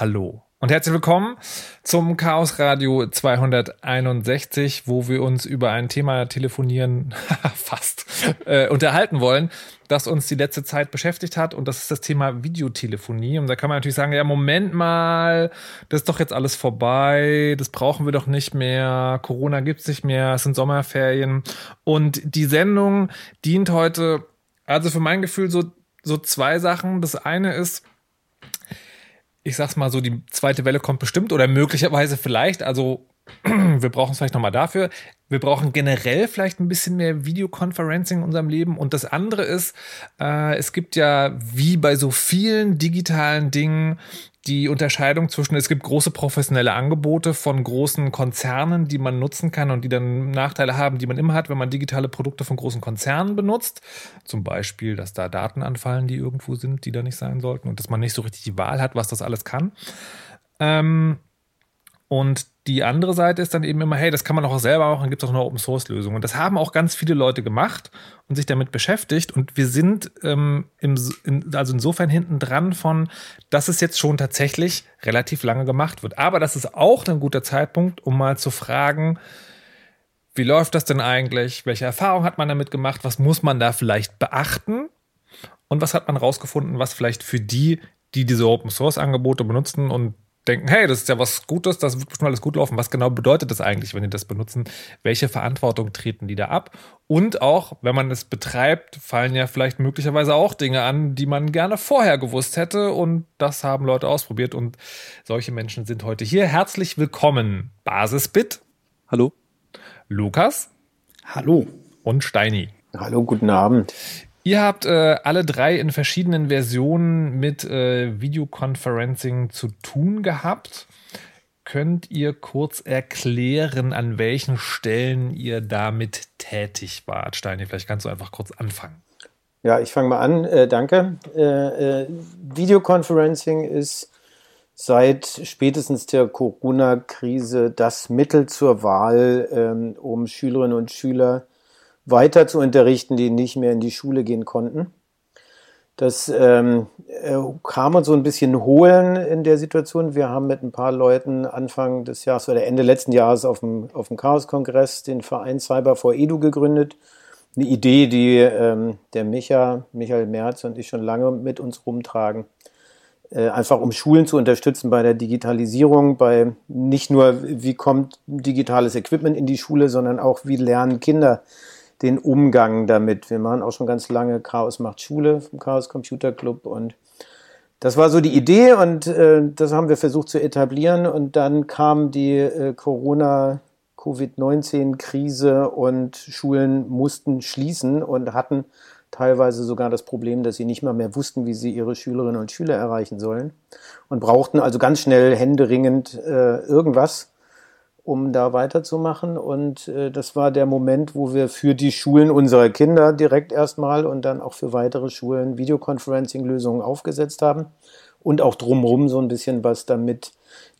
Hallo und herzlich willkommen zum Chaos Radio 261, wo wir uns über ein Thema telefonieren, fast, äh, unterhalten wollen, das uns die letzte Zeit beschäftigt hat. Und das ist das Thema Videotelefonie. Und da kann man natürlich sagen, ja, Moment mal, das ist doch jetzt alles vorbei, das brauchen wir doch nicht mehr, Corona gibt's nicht mehr, es sind Sommerferien. Und die Sendung dient heute, also für mein Gefühl, so, so zwei Sachen. Das eine ist, ich sag's mal so, die zweite Welle kommt bestimmt oder möglicherweise vielleicht. Also wir brauchen es vielleicht nochmal dafür. Wir brauchen generell vielleicht ein bisschen mehr Videoconferencing in unserem Leben. Und das andere ist, äh, es gibt ja wie bei so vielen digitalen Dingen die Unterscheidung zwischen, es gibt große professionelle Angebote von großen Konzernen, die man nutzen kann und die dann Nachteile haben, die man immer hat, wenn man digitale Produkte von großen Konzernen benutzt. Zum Beispiel, dass da Daten anfallen, die irgendwo sind, die da nicht sein sollten und dass man nicht so richtig die Wahl hat, was das alles kann. Ähm, und die andere Seite ist dann eben immer, hey, das kann man auch selber machen, dann gibt es auch eine Open Source Lösung. Und das haben auch ganz viele Leute gemacht und sich damit beschäftigt. Und wir sind ähm, im, in, also insofern hinten dran von, dass es jetzt schon tatsächlich relativ lange gemacht wird. Aber das ist auch ein guter Zeitpunkt, um mal zu fragen, wie läuft das denn eigentlich? Welche Erfahrung hat man damit gemacht? Was muss man da vielleicht beachten? Und was hat man rausgefunden, was vielleicht für die, die diese Open Source Angebote benutzen und denken, hey, das ist ja was Gutes, das wird bestimmt alles gut laufen. Was genau bedeutet das eigentlich, wenn die das benutzen? Welche Verantwortung treten die da ab? Und auch, wenn man es betreibt, fallen ja vielleicht möglicherweise auch Dinge an, die man gerne vorher gewusst hätte. Und das haben Leute ausprobiert. Und solche Menschen sind heute hier. Herzlich willkommen, Basisbit. Hallo. Lukas. Hallo. Und Steini. Hallo, guten Abend. Ihr habt äh, alle drei in verschiedenen Versionen mit äh, Videoconferencing zu tun gehabt. Könnt ihr kurz erklären, an welchen Stellen ihr damit tätig wart? Steini, vielleicht kannst du einfach kurz anfangen. Ja, ich fange mal an. Äh, danke. Äh, äh, Videoconferencing ist seit spätestens der Corona-Krise das Mittel zur Wahl, ähm, um Schülerinnen und Schüler weiter zu unterrichten, die nicht mehr in die Schule gehen konnten. Das ähm, äh, kam uns so ein bisschen holen in der Situation. Wir haben mit ein paar Leuten Anfang des Jahres oder Ende letzten Jahres auf dem, auf dem Chaos-Kongress den Verein Cyber for Edu gegründet. Eine Idee, die ähm, der Micha, Michael Merz und ich schon lange mit uns rumtragen. Äh, einfach um Schulen zu unterstützen bei der Digitalisierung, bei nicht nur, wie kommt digitales Equipment in die Schule, sondern auch, wie lernen Kinder den Umgang damit. Wir machen auch schon ganz lange Chaos macht Schule vom Chaos Computer Club und das war so die Idee und äh, das haben wir versucht zu etablieren und dann kam die äh, Corona Covid-19-Krise und Schulen mussten schließen und hatten teilweise sogar das Problem, dass sie nicht mal mehr wussten, wie sie ihre Schülerinnen und Schüler erreichen sollen und brauchten also ganz schnell händeringend äh, irgendwas, um da weiterzumachen. Und äh, das war der Moment, wo wir für die Schulen unserer Kinder direkt erstmal und dann auch für weitere Schulen Videoconferencing-Lösungen aufgesetzt haben. Und auch drumherum so ein bisschen was damit,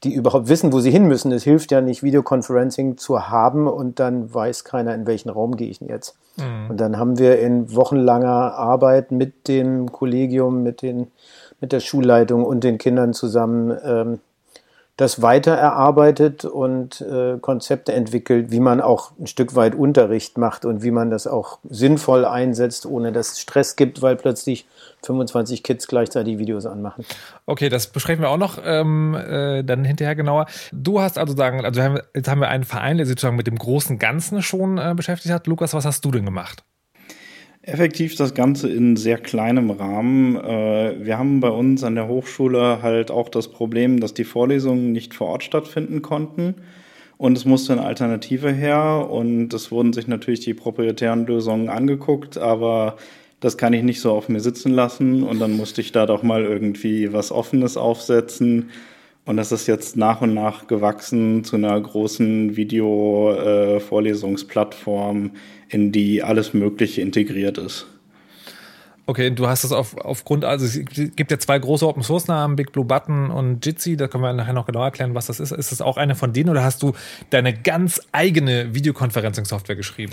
die überhaupt wissen, wo sie hin müssen. Es hilft ja nicht, Videoconferencing zu haben und dann weiß keiner, in welchen Raum gehe ich denn jetzt. Mhm. Und dann haben wir in wochenlanger Arbeit mit dem Kollegium, mit den mit der Schulleitung und den Kindern zusammen ähm, das weiter erarbeitet und äh, Konzepte entwickelt, wie man auch ein Stück weit Unterricht macht und wie man das auch sinnvoll einsetzt, ohne dass es Stress gibt, weil plötzlich 25 Kids gleichzeitig Videos anmachen. Okay, das besprechen wir auch noch ähm, äh, dann hinterher genauer. Du hast also sagen, also jetzt haben wir einen Verein, der sich sozusagen mit dem großen Ganzen schon äh, beschäftigt hat. Lukas, was hast du denn gemacht? Effektiv das Ganze in sehr kleinem Rahmen. Äh, wir haben bei uns an der Hochschule halt auch das Problem, dass die Vorlesungen nicht vor Ort stattfinden konnten. Und es musste eine Alternative her. Und es wurden sich natürlich die proprietären Lösungen angeguckt, aber das kann ich nicht so auf mir sitzen lassen. Und dann musste ich da doch mal irgendwie was Offenes aufsetzen. Und das ist jetzt nach und nach gewachsen zu einer großen Video-Vorlesungsplattform, äh, in die alles Mögliche integriert ist. Okay, du hast es auf, aufgrund, also es gibt ja zwei große Open Source Namen, Big Blue Button und Jitsi, da können wir nachher noch genau erklären, was das ist. Ist das auch eine von denen oder hast du deine ganz eigene Videoconferencing-Software geschrieben?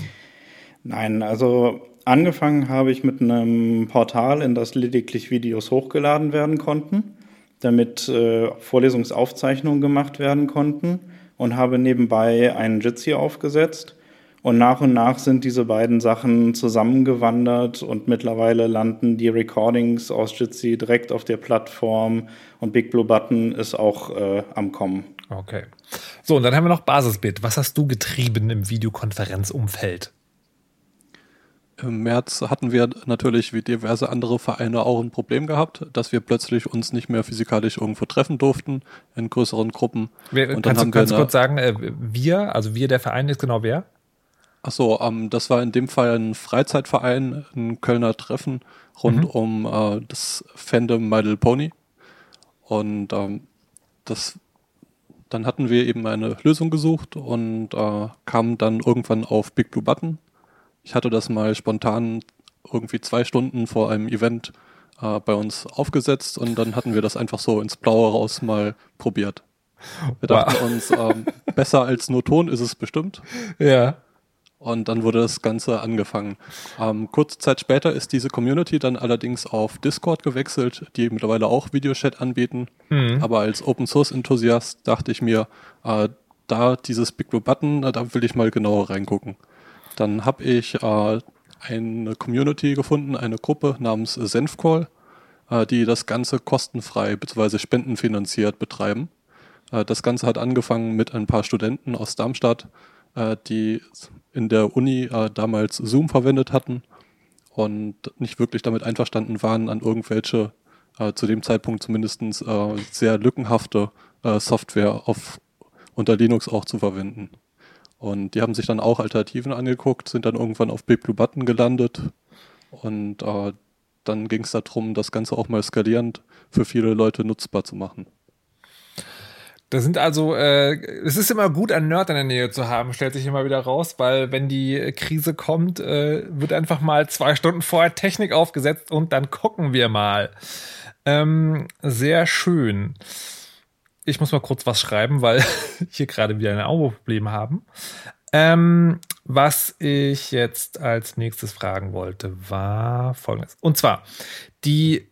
Nein, also angefangen habe ich mit einem Portal, in das lediglich Videos hochgeladen werden konnten. damit äh, Vorlesungsaufzeichnungen gemacht werden konnten und habe nebenbei einen Jitsi aufgesetzt. Und nach und nach sind diese beiden Sachen zusammengewandert und mittlerweile landen die Recordings aus Jitsi direkt auf der Plattform und Big Blue Button ist auch äh, am Kommen. Okay. So, und dann haben wir noch Basisbit. Was hast du getrieben im Videokonferenzumfeld? Im März hatten wir natürlich wie diverse andere Vereine auch ein Problem gehabt, dass wir plötzlich uns nicht mehr physikalisch irgendwo treffen durften in größeren Gruppen. Wer, kannst du ganz kurz sagen, äh, wir, also wir, der Verein ist genau wer? Ach so, ähm, das war in dem Fall ein Freizeitverein, ein Kölner Treffen rund mhm. um äh, das Fandom My Little Pony. Und ähm, das, dann hatten wir eben eine Lösung gesucht und äh, kamen dann irgendwann auf Big Blue Button ich hatte das mal spontan irgendwie zwei Stunden vor einem Event äh, bei uns aufgesetzt und dann hatten wir das einfach so ins Blaue raus mal probiert. Wir dachten wow. uns, ähm, besser als nur Ton ist es bestimmt. Ja. Und dann wurde das Ganze angefangen. Ähm, kurze Zeit später ist diese Community dann allerdings auf Discord gewechselt, die mittlerweile auch Videochat anbieten. Mhm. Aber als Open Source Enthusiast dachte ich mir, äh, da dieses Big Blue Button, da will ich mal genauer reingucken. Dann habe ich äh, eine Community gefunden, eine Gruppe namens Senfcall, äh, die das Ganze kostenfrei bzw. spendenfinanziert betreiben. Äh, das Ganze hat angefangen mit ein paar Studenten aus Darmstadt, äh, die in der Uni äh, damals Zoom verwendet hatten und nicht wirklich damit einverstanden waren, an irgendwelche äh, zu dem Zeitpunkt zumindest sehr lückenhafte Software auf, unter Linux auch zu verwenden. Und die haben sich dann auch Alternativen angeguckt, sind dann irgendwann auf Big Blue Button gelandet. Und äh, dann ging es darum, das Ganze auch mal skalierend für viele Leute nutzbar zu machen. Das sind also, äh, es ist immer gut, einen Nerd in der Nähe zu haben, stellt sich immer wieder raus, weil wenn die Krise kommt, äh, wird einfach mal zwei Stunden vorher Technik aufgesetzt und dann gucken wir mal. Ähm, sehr schön ich muss mal kurz was schreiben, weil hier gerade wieder ein Audioproblem haben. Ähm, was ich jetzt als nächstes fragen wollte, war folgendes. Und zwar, die,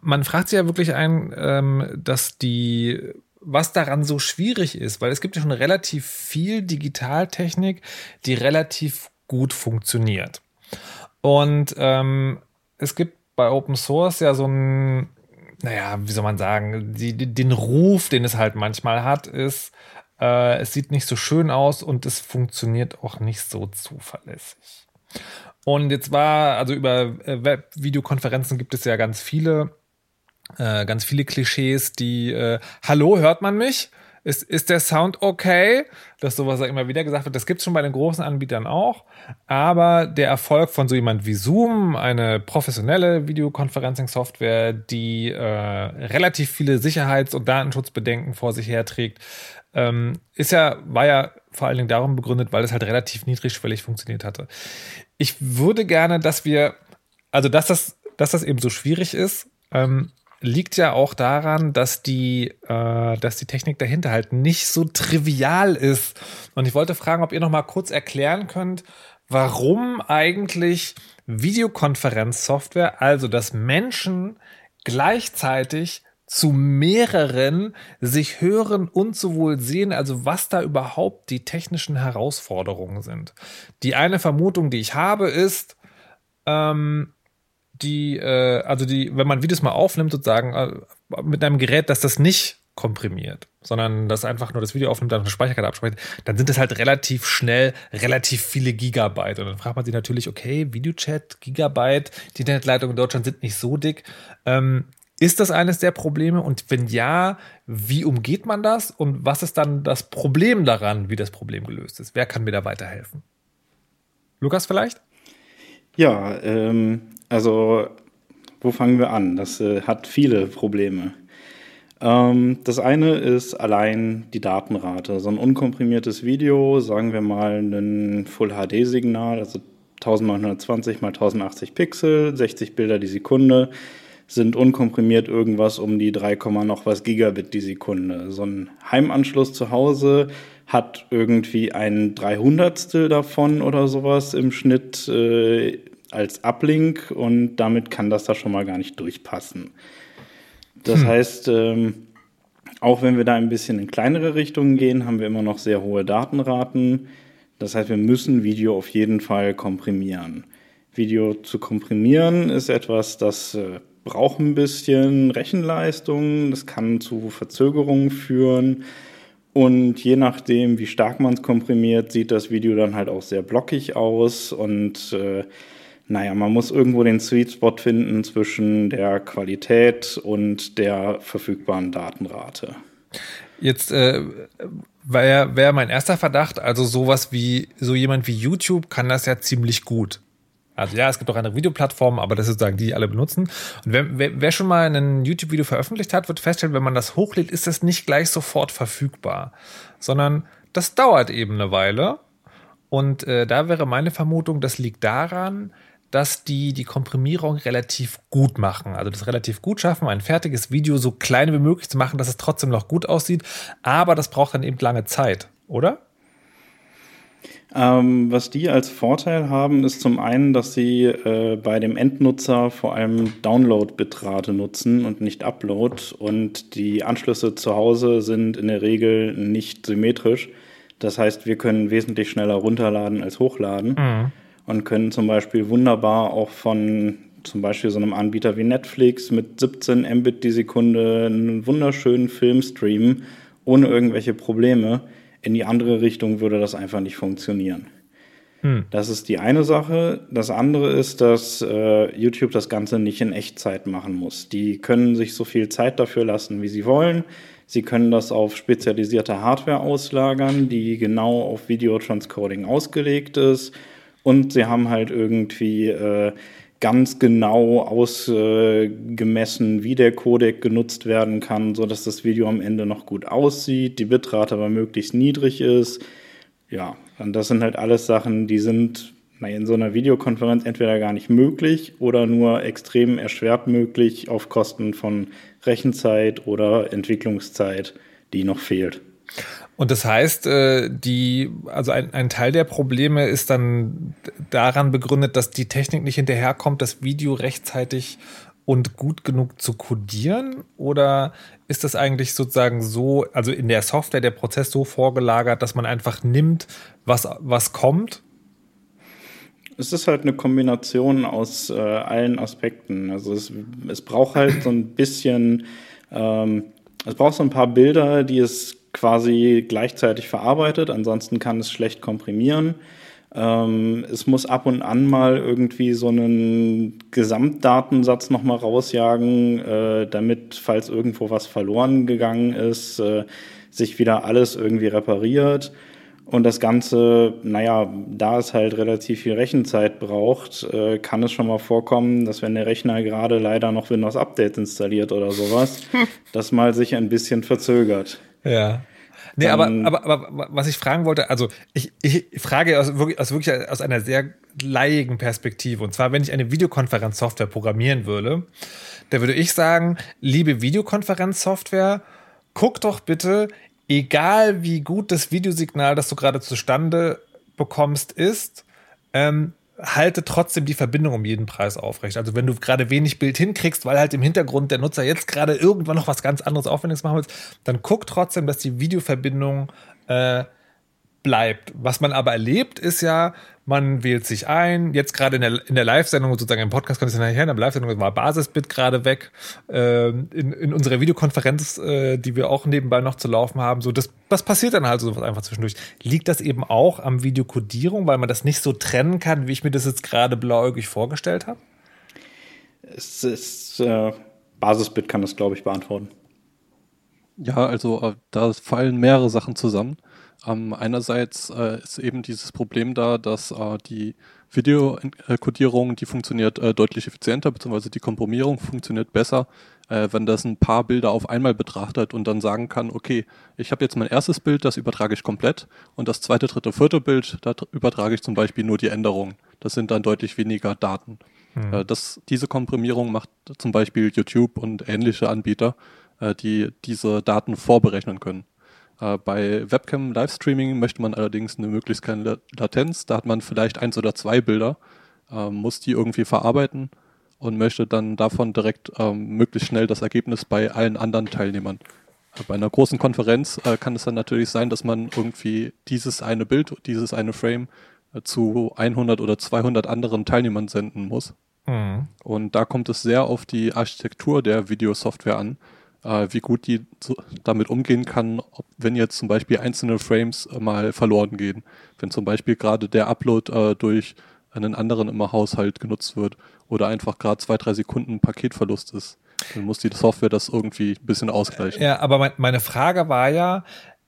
man fragt sich ja wirklich ein, ähm, dass die, was daran so schwierig ist, weil es gibt ja schon relativ viel Digitaltechnik, die relativ gut funktioniert. Und ähm, es gibt bei Open Source ja so ein naja, wie soll man sagen, die, den Ruf, den es halt manchmal hat, ist, äh, es sieht nicht so schön aus und es funktioniert auch nicht so zuverlässig. Und jetzt war, also über äh, Web-Videokonferenzen gibt es ja ganz viele, äh, ganz viele Klischees, die, äh, hallo, hört man mich? Ist, ist der Sound okay? Das sowas immer wieder gesagt wird. Das gibt es schon bei den großen Anbietern auch. Aber der Erfolg von so jemand wie Zoom, eine professionelle Videoconferencing-Software, die äh, relativ viele Sicherheits- und Datenschutzbedenken vor sich herträgt, ähm, ist ja, war ja vor allen Dingen darum begründet, weil es halt relativ niedrigschwellig funktioniert hatte. Ich würde gerne, dass wir, also dass das, dass das eben so schwierig ist, ähm, liegt ja auch daran, dass die, äh, dass die Technik dahinter halt nicht so trivial ist. Und ich wollte fragen, ob ihr noch mal kurz erklären könnt, warum eigentlich Videokonferenzsoftware, also dass Menschen gleichzeitig zu mehreren sich hören und sowohl sehen, also was da überhaupt die technischen Herausforderungen sind. Die eine Vermutung, die ich habe, ist, ähm, die, äh, also die, wenn man Videos mal aufnimmt, sozusagen äh, mit einem Gerät, dass das nicht komprimiert, sondern das einfach nur das Video aufnimmt, dann eine Speicherkarte abspeichert, dann sind es halt relativ schnell relativ viele Gigabyte. Und dann fragt man sich natürlich, okay, Videochat, Gigabyte, die Internetleitungen in Deutschland sind nicht so dick. Ähm, ist das eines der Probleme? Und wenn ja, wie umgeht man das? Und was ist dann das Problem daran, wie das Problem gelöst ist? Wer kann mir da weiterhelfen? Lukas vielleicht? Ja, ähm, also wo fangen wir an? Das äh, hat viele Probleme. Ähm, das eine ist allein die Datenrate. So ein unkomprimiertes Video, sagen wir mal ein Full HD-Signal, also 1920 mal 1080 Pixel, 60 Bilder die Sekunde, sind unkomprimiert irgendwas um die 3, noch was Gigabit die Sekunde. So ein Heimanschluss zu Hause hat irgendwie ein Dreihundertstel davon oder sowas im Schnitt äh, als Uplink und damit kann das da schon mal gar nicht durchpassen. Das hm. heißt, ähm, auch wenn wir da ein bisschen in kleinere Richtungen gehen, haben wir immer noch sehr hohe Datenraten. Das heißt, wir müssen Video auf jeden Fall komprimieren. Video zu komprimieren ist etwas, das äh, braucht ein bisschen Rechenleistung, das kann zu Verzögerungen führen. Und je nachdem, wie stark man es komprimiert, sieht das Video dann halt auch sehr blockig aus. Und äh, naja, man muss irgendwo den Sweet Spot finden zwischen der Qualität und der verfügbaren Datenrate. Jetzt äh, wäre wär mein erster Verdacht, also sowas wie so jemand wie YouTube kann das ja ziemlich gut. Also ja, es gibt auch andere Videoplattformen, aber das ist sozusagen die, die alle benutzen. Und wer, wer, wer schon mal ein YouTube-Video veröffentlicht hat, wird feststellen, wenn man das hochlädt, ist das nicht gleich sofort verfügbar, sondern das dauert eben eine Weile. Und äh, da wäre meine Vermutung, das liegt daran, dass die die Komprimierung relativ gut machen. Also das relativ gut schaffen, ein fertiges Video so klein wie möglich zu machen, dass es trotzdem noch gut aussieht. Aber das braucht dann eben lange Zeit, oder? Ähm, was die als Vorteil haben, ist zum einen, dass sie äh, bei dem Endnutzer vor allem Download-Bitrate nutzen und nicht Upload. Und die Anschlüsse zu Hause sind in der Regel nicht symmetrisch. Das heißt, wir können wesentlich schneller runterladen als hochladen mhm. Und können zum Beispiel wunderbar auch von zum Beispiel so einem Anbieter wie Netflix mit 17 Mbit die Sekunde einen wunderschönen Film streamen, ohne irgendwelche Probleme in die andere Richtung würde das einfach nicht funktionieren. Hm. Das ist die eine Sache. Das andere ist, dass äh, YouTube das Ganze nicht in Echtzeit machen muss. Die können sich so viel Zeit dafür lassen, wie sie wollen. Sie können das auf spezialisierte Hardware auslagern, die genau auf Video-Transcoding ausgelegt ist. Und sie haben halt irgendwie äh, ganz genau ausgemessen, wie der Codec genutzt werden kann, so dass das Video am Ende noch gut aussieht, die Bitrate aber möglichst niedrig ist. Ja, und das sind halt alles Sachen, die sind in so einer Videokonferenz entweder gar nicht möglich oder nur extrem erschwert möglich auf Kosten von Rechenzeit oder Entwicklungszeit, die noch fehlt. Und das heißt, äh, die, also ein, ein Teil der Probleme ist dann daran begründet, dass die Technik nicht hinterherkommt, das Video rechtzeitig und gut genug zu codieren? Oder ist das eigentlich sozusagen so, also in der Software der Prozess so vorgelagert, dass man einfach nimmt, was, was kommt? Es ist halt eine Kombination aus äh, allen Aspekten. Also es, es braucht halt so ein bisschen, ähm, es braucht so ein paar Bilder, die es quasi gleichzeitig verarbeitet, ansonsten kann es schlecht komprimieren. Ähm, es muss ab und an mal irgendwie so einen Gesamtdatensatz nochmal rausjagen, äh, damit, falls irgendwo was verloren gegangen ist, äh, sich wieder alles irgendwie repariert. Und das Ganze, naja, da es halt relativ viel Rechenzeit braucht, äh, kann es schon mal vorkommen, dass wenn der Rechner gerade leider noch Windows Update installiert oder sowas, das mal sich ein bisschen verzögert. Ja. Nee, aber, aber, aber was ich fragen wollte, also ich, ich frage aus wirklich, aus wirklich aus einer sehr leiigen Perspektive. Und zwar, wenn ich eine Videokonferenzsoftware programmieren würde, da würde ich sagen, liebe Videokonferenzsoftware, guck doch bitte, egal wie gut das Videosignal, das du gerade zustande bekommst, ist, ähm, halte trotzdem die Verbindung um jeden Preis aufrecht. Also wenn du gerade wenig Bild hinkriegst, weil halt im Hintergrund der Nutzer jetzt gerade irgendwann noch was ganz anderes Aufwendiges machen will, dann guck trotzdem, dass die Videoverbindung äh, bleibt. Was man aber erlebt, ist ja, man wählt sich ein. Jetzt gerade in der, in der Live-Sendung, sozusagen im Podcast kommt es nachher, in der Live-Sendung war Basisbit gerade weg. Ähm, in, in unserer Videokonferenz, äh, die wir auch nebenbei noch zu laufen haben, so das, das passiert dann halt so einfach zwischendurch. Liegt das eben auch am Videokodierung, weil man das nicht so trennen kann, wie ich mir das jetzt gerade blauäugig vorgestellt habe? Es ist, äh, Basisbit kann das, glaube ich, beantworten. Ja, also äh, da fallen mehrere Sachen zusammen. Ähm, einerseits äh, ist eben dieses Problem da, dass äh, die Videokodierung, die funktioniert äh, deutlich effizienter, beziehungsweise die Komprimierung funktioniert besser, äh, wenn das ein paar Bilder auf einmal betrachtet und dann sagen kann, okay, ich habe jetzt mein erstes Bild, das übertrage ich komplett und das zweite, dritte, vierte Bild, da übertrage ich zum Beispiel nur die Änderungen. Das sind dann deutlich weniger Daten. Mhm. Äh, das, diese Komprimierung macht zum Beispiel YouTube und ähnliche Anbieter, äh, die diese Daten vorberechnen können. Äh, bei Webcam-Livestreaming möchte man allerdings eine möglichst keine Latenz. Da hat man vielleicht eins oder zwei Bilder, äh, muss die irgendwie verarbeiten und möchte dann davon direkt ähm, möglichst schnell das Ergebnis bei allen anderen Teilnehmern. Bei einer großen Konferenz äh, kann es dann natürlich sein, dass man irgendwie dieses eine Bild, dieses eine Frame äh, zu 100 oder 200 anderen Teilnehmern senden muss. Mhm. Und da kommt es sehr auf die Architektur der Videosoftware an, äh, wie gut die so damit umgehen kann, ob, wenn jetzt zum Beispiel einzelne Frames äh, mal verloren gehen. Wenn zum Beispiel gerade der Upload äh, durch einen anderen im Haushalt genutzt wird oder einfach gerade zwei, drei Sekunden Paketverlust ist. Dann muss die Software das irgendwie ein bisschen ausgleichen. Ja, aber mein, meine Frage war ja,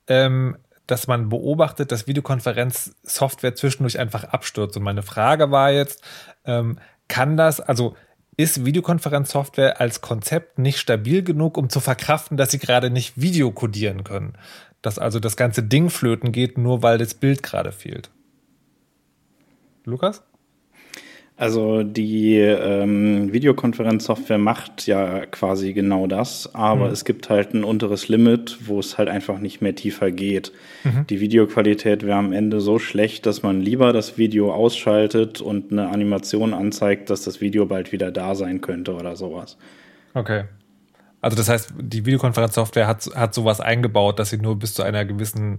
ähm, dass man beobachtet, dass Videokonferenzsoftware zwischendurch einfach abstürzt. Und meine Frage war jetzt, ähm, kann das, also ist Videokonferenzsoftware als Konzept nicht stabil genug, um zu verkraften, dass sie gerade nicht Video codieren können? Dass also das ganze Ding flöten geht, nur weil das Bild gerade fehlt. Lukas? Also die ähm, Videokonferenzsoftware macht ja quasi genau das, aber mhm. es gibt halt ein unteres Limit, wo es halt einfach nicht mehr tiefer geht. Mhm. Die Videoqualität wäre am Ende so schlecht, dass man lieber das Video ausschaltet und eine Animation anzeigt, dass das Video bald wieder da sein könnte oder sowas. Okay. Also das heißt, die Videokonferenzsoftware hat, hat sowas eingebaut, dass sie nur bis zu einer gewissen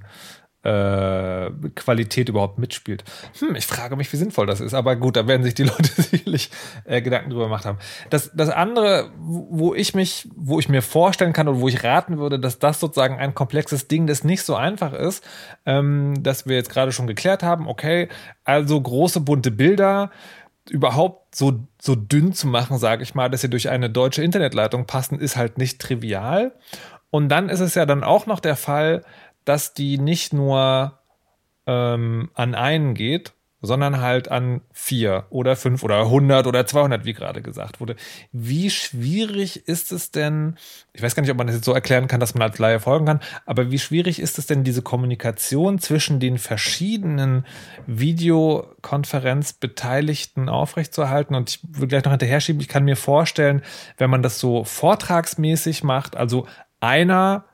äh, Qualität überhaupt mitspielt. Hm, ich frage mich, wie sinnvoll das ist. Aber gut, da werden sich die Leute sicherlich äh, Gedanken drüber gemacht haben. Das, das andere, wo ich mich, wo ich mir vorstellen kann und wo ich raten würde, dass das sozusagen ein komplexes Ding, das nicht so einfach ist, ähm, dass wir jetzt gerade schon geklärt haben, okay, also große bunte Bilder, überhaupt so, so dünn zu machen, sage ich mal, dass sie durch eine deutsche Internetleitung passen, ist halt nicht trivial. Und dann ist es ja dann auch noch der Fall, dass die nicht nur ähm, an einen geht, sondern halt an vier oder fünf oder hundert oder zweihundert, wie gerade gesagt wurde. Wie schwierig ist es denn, ich weiß gar nicht, ob man das jetzt so erklären kann, dass man als Laie folgen kann, aber wie schwierig ist es denn, diese Kommunikation zwischen den verschiedenen Videokonferenzbeteiligten aufrechtzuerhalten? Und ich will gleich noch hinterher schieben, ich kann mir vorstellen, wenn man das so vortragsmäßig macht, also einer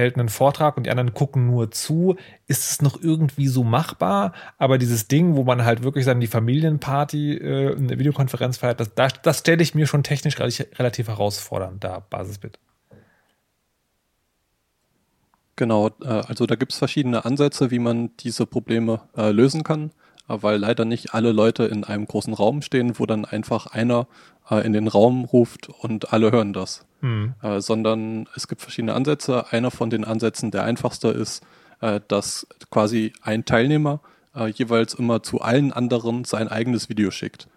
hält einen Vortrag und die anderen gucken nur zu. Ist es noch irgendwie so machbar? Aber dieses Ding, wo man halt wirklich dann die Familienparty, äh, eine Videokonferenz feiert, das, das, das stelle ich mir schon technisch relativ, herausfordernd da, Basisbit. Genau, äh, also da gibt es verschiedene Ansätze, wie man diese Probleme äh, lösen kann, weil leider nicht alle Leute in einem großen Raum stehen, wo dann einfach einer äh, in den Raum ruft und alle hören das. Mhm. Äh, sondern es gibt verschiedene Ansätze. Einer von den Ansätzen, der einfachste ist, äh, dass quasi ein Teilnehmer äh, jeweils immer zu allen anderen sein eigenes Video schickt.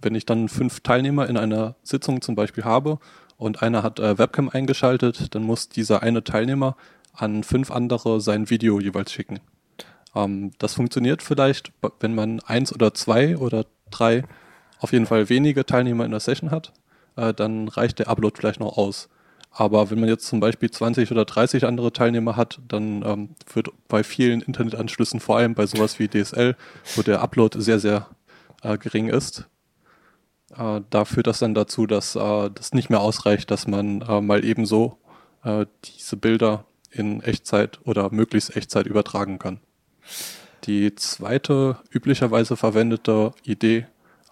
Wenn ich dann fünf Teilnehmer in einer Sitzung zum Beispiel habe und einer hat äh, Webcam eingeschaltet, dann muss dieser eine Teilnehmer an fünf andere sein Video jeweils schicken. Ähm, das funktioniert vielleicht, wenn man eins oder zwei oder drei auf jeden Fall wenige Teilnehmer in der Session hat, äh, dann reicht der Upload vielleicht noch aus. Aber wenn man jetzt zum Beispiel 20 oder 30 andere Teilnehmer hat, dann ähm, wird bei vielen Internetanschlüssen, vor allem bei sowas wie DSL, wo der Upload sehr, sehr äh, gering ist, äh, da führt das dann dazu, dass äh, das nicht mehr ausreicht, dass man äh, mal ebenso äh, diese Bilder in Echtzeit oder möglichst Echtzeit übertragen kann. Die zweite üblicherweise verwendete Idee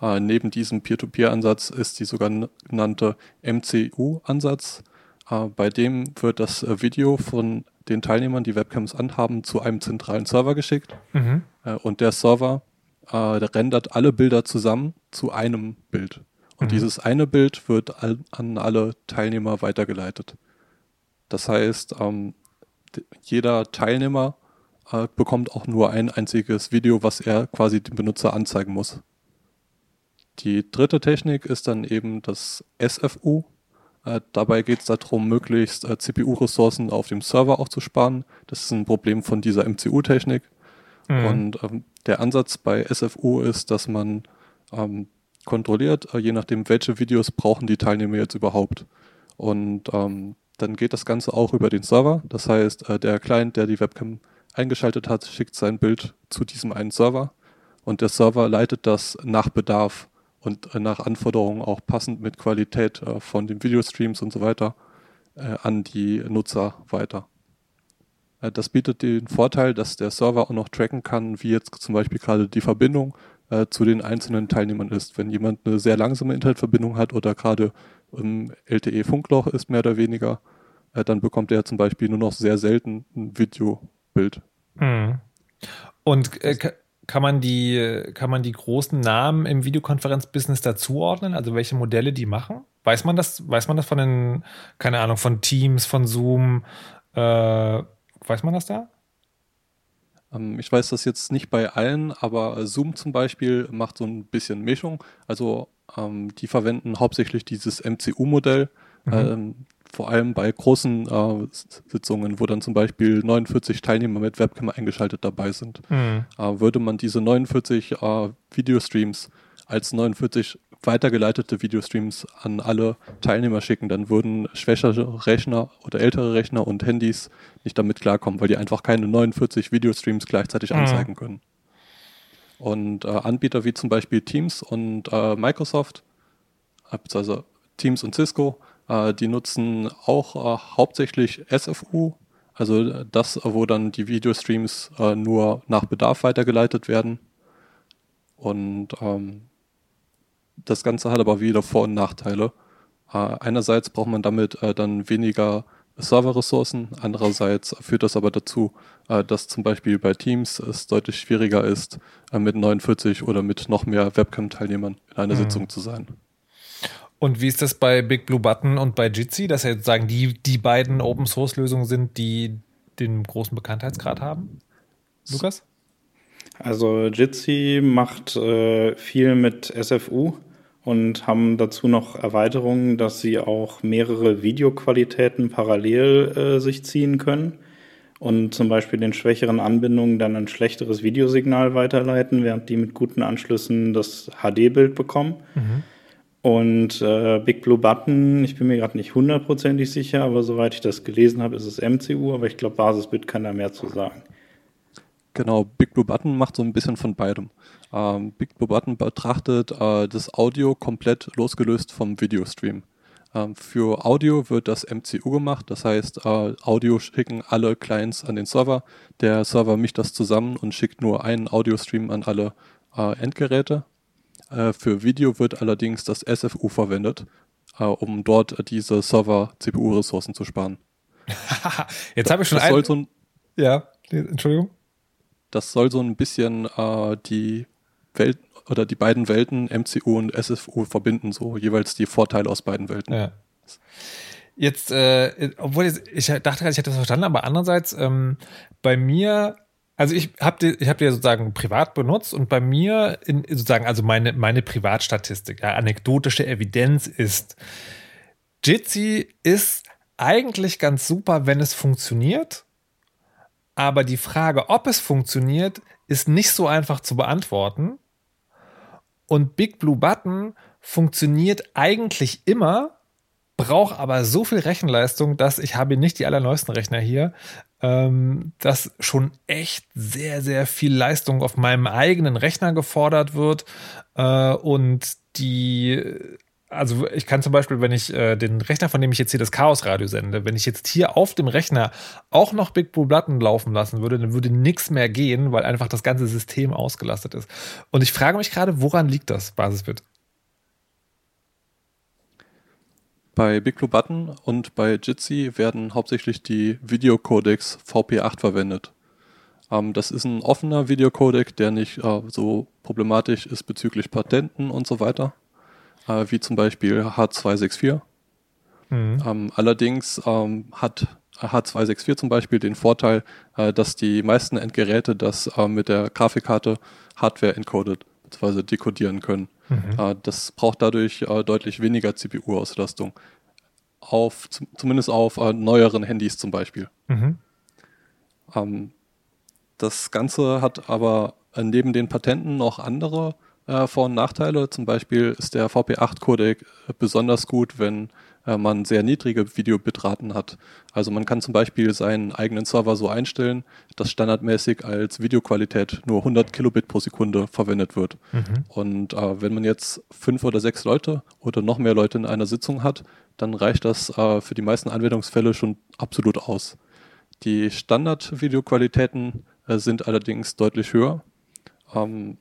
äh, neben diesem Peer-to-Peer-Ansatz ist die sogenannte MCU-Ansatz. Äh, bei dem wird das äh, Video von den Teilnehmern, die Webcams anhaben, zu einem zentralen Server geschickt. Mhm. Äh, und der Server äh, rendert alle Bilder zusammen zu einem Bild. Und mhm. dieses eine Bild wird all, an alle Teilnehmer weitergeleitet. Das heißt, ähm, jeder Teilnehmer äh, bekommt auch nur ein einziges Video, was er quasi dem Benutzer anzeigen muss. Die dritte Technik ist dann eben das SFU. Äh, dabei geht es darum, möglichst äh, CPU-Ressourcen auf dem Server auch zu sparen. Das ist ein Problem von dieser MCU-Technik. Mhm. Und ähm, der Ansatz bei SFU ist, dass man ähm, kontrolliert, äh, je nachdem, welche Videos brauchen die Teilnehmer jetzt überhaupt. Und ähm, dann geht das Ganze auch über den Server. Das heißt, äh, der Client, der die Webcam eingeschaltet hat, schickt sein Bild zu diesem einen Server und der Server leitet das nach Bedarf und äh, nach Anforderungen auch passend mit Qualität äh, von den Videostreams und so weiter äh, an die Nutzer weiter. Das bietet den Vorteil, dass der Server auch noch tracken kann, wie jetzt zum Beispiel gerade die Verbindung zu den einzelnen Teilnehmern ist. Wenn jemand eine sehr langsame Internetverbindung hat oder gerade im LTE-Funkloch ist, mehr oder weniger, dann bekommt er zum Beispiel nur noch sehr selten ein Videobild. Mhm. Und äh, kann man die, kann man die großen Namen im Videokonferenzbusiness dazuordnen? Also welche Modelle die machen? Weiß man das, weiß man das von den, keine Ahnung, von Teams, von Zoom? Äh, weiß man das da? Ähm, ich weiß das jetzt nicht bei allen, aber Zoom zum Beispiel macht so ein bisschen Mischung. Also ähm, die verwenden hauptsächlich dieses MCU-Modell. Mhm. Ähm, vor allem bei großen äh, Sitzungen, wo dann zum Beispiel 49 Teilnehmer mit Webcam eingeschaltet dabei sind, mhm. äh, würde man diese 49 äh, Videostreams als 49 weitergeleitete Videostreams an alle Teilnehmer schicken, dann würden schwächere Rechner oder ältere Rechner und Handys nicht damit klarkommen, weil die einfach keine 49 Videostreams gleichzeitig mhm. anzeigen können. Und äh, Anbieter wie zum Beispiel Teams und äh, Microsoft, also Teams und Cisco, die nutzen auch äh, hauptsächlich SFU, also das, wo dann die Videostreams äh, nur nach Bedarf weitergeleitet werden. Und ähm, das Ganze hat aber wieder Vor- und Nachteile. Äh, einerseits braucht man damit äh, dann weniger Serverressourcen, andererseits führt das aber dazu, äh, dass zum Beispiel bei Teams es deutlich schwieriger ist, mit 49 oder mit noch mehr Webcam-Teilnehmern in einer mhm. Sitzung zu sein. Und wie ist das bei Big Blue Button und bei Jitsi, dass ja sozusagen die, die beiden Open Source Lösungen sind, die den großen Bekanntheitsgrad haben? Lukas? Also Jitsi macht äh, viel mit SFU und haben dazu noch Erweiterungen, dass sie auch mehrere Videoqualitäten parallel äh, sich ziehen können und zum Beispiel den schwächeren Anbindungen dann ein schlechteres Videosignal weiterleiten, während die mit guten Anschlüssen das HD-Bild bekommen. Mhm. Und äh, Big Blue Button, ich bin mir gerade nicht hundertprozentig sicher, aber soweit ich das gelesen habe, ist es MCU, aber ich glaube, Basisbit kann da mehr zu sagen. Genau, Big Blue Button macht so ein bisschen von beidem. Ähm, Big Blue Button betrachtet äh, das Audio komplett losgelöst vom Videostream. Ähm, für Audio wird das MCU gemacht, das heißt, äh, Audio schicken alle Clients an den Server. Der Server mischt das zusammen und schickt nur einen Audio-Stream an alle äh, Endgeräte. Äh, für Video wird allerdings das SFU verwendet, äh, um dort diese Server-CPU-Ressourcen zu sparen. Jetzt habe ich schon ein... So ein, ja, Entschuldigung. Das soll so ein bisschen äh, die Welt oder die beiden Welten MCU und SFU verbinden, so jeweils die Vorteile aus beiden Welten. Ja. Jetzt, äh, obwohl ich, ich dachte gerade, ich hätte das verstanden, aber andererseits, ähm, bei mir also ich habe die, ich hab die sozusagen privat benutzt und bei mir in, sozusagen, also meine, meine Privatstatistik, ja, anekdotische Evidenz ist, Jitsi ist eigentlich ganz super, wenn es funktioniert. Aber die Frage, ob es funktioniert, ist nicht so einfach zu beantworten. Und Big Blue Button funktioniert eigentlich immer, braucht aber so viel Rechenleistung, dass ich habe nicht die allerneuesten Rechner hier, ähm, dass schon echt sehr, sehr viel Leistung auf meinem eigenen Rechner gefordert wird äh, und die also ich kann zum Beispiel, wenn ich äh, den Rechner, von dem ich jetzt hier das Chaos-Radio sende, wenn ich jetzt hier auf dem Rechner auch noch Big Blue Button laufen lassen würde, dann würde nichts mehr gehen, weil einfach das ganze System ausgelastet ist. Und ich frage mich gerade, woran liegt das, Basisbit? Bei Big Blue Button und bei Jitsi werden hauptsächlich die Videocodecs VP8 verwendet. Ähm, das ist ein offener Videocodec, der nicht äh, so problematisch ist bezüglich Patenten und so weiter, äh, wie zum Beispiel H264. Mhm. Ähm, allerdings ähm, hat H264 zum Beispiel den Vorteil, äh, dass die meisten Endgeräte das äh, mit der Grafikkarte Hardware encoded bzw. dekodieren können. Mhm. Äh, das braucht dadurch äh, deutlich weniger CPU-Auslastung. Auf, zumindest auf äh, neueren Handys zum Beispiel. Mhm. Ähm, das Ganze hat aber neben den Patenten noch andere Vor- und Nachteile. Zum Beispiel ist der VP8-Codec besonders gut, wenn äh, man sehr niedrige Videobitraten hat. Also man kann zum Beispiel seinen eigenen Server so einstellen, dass standardmäßig als Videoqualität nur 100 Kilobit pro Sekunde verwendet wird. Mhm. Und äh, wenn man jetzt fünf oder sechs Leute oder noch mehr Leute in einer Sitzung hat, dann reicht das äh, für die meisten Anwendungsfälle schon absolut aus. Die Standard-Videoqualitäten äh, sind allerdings deutlich höher. Ähm,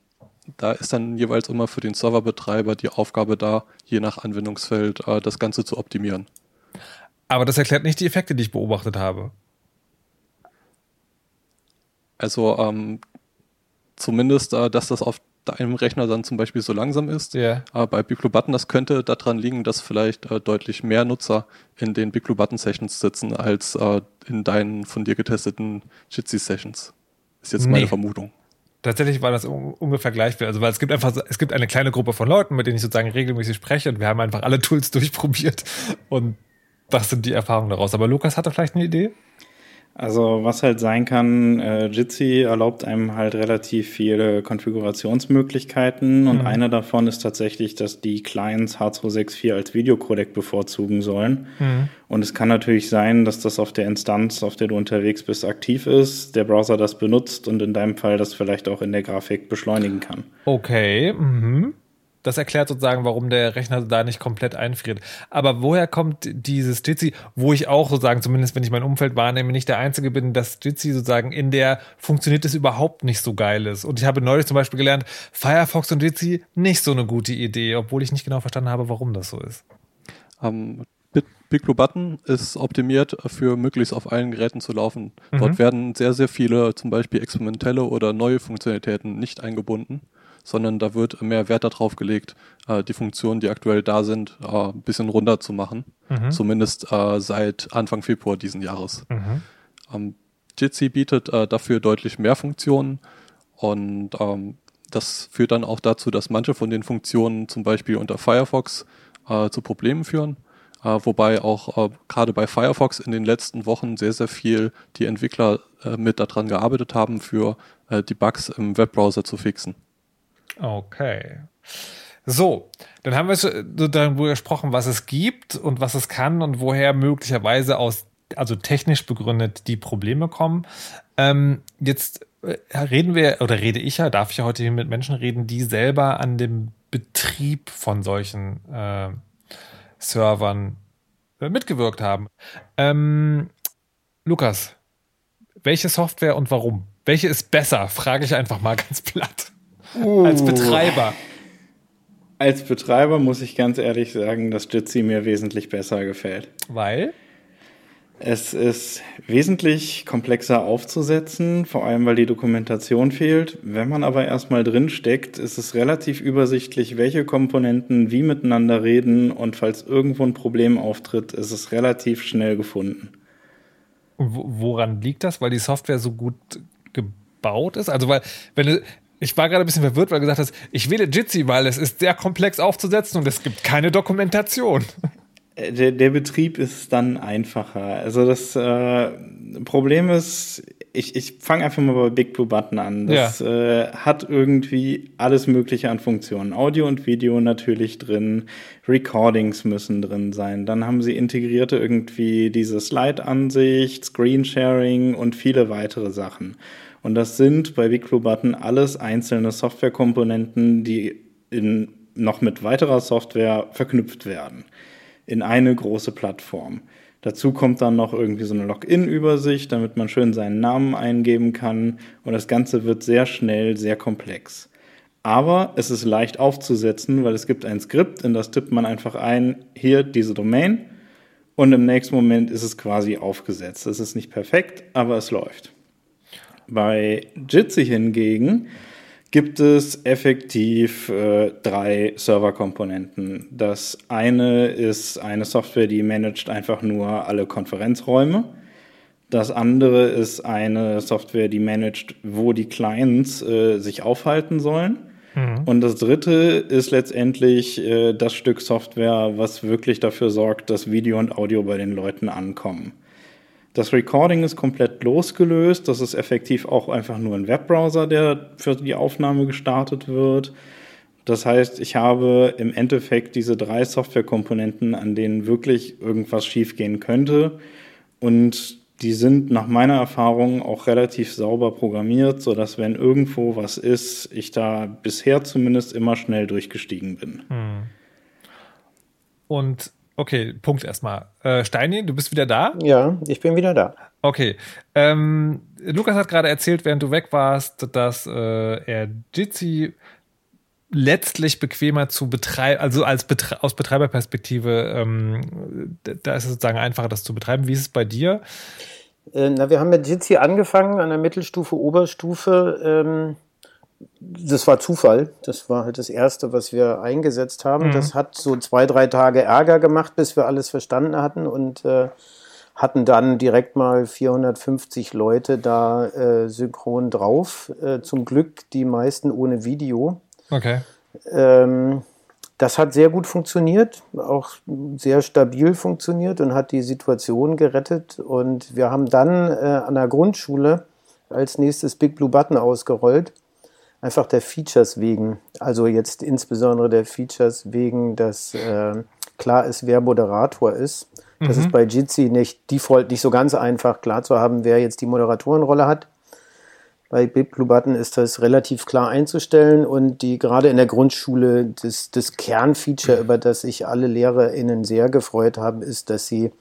da ist dann jeweils immer für den Serverbetreiber die Aufgabe da, je nach Anwendungsfeld äh, das Ganze zu optimieren. Aber das erklärt nicht die Effekte, die ich beobachtet habe. Also ähm, zumindest, äh, dass das auf deinem Rechner dann zum Beispiel so langsam ist. Ja. Aber bei Big Blue Button, das könnte daran liegen, dass vielleicht äh, deutlich mehr Nutzer in den Big Blue Button Sessions sitzen, als äh, in deinen von dir getesteten Jitsi Sessions. Ist jetzt meine Nee. Vermutung. Tatsächlich war das un ungefähr gleich. Also, weil es gibt einfach, es gibt eine kleine Gruppe von Leuten, mit denen ich sozusagen regelmäßig spreche und wir haben einfach alle Tools durchprobiert und das sind die Erfahrungen daraus. Aber Lukas hatte vielleicht eine Idee? Also was halt sein kann, äh, Jitsi erlaubt einem halt relativ viele Konfigurationsmöglichkeiten und Mhm. eine davon ist tatsächlich, dass die Clients H264 als Videocodec bevorzugen sollen. Und es kann natürlich sein, dass das auf der Instanz, auf der du unterwegs bist, aktiv ist, der Browser das benutzt und in deinem Fall das vielleicht auch in der Grafik beschleunigen kann. Okay, mhm. Das erklärt sozusagen, warum der Rechner da nicht komplett einfriert. Aber woher kommt dieses Jitsi, wo ich auch sozusagen, zumindest wenn ich mein Umfeld wahrnehme, nicht der Einzige bin, dass Jitsi sozusagen in der funktioniert es überhaupt nicht so geil ist. Und ich habe neulich zum Beispiel gelernt, Firefox und Jitsi nicht so eine gute Idee, obwohl ich nicht genau verstanden habe, warum das so ist. Ähm, Big Blue Button ist optimiert für möglichst auf allen Geräten zu laufen. Mhm. Dort werden sehr, sehr viele zum Beispiel experimentelle oder neue Funktionalitäten nicht eingebunden, sondern da wird mehr Wert darauf gelegt, äh, die Funktionen, die aktuell da sind, äh, ein bisschen runter zu machen. Mhm. Zumindest äh, seit Anfang Februar diesen Jahres. Mhm. Ähm, Jitsi bietet dafür deutlich mehr Funktionen und ähm, das führt dann auch dazu, dass manche von den Funktionen zum Beispiel unter Firefox zu Problemen führen. Wobei auch äh, gerade bei Firefox in den letzten Wochen sehr, sehr viel die Entwickler äh, mit daran gearbeitet haben, für äh, die Bugs im Webbrowser zu fixen. Okay. So, dann haben wir so darüber gesprochen, was es gibt und was es kann und woher möglicherweise aus, also technisch begründet, die Probleme kommen. Ähm, jetzt äh, reden wir, oder rede ich ja, darf ich ja heute hier mit Menschen reden, die selber an dem Betrieb von solchen äh, Servern äh, mitgewirkt haben. Ähm, Lukas, welche Software und warum? Welche ist besser? Frage ich einfach mal ganz platt. Als Betreiber. Als Betreiber muss ich ganz ehrlich sagen, dass Jitsi mir wesentlich besser gefällt. Weil? Es ist wesentlich komplexer aufzusetzen, vor allem weil die Dokumentation fehlt. Wenn man aber erstmal drin steckt, ist es relativ übersichtlich, welche Komponenten wie miteinander reden und falls irgendwo ein Problem auftritt, ist es relativ schnell gefunden. Wo- Woran liegt das? Weil die Software so gut gebaut ist? Also, weil, wenn du, ich war gerade ein bisschen verwirrt, weil du gesagt hast, ich wähle Jitsi, weil es ist sehr komplex aufzusetzen und es gibt keine Dokumentation. Äh, Der, der Betrieb ist dann einfacher. Also das äh, Problem ist, ich, ich fange einfach mal bei Big Blue Button an. Das äh, hat irgendwie alles Mögliche an Funktionen. Audio und Video natürlich drin, Recordings müssen drin sein. Dann haben sie integrierte irgendwie diese Slide-Ansicht, Screensharing und viele weitere Sachen. Und das sind bei Big alles einzelne Softwarekomponenten, die in, noch mit weiterer Software verknüpft werden in eine große Plattform. Dazu kommt dann noch irgendwie so eine Login-Übersicht, damit man schön seinen Namen eingeben kann und das Ganze wird sehr schnell sehr komplex. Aber es ist leicht aufzusetzen, weil es gibt ein Skript, in das tippt man einfach ein, hier diese Domain und im nächsten Moment ist es quasi aufgesetzt. Es ist nicht perfekt, aber es läuft. Bei Jitsi hingegen gibt es effektiv äh, drei Serverkomponenten. Das eine ist eine Software, die managt einfach nur alle Konferenzräume. Das andere ist eine Software, die managt, wo die Clients äh, sich aufhalten sollen. Und das dritte ist letztendlich äh, das Stück Software, was wirklich dafür sorgt, dass Video und Audio bei den Leuten ankommen. Das Recording ist komplett losgelöst. Das ist effektiv auch einfach nur ein Webbrowser, der für die Aufnahme gestartet wird. Das heißt, ich habe im Endeffekt diese drei Softwarekomponenten, an denen wirklich irgendwas schiefgehen könnte. Und die sind nach meiner Erfahrung auch relativ sauber programmiert, sodass wenn irgendwo was ist, ich da bisher zumindest immer schnell durchgestiegen bin. Und okay, Punkt erstmal. Äh, Steini, du bist wieder da? Ja, ich bin wieder da. Okay. Ähm, Lukas hat gerade erzählt, während du weg warst, dass äh, er Jitsi letztlich bequemer zu betreiben, also als Betre aus Betreiberperspektive, ähm, da ist es sozusagen einfacher, das zu betreiben. Wie ist es bei dir? Äh, na, wir haben mit Jitsi angefangen an der Mittelstufe, Oberstufe. Ähm, das war Zufall. Das war halt das Erste, was wir eingesetzt haben. Mhm. Das hat so zwei, drei Tage Ärger gemacht, bis wir alles verstanden hatten und äh, hatten dann direkt mal 450 Leute da äh, synchron drauf. Äh, zum Glück die meisten ohne Video. Okay. Ähm, das hat sehr gut funktioniert, auch sehr stabil funktioniert und hat die Situation gerettet. Und wir haben dann äh, an der Grundschule als nächstes Big Blue Button ausgerollt. Einfach der Features wegen. Also jetzt insbesondere der Features wegen, dass äh, klar ist, wer Moderator ist. Das mhm. ist bei Jitsi nicht default nicht so ganz einfach klar zu haben, wer jetzt die Moderatorenrolle hat. Bei Blue Button ist das relativ klar einzustellen und die gerade in der Grundschule das, das Kernfeature, über das sich alle LehrerInnen sehr gefreut haben, ist, dass sie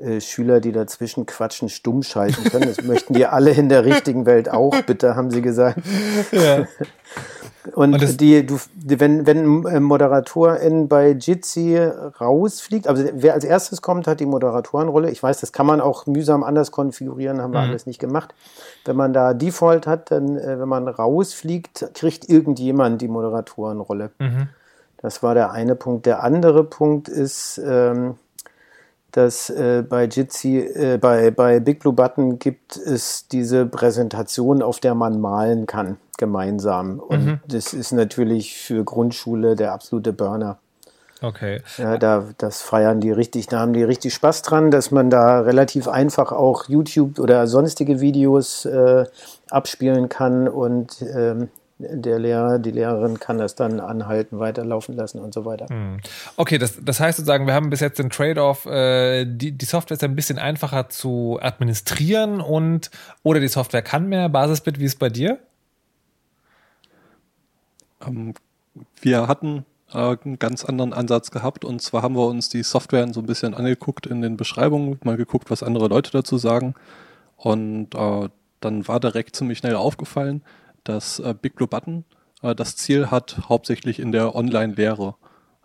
äh, Schüler, die dazwischen quatschen, stumm schalten können. Das möchten die alle in der richtigen Welt auch, bitte, haben sie gesagt. Ja. Und, und die, du, wenn, wenn ein Moderatorin bei Jitsi rausfliegt, also wer als erstes kommt, hat die Moderatorenrolle. Ich weiß, das kann man auch mühsam anders konfigurieren, haben wir mhm. alles nicht gemacht. Wenn man da Default hat, dann, äh, wenn man rausfliegt, kriegt irgendjemand die Moderatorenrolle. Mhm. Das war der eine Punkt. Der andere Punkt ist, ähm, dass äh, bei Jitsi, äh, bei, bei Big Blue Button gibt es diese Präsentation, auf der man malen kann, gemeinsam. Und mhm. das ist natürlich für Grundschule der absolute Burner. Okay. Ja, da, das feiern die richtig, da haben die richtig Spaß dran, dass man da relativ einfach auch YouTube oder sonstige Videos äh, abspielen kann und ähm, der Lehrer, die Lehrerin kann das dann anhalten, weiterlaufen lassen und so weiter. Hm. Okay, das, das heißt sozusagen, wir haben bis jetzt den Trade-off, äh, die, die Software ist ein bisschen einfacher zu administrieren und oder die Software kann mehr. Basisbit, wie ist es bei dir? Ähm, wir hatten äh, einen ganz anderen Ansatz gehabt und zwar haben wir uns die Software so ein bisschen angeguckt in den Beschreibungen, mal geguckt, was andere Leute dazu sagen und äh, dann war direkt ziemlich schnell aufgefallen, dass äh, Big Blue Button äh, das Ziel hat, hauptsächlich in der Online-Lehre.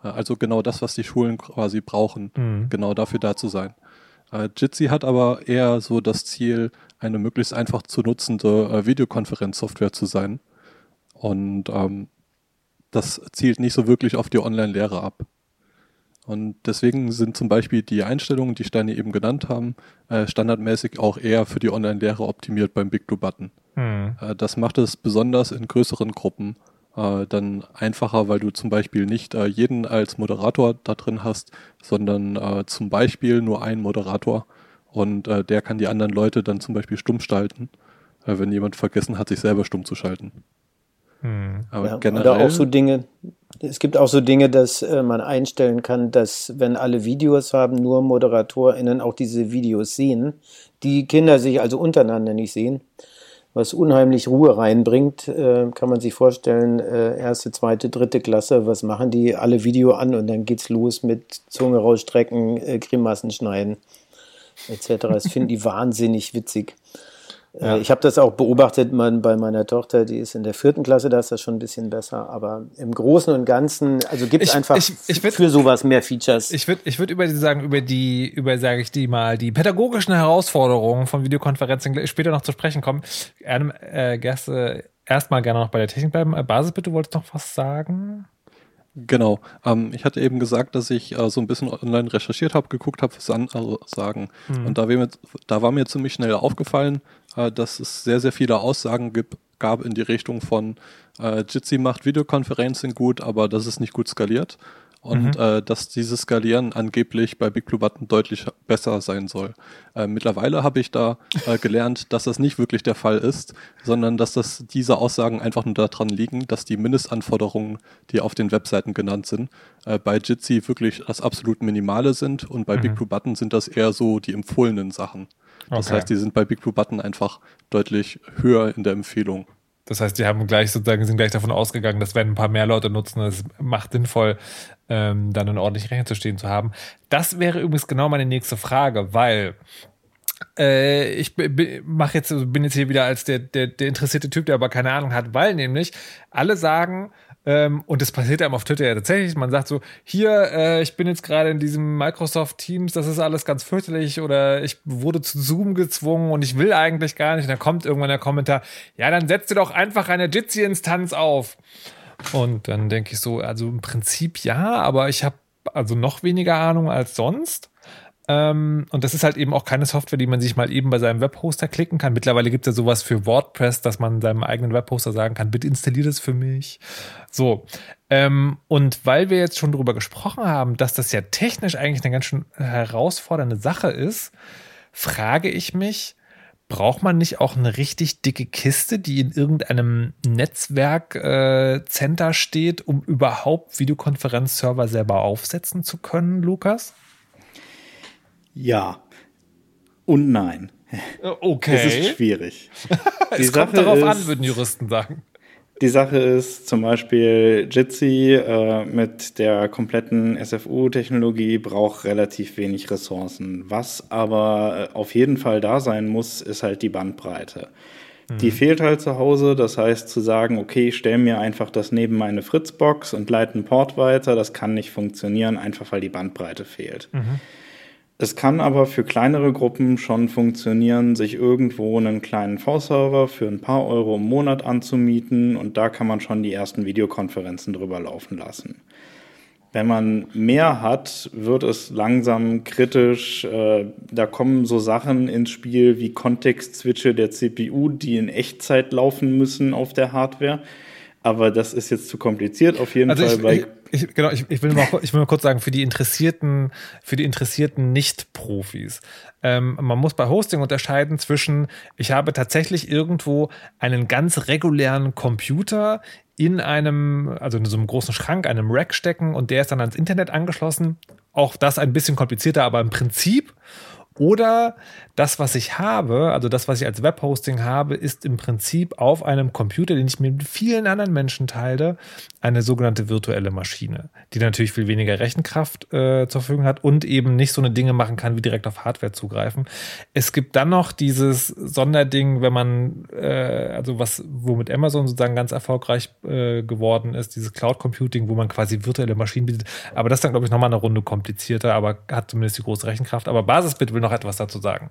Äh, also genau das, was die Schulen quasi brauchen, mhm. genau dafür da zu sein. Äh, Jitsi hat aber eher so das Ziel, eine möglichst einfach zu nutzende äh, Videokonferenzsoftware zu sein. Und ähm, das zielt nicht so wirklich auf die Online-Lehre ab. Und deswegen sind zum Beispiel die Einstellungen, die Steine eben genannt haben, äh, standardmäßig auch eher für die Online-Lehre optimiert beim Big Blue Button. Hm. Äh, das macht es besonders in größeren Gruppen äh, dann einfacher, weil du zum Beispiel nicht äh, jeden als Moderator da drin hast, sondern äh, zum Beispiel nur einen Moderator und äh, der kann die anderen Leute dann zum Beispiel stumm schalten, wenn jemand vergessen hat, sich selber stumm zu schalten. Hm. Aber ja, generell. Oder auch so Dinge, es gibt auch so Dinge, dass äh, man einstellen kann, dass wenn alle Videos haben, nur ModeratorInnen auch diese Videos sehen, die Kinder sich also untereinander nicht sehen, was unheimlich Ruhe reinbringt, äh, kann man sich vorstellen, äh, erste, zweite, dritte Klasse, was machen die? Alle Video an und dann geht's los mit Zunge rausstrecken, äh, Grimassen schneiden, etc. Das finden die wahnsinnig witzig. Ja. Äh, ich habe das auch beobachtet man, bei meiner Tochter, die ist in der vierten Klasse, da ist das schon ein bisschen besser. Aber im Großen und Ganzen, also gibt es einfach ich, ich würd, für sowas mehr Features. Ich würde ich würd über die sagen, über die, über, sage ich die mal, die pädagogischen Herausforderungen von Videokonferenzen später noch zu sprechen kommen. Adam, äh, Gerste, erstmal gerne noch bei der Technik bleiben. Äh, Basis, bitte, wolltest du noch was sagen? Genau. Ähm, ich hatte eben gesagt, dass ich äh, so ein bisschen online recherchiert habe, geguckt habe, was andere sagen. Mhm. Und da, mir, da, war mir ziemlich schnell aufgefallen, äh, dass es sehr, sehr viele Aussagen gibt, gab in die Richtung von äh, Jitsi macht Videokonferencing gut, aber das ist nicht gut skaliert und mhm. äh, dass dieses Skalieren angeblich bei Big Blue Button deutlich besser sein soll. Äh, mittlerweile habe ich da äh, gelernt, dass das nicht wirklich der Fall ist, sondern dass das diese Aussagen einfach nur daran liegen, dass die Mindestanforderungen, die auf den Webseiten genannt sind, äh, bei Jitsi wirklich das absolut Minimale sind und bei mhm. Big Blue Button sind das eher so die empfohlenen Sachen. Das okay. heißt, die sind bei Big Blue Button einfach deutlich höher in der Empfehlung. Das heißt, die haben gleich sozusagen sind gleich davon ausgegangen, dass wenn ein paar mehr Leute nutzen, es macht sinnvoll, ähm, dann einen ordentlichen Rechner zu stehen zu haben. Das wäre übrigens genau meine nächste Frage, weil äh, ich mach jetzt, bin jetzt hier wieder als der, der, der interessierte Typ, der aber keine Ahnung hat, weil nämlich alle sagen, Ähm, und das passiert einem auf Twitter ja tatsächlich. Man sagt so, hier, äh, ich bin jetzt gerade in diesem Microsoft Teams, das ist alles ganz fürchterlich oder ich wurde zu Zoom gezwungen und ich will eigentlich gar nicht. Und dann kommt irgendwann der Kommentar, ja, dann setzt dir doch einfach eine Jitsi-Instanz auf. Und dann denke ich so, also im Prinzip ja, aber ich habe also noch weniger Ahnung als sonst. Ähm, und das ist halt eben auch keine Software, die man sich mal eben bei seinem Webhoster klicken kann. Mittlerweile gibt es ja sowas für WordPress, dass man seinem eigenen Webhoster sagen kann, bitte installiert es für mich. So. Ähm, und weil wir jetzt schon darüber gesprochen haben, dass das ja technisch eigentlich eine ganz schön herausfordernde Sache ist, frage ich mich, braucht man nicht auch eine richtig dicke Kiste, die in irgendeinem Netzwerkcenter äh, steht, um überhaupt Videokonferenzserver selber aufsetzen zu können, Lukas? Ja und nein. Okay. Es ist schwierig. es kommt Sache darauf ist, an, würden Juristen sagen. Die Sache ist zum Beispiel Jitsi äh, mit der kompletten SFU-Technologie braucht relativ wenig Ressourcen. Was aber äh, auf jeden Fall da sein muss, ist halt die Bandbreite. Mhm. Die fehlt halt zu Hause. Das heißt, zu sagen, okay, ich stelle mir einfach das neben meine Fritzbox und leite einen Port weiter, das kann nicht funktionieren, einfach weil die Bandbreite fehlt. Mhm. Es kann aber für kleinere Gruppen schon funktionieren, sich irgendwo einen kleinen V-Server für ein paar Euro im Monat anzumieten und da kann man schon die ersten Videokonferenzen drüber laufen lassen. Wenn man mehr hat, wird es langsam kritisch. Äh, da kommen so Sachen ins Spiel wie Kontextswitche der CPU, die in Echtzeit laufen müssen auf der Hardware. Aber das ist jetzt zu kompliziert auf jeden also Fall. Ich, ich, genau, ich, ich, will mal, ich will mal kurz sagen, für die interessierten, für die interessierten Nicht-Profis. Ähm, man muss bei Hosting unterscheiden zwischen, ich habe tatsächlich irgendwo einen ganz regulären Computer in einem, also in so einem großen Schrank, einem Rack stecken und der ist dann ans Internet angeschlossen. Auch das ein bisschen komplizierter, aber im Prinzip. Oder das, was ich habe, also das, was ich als Webhosting habe, ist im Prinzip auf einem Computer, den ich mit vielen anderen Menschen teile, eine sogenannte virtuelle Maschine, die natürlich viel weniger Rechenkraft äh, zur Verfügung hat und eben nicht so eine Dinge machen kann, wie direkt auf Hardware zugreifen. Es gibt dann noch dieses Sonderding, wenn man, äh, also was, womit Amazon sozusagen ganz erfolgreich äh, geworden ist, dieses Cloud Computing, wo man quasi virtuelle Maschinen bietet. Aber das ist dann, glaube ich, nochmal eine Runde komplizierter, aber hat zumindest die große Rechenkraft. Aber Basisbit will noch etwas dazu sagen.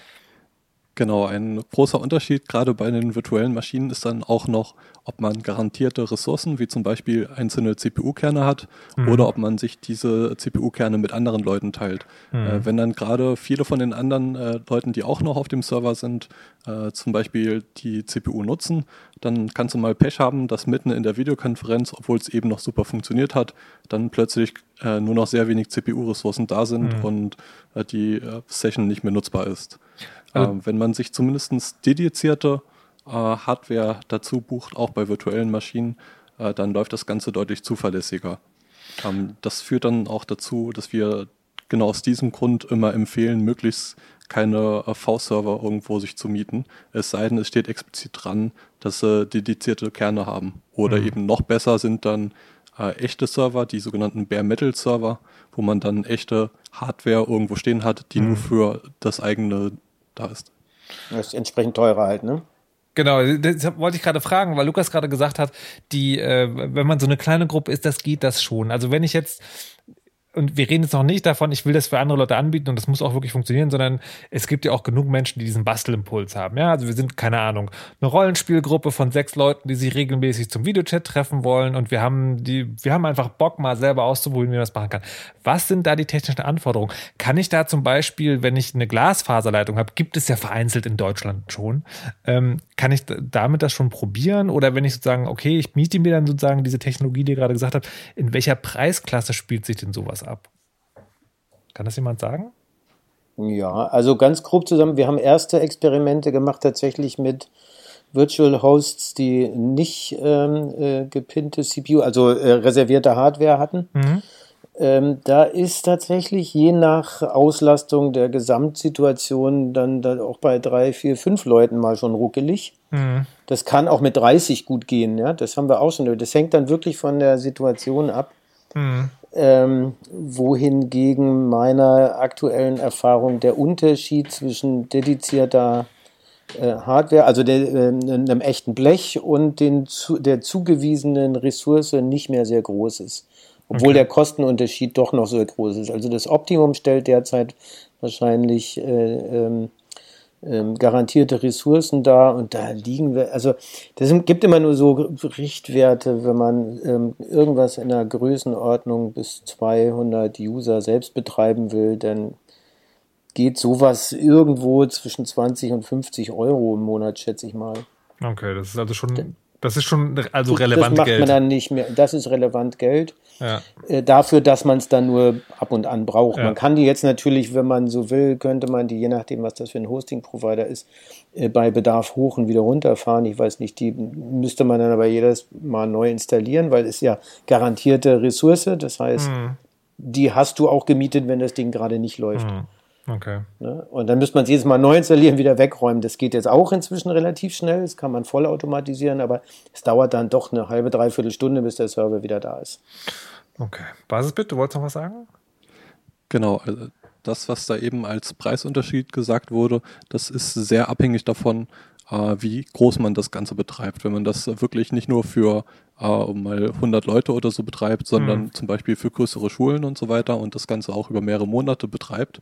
Genau, ein großer Unterschied gerade bei den virtuellen Maschinen ist dann auch noch, ob man garantierte Ressourcen, wie zum Beispiel einzelne CPU-Kerne hat, mhm. oder ob man sich diese CPU-Kerne mit anderen Leuten teilt. Mhm. Äh, wenn dann gerade viele von den anderen äh, Leuten, die auch noch auf dem Server sind, äh, zum Beispiel die CPU nutzen, dann kannst du mal Pech haben, dass mitten in der Videokonferenz, obwohl es eben noch super funktioniert hat, dann plötzlich äh, nur noch sehr wenig CPU-Ressourcen da sind mhm. und äh, die äh, Session nicht mehr nutzbar ist. Also, ähm, wenn man sich zumindest dedizierte äh, Hardware dazu bucht, auch bei virtuellen Maschinen, äh, dann läuft das Ganze deutlich zuverlässiger. Ähm, das führt dann auch dazu, dass wir genau aus diesem Grund immer empfehlen, möglichst keine äh, V-Server irgendwo sich zu mieten. Es sei denn, es steht explizit dran, dass sie dedizierte Kerne haben. Oder mhm. eben noch besser sind dann äh, echte Server, die sogenannten Bare Metal Server, wo man dann echte Hardware irgendwo stehen hat, die mhm. nur für das eigene da ist. Das ist entsprechend teurer halt, ne? Genau, das wollte ich gerade fragen, weil Lukas gerade gesagt hat, die, äh, wenn man so eine kleine Gruppe ist, das geht das schon. Also wenn ich jetzt und wir reden jetzt noch nicht davon, ich will das für andere Leute anbieten und das muss auch wirklich funktionieren, sondern es gibt ja auch genug Menschen, die diesen Bastelimpuls haben. Ja, also wir sind, keine Ahnung, eine Rollenspielgruppe von sechs Leuten, die sich regelmäßig zum Videochat treffen wollen und wir haben die, wir haben einfach Bock, mal selber auszuprobieren, wie man das machen kann. Was sind da die technischen Anforderungen? Kann ich da zum Beispiel, wenn ich eine Glasfaserleitung habe, gibt es ja vereinzelt in Deutschland schon, ähm, kann ich damit das schon probieren? Oder wenn ich sozusagen, okay, ich miete mir dann sozusagen diese Technologie, die ihr gerade gesagt habt, in welcher Preisklasse spielt sich denn sowas ab? Kann das jemand sagen? Ja, also ganz grob zusammen, wir haben erste Experimente gemacht tatsächlich mit Virtual Hosts, die nicht ähm, äh, gepinnte CPU, also äh, reservierte Hardware hatten. Mhm. Ähm, da ist tatsächlich je nach Auslastung der Gesamtsituation dann, dann auch bei drei, vier, fünf Leuten mal schon ruckelig. Mhm. Das kann auch mit 30 gut gehen, ja. Das haben wir auch schon. Das hängt dann wirklich von der Situation ab. Mhm ähm, wohingegen meiner aktuellen Erfahrung der Unterschied zwischen dedizierter äh, Hardware, also der, äh, einem echten Blech und den, zu, der zugewiesenen Ressource nicht mehr sehr groß ist. Obwohl okay. der Kostenunterschied doch noch so groß ist. Also das Optimum stellt derzeit wahrscheinlich äh, ähm, ähm, garantierte Ressourcen da und da liegen wir, also das gibt immer nur so Richtwerte, wenn man ähm, irgendwas in der Größenordnung bis 200 User selbst betreiben will, dann geht sowas irgendwo zwischen 20 und 50 Euro im Monat, schätze ich mal. Okay, das ist also schon das ist schon also relevant Geld. Das macht Geld. man dann nicht mehr. Das ist relevant Geld. Ja. Äh, dafür, dass man es dann nur ab und an braucht. Ja. Man kann die jetzt natürlich, wenn man so will, könnte man die, je nachdem, was das für ein Hosting-Provider ist, äh, bei Bedarf hoch und wieder runterfahren. Ich weiß nicht, die müsste man dann aber jedes Mal neu installieren, weil es ja garantierte Ressource. Das heißt, mhm. die hast du auch gemietet, wenn das Ding gerade nicht läuft. Mhm. Okay. Ne? Und dann müsste man es jedes Mal neu installieren, wieder wegräumen. Das geht jetzt auch inzwischen relativ schnell. Das kann man vollautomatisieren, aber es dauert dann doch eine halbe, dreiviertel Stunde, bis der Server wieder da ist. Okay. Basisbit, du wolltest noch was sagen? Genau. Also das, was da eben als Preisunterschied gesagt wurde, das ist sehr abhängig davon, äh, wie groß man das Ganze betreibt. Wenn man das wirklich nicht nur für äh, mal 100 Leute oder so betreibt, sondern mhm. zum Beispiel für größere Schulen und so weiter und das Ganze auch über mehrere Monate betreibt,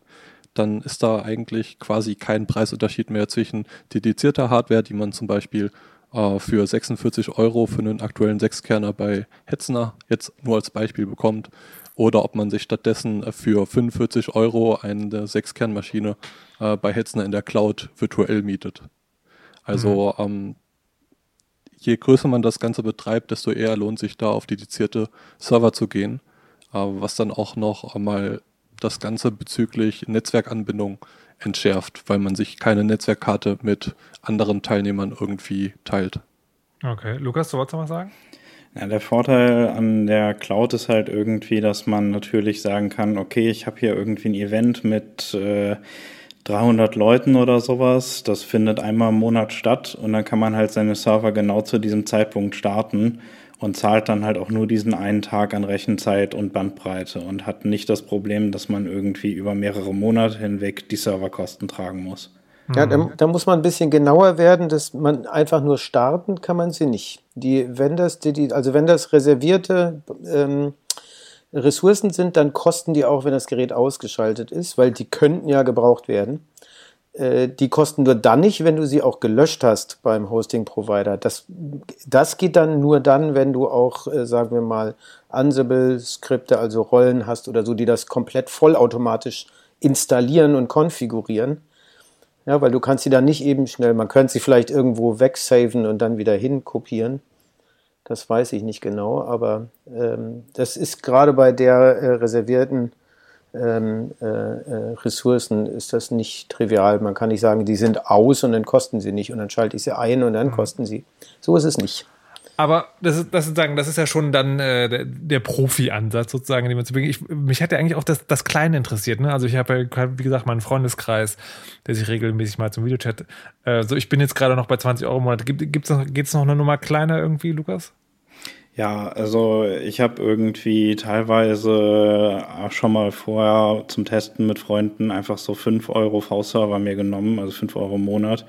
dann ist da eigentlich quasi kein Preisunterschied mehr zwischen dedizierter Hardware, die man zum Beispiel äh, für 46 Euro für einen aktuellen Sechskerner bei Hetzner jetzt nur als Beispiel bekommt, oder ob man sich stattdessen für 45 Euro eine Sechskernmaschine äh, bei Hetzner in der Cloud virtuell mietet. Also mhm. ähm, je größer man das Ganze betreibt, desto eher lohnt sich da auf dedizierte Server zu gehen, äh, was dann auch noch einmal das Ganze bezüglich Netzwerkanbindung entschärft, weil man sich keine Netzwerkkarte mit anderen Teilnehmern irgendwie teilt. Okay, Lukas, du wolltest noch was sagen? Ja, der Vorteil an der Cloud ist halt irgendwie, dass man natürlich sagen kann, okay, ich habe hier irgendwie ein Event mit äh, 300 Leuten oder sowas, das findet einmal im Monat statt und dann kann man halt seine Server genau zu diesem Zeitpunkt starten und zahlt dann halt auch nur diesen einen Tag an Rechenzeit und Bandbreite und hat nicht das Problem, dass man irgendwie über mehrere Monate hinweg die Serverkosten tragen muss. Ja, da, da, muss man ein bisschen genauer werden, dass man einfach nur starten kann man sie nicht. Die, wenn das, die, also wenn das reservierte ähm, Ressourcen sind, dann kosten die auch, wenn das Gerät ausgeschaltet ist, weil die könnten ja gebraucht werden. Äh, die kosten nur dann nicht, wenn du sie auch gelöscht hast beim Hosting-Provider. Das, das geht dann nur dann, wenn du auch, äh, sagen wir mal, Ansible-Skripte, also Rollen hast oder so, die das komplett vollautomatisch installieren und konfigurieren. Ja, weil du kannst sie dann nicht eben schnell, man könnte sie vielleicht irgendwo wegsaven und dann wieder hinkopieren. Das weiß ich nicht genau, aber ähm, das ist gerade bei der äh, reservierten ähm, äh, äh, Ressourcen ist das nicht trivial. Man kann nicht sagen, die sind aus und dann kosten sie nicht und dann schalte ich sie ein und dann mhm. kosten sie. So ist es nicht. Aber das ist, das ist, sagen, das ist ja schon dann äh, der, der Profi-Ansatz sozusagen, den man zu bringen. Ich, mich hätte eigentlich auch das, das Kleine interessiert. Ne? Also ich habe ja, wie gesagt, meinen Freundeskreis, der sich regelmäßig mal zum Videochat. Äh, so, ich bin jetzt gerade noch bei 20 Euro im Monat. Gibt, noch, geht's noch eine Nummer kleiner irgendwie, Lukas? Ja, also ich habe irgendwie teilweise schon mal vorher zum Testen mit Freunden einfach so 5 Euro V-Server mir genommen, also 5 Euro im Monat.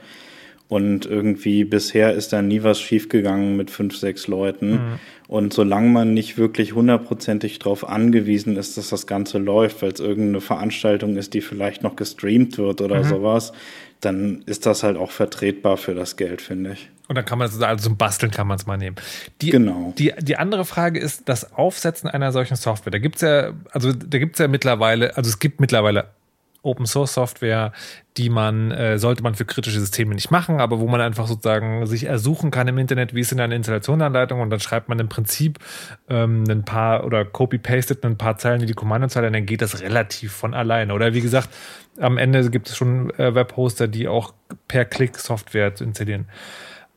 Und irgendwie bisher ist da nie was schiefgegangen mit fünf, sechs Leuten. Mhm. Und solange man nicht wirklich hundertprozentig darauf angewiesen ist, dass das Ganze läuft, weil es irgendeine Veranstaltung ist, die vielleicht noch gestreamt wird oder mhm. sowas, dann ist das halt auch vertretbar für das Geld, finde ich. Und dann kann man es, also zum Basteln kann man es mal nehmen. Die, genau. Die, die andere Frage ist das Aufsetzen einer solchen Software. Da gibt es ja, also da gibt es ja mittlerweile, also es gibt mittlerweile Open Source Software, die man, äh, sollte man für kritische Systeme nicht machen, aber wo man einfach sozusagen sich ersuchen kann im Internet, wie ist denn eine Installationsanleitung und dann schreibt man im Prinzip ähm, ein paar oder copy-pastet ein paar Zeilen in die Kommandozeile dann geht das relativ von alleine. Oder wie gesagt, am Ende gibt es schon äh, Webhoster, die auch per Klick Software zu installieren